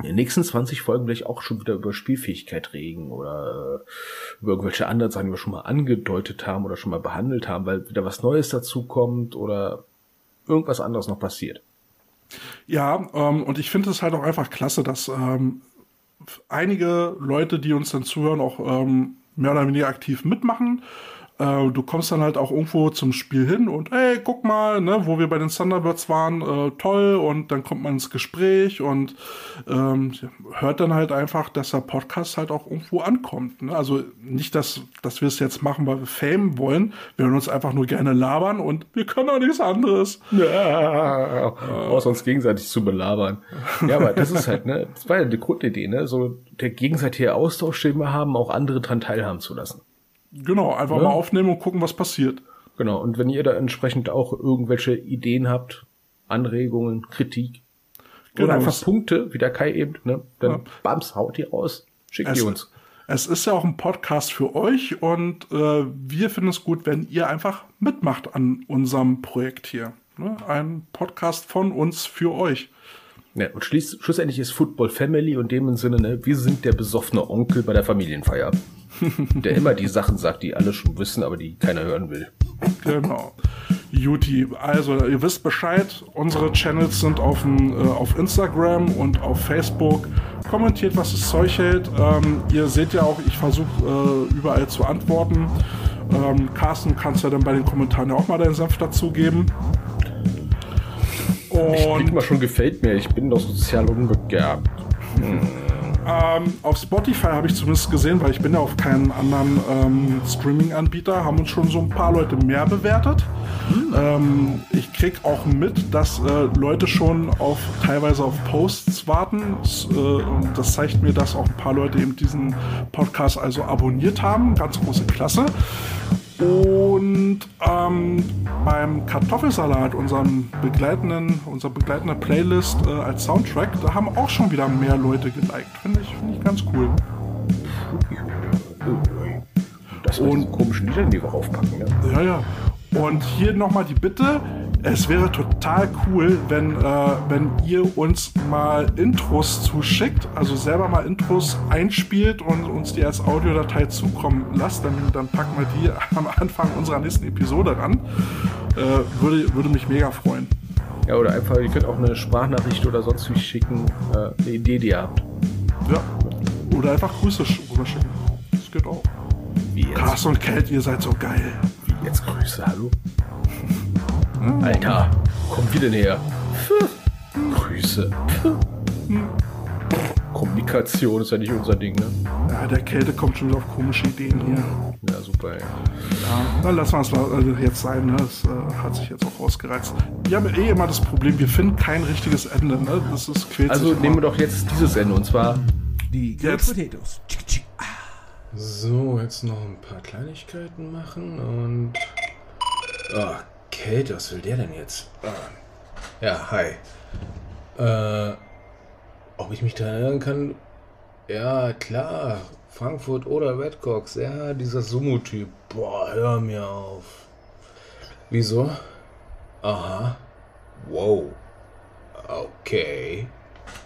in den nächsten 20 Folgen vielleicht auch schon wieder über Spielfähigkeit reden oder äh, über irgendwelche anderen Sachen, die wir schon mal angedeutet haben oder schon mal behandelt haben, weil wieder was Neues dazu kommt oder irgendwas anderes noch passiert. Ja, ähm, und ich finde es halt auch einfach klasse, dass ähm, einige Leute, die uns dann zuhören, auch ähm, mehr oder weniger aktiv mitmachen. Äh, äh, du kommst dann halt auch irgendwo zum Spiel hin und ey, guck mal, ne, wo wir bei den Thunderbirds waren, äh, toll und dann kommt man ins Gespräch und ähm, hört dann halt einfach, dass der Podcast halt auch irgendwo ankommt. Ne? Also nicht, dass, dass wir es jetzt machen, weil wir Fame wollen. Wir hören uns einfach nur gerne labern und wir können auch nichts anderes. Ja, außer uns gegenseitig zu belabern. Ja, aber das ist halt, ne, das war ja die Grundidee, ne, so der gegenseitige Austausch, den wir haben, auch andere dran teilhaben zu lassen. Genau, einfach Ja. mal aufnehmen und gucken, was passiert. Genau, und wenn ihr da entsprechend auch irgendwelche Ideen habt, Anregungen, Kritik Genau, oder einfach Punkte, wie der Kai eben, ne, dann Ja. bams, haut die raus, schickt die Es- uns. Es ist ja auch ein Podcast für euch und äh, wir finden es gut, wenn ihr einfach mitmacht an unserem Projekt hier. Ne? Ein Podcast von uns für euch. Ja, und schließ, schlussendlich ist Football Family und dem im Sinne, ne, wir sind der besoffene Onkel bei der Familienfeier. [laughs] der immer die Sachen sagt, die alle schon wissen, aber die keiner hören will. Genau. Juti, also ihr wisst Bescheid, unsere Channels sind auf, äh, auf Instagram und auf Facebook. Kommentiert, was das Zeug hält. Ähm, ihr seht ja auch, ich versuche äh, überall zu antworten. Ähm, Carsten, kannst ja dann bei den Kommentaren ja auch mal deinen Senf dazugeben. Ich krieg mal schon gefällt mir, ich bin doch sozial unbegabt. Ähm, auf Spotify habe ich zumindest gesehen, weil ich bin ja auf keinen anderen ähm, Streaming-Anbieter, haben uns schon so ein paar Leute mehr bewertet. Ähm, ich krieg auch mit, dass äh, Leute schon auf teilweise auf Posts warten. S- äh, und das zeigt mir, dass auch ein paar Leute eben diesen Podcast also abonniert haben. Ganz große Klasse. Und ähm, beim Kartoffelsalat, unserem begleitenden, unserer begleitenden Playlist äh, als Soundtrack, da haben auch schon wieder mehr Leute geliked. Finde ich, finde ich ganz cool. Das Und- komischen Liedern, die wir raufpacken, ne? Ja, ja. Und hier nochmal die Bitte. Es wäre total cool, wenn, äh, wenn ihr uns mal Intros zuschickt, also selber mal Intros einspielt und uns die als Audiodatei zukommen lasst. Dann, dann packen wir die [laughs] am Anfang unserer nächsten Episode ran. Äh, würde, würde mich mega freuen. Ja, oder einfach, ihr könnt auch eine Sprachnachricht oder sonst wie schicken, äh, eine Idee, die ihr habt. Ja. Oder einfach Grüße sch- rüberschicken. Das geht auch. Wie jetzt? Carsten und Kate, ihr seid so geil. Wie jetzt Grüße, hallo? Alter, komm wieder näher. Grüße. Kommunikation ist ja nicht unser Ding, ne? Ja, der Kälte kommt schon wieder auf komische Ideen hier. Ja, super, ey. Ja, dann lassen wir es la- also jetzt sein. Ne? Das äh, hat sich jetzt auch ausgereizt. Wir haben eh immer das Problem, wir finden kein richtiges Ende. Ne? Das ist quält Also sich nehmen wir doch jetzt dieses Ende und zwar Die Jetzt. Potatoes. So, jetzt noch ein paar Kleinigkeiten machen und. Ah, Kate, was will der denn jetzt? Ah. Ja, hi. Äh, ob ich mich daran erinnern kann? Ja, klar. Frankfurt oder Red Cox. Ja, dieser Sumo-Typ. Boah, hör mir auf. Wieso? Aha. Wow. Okay.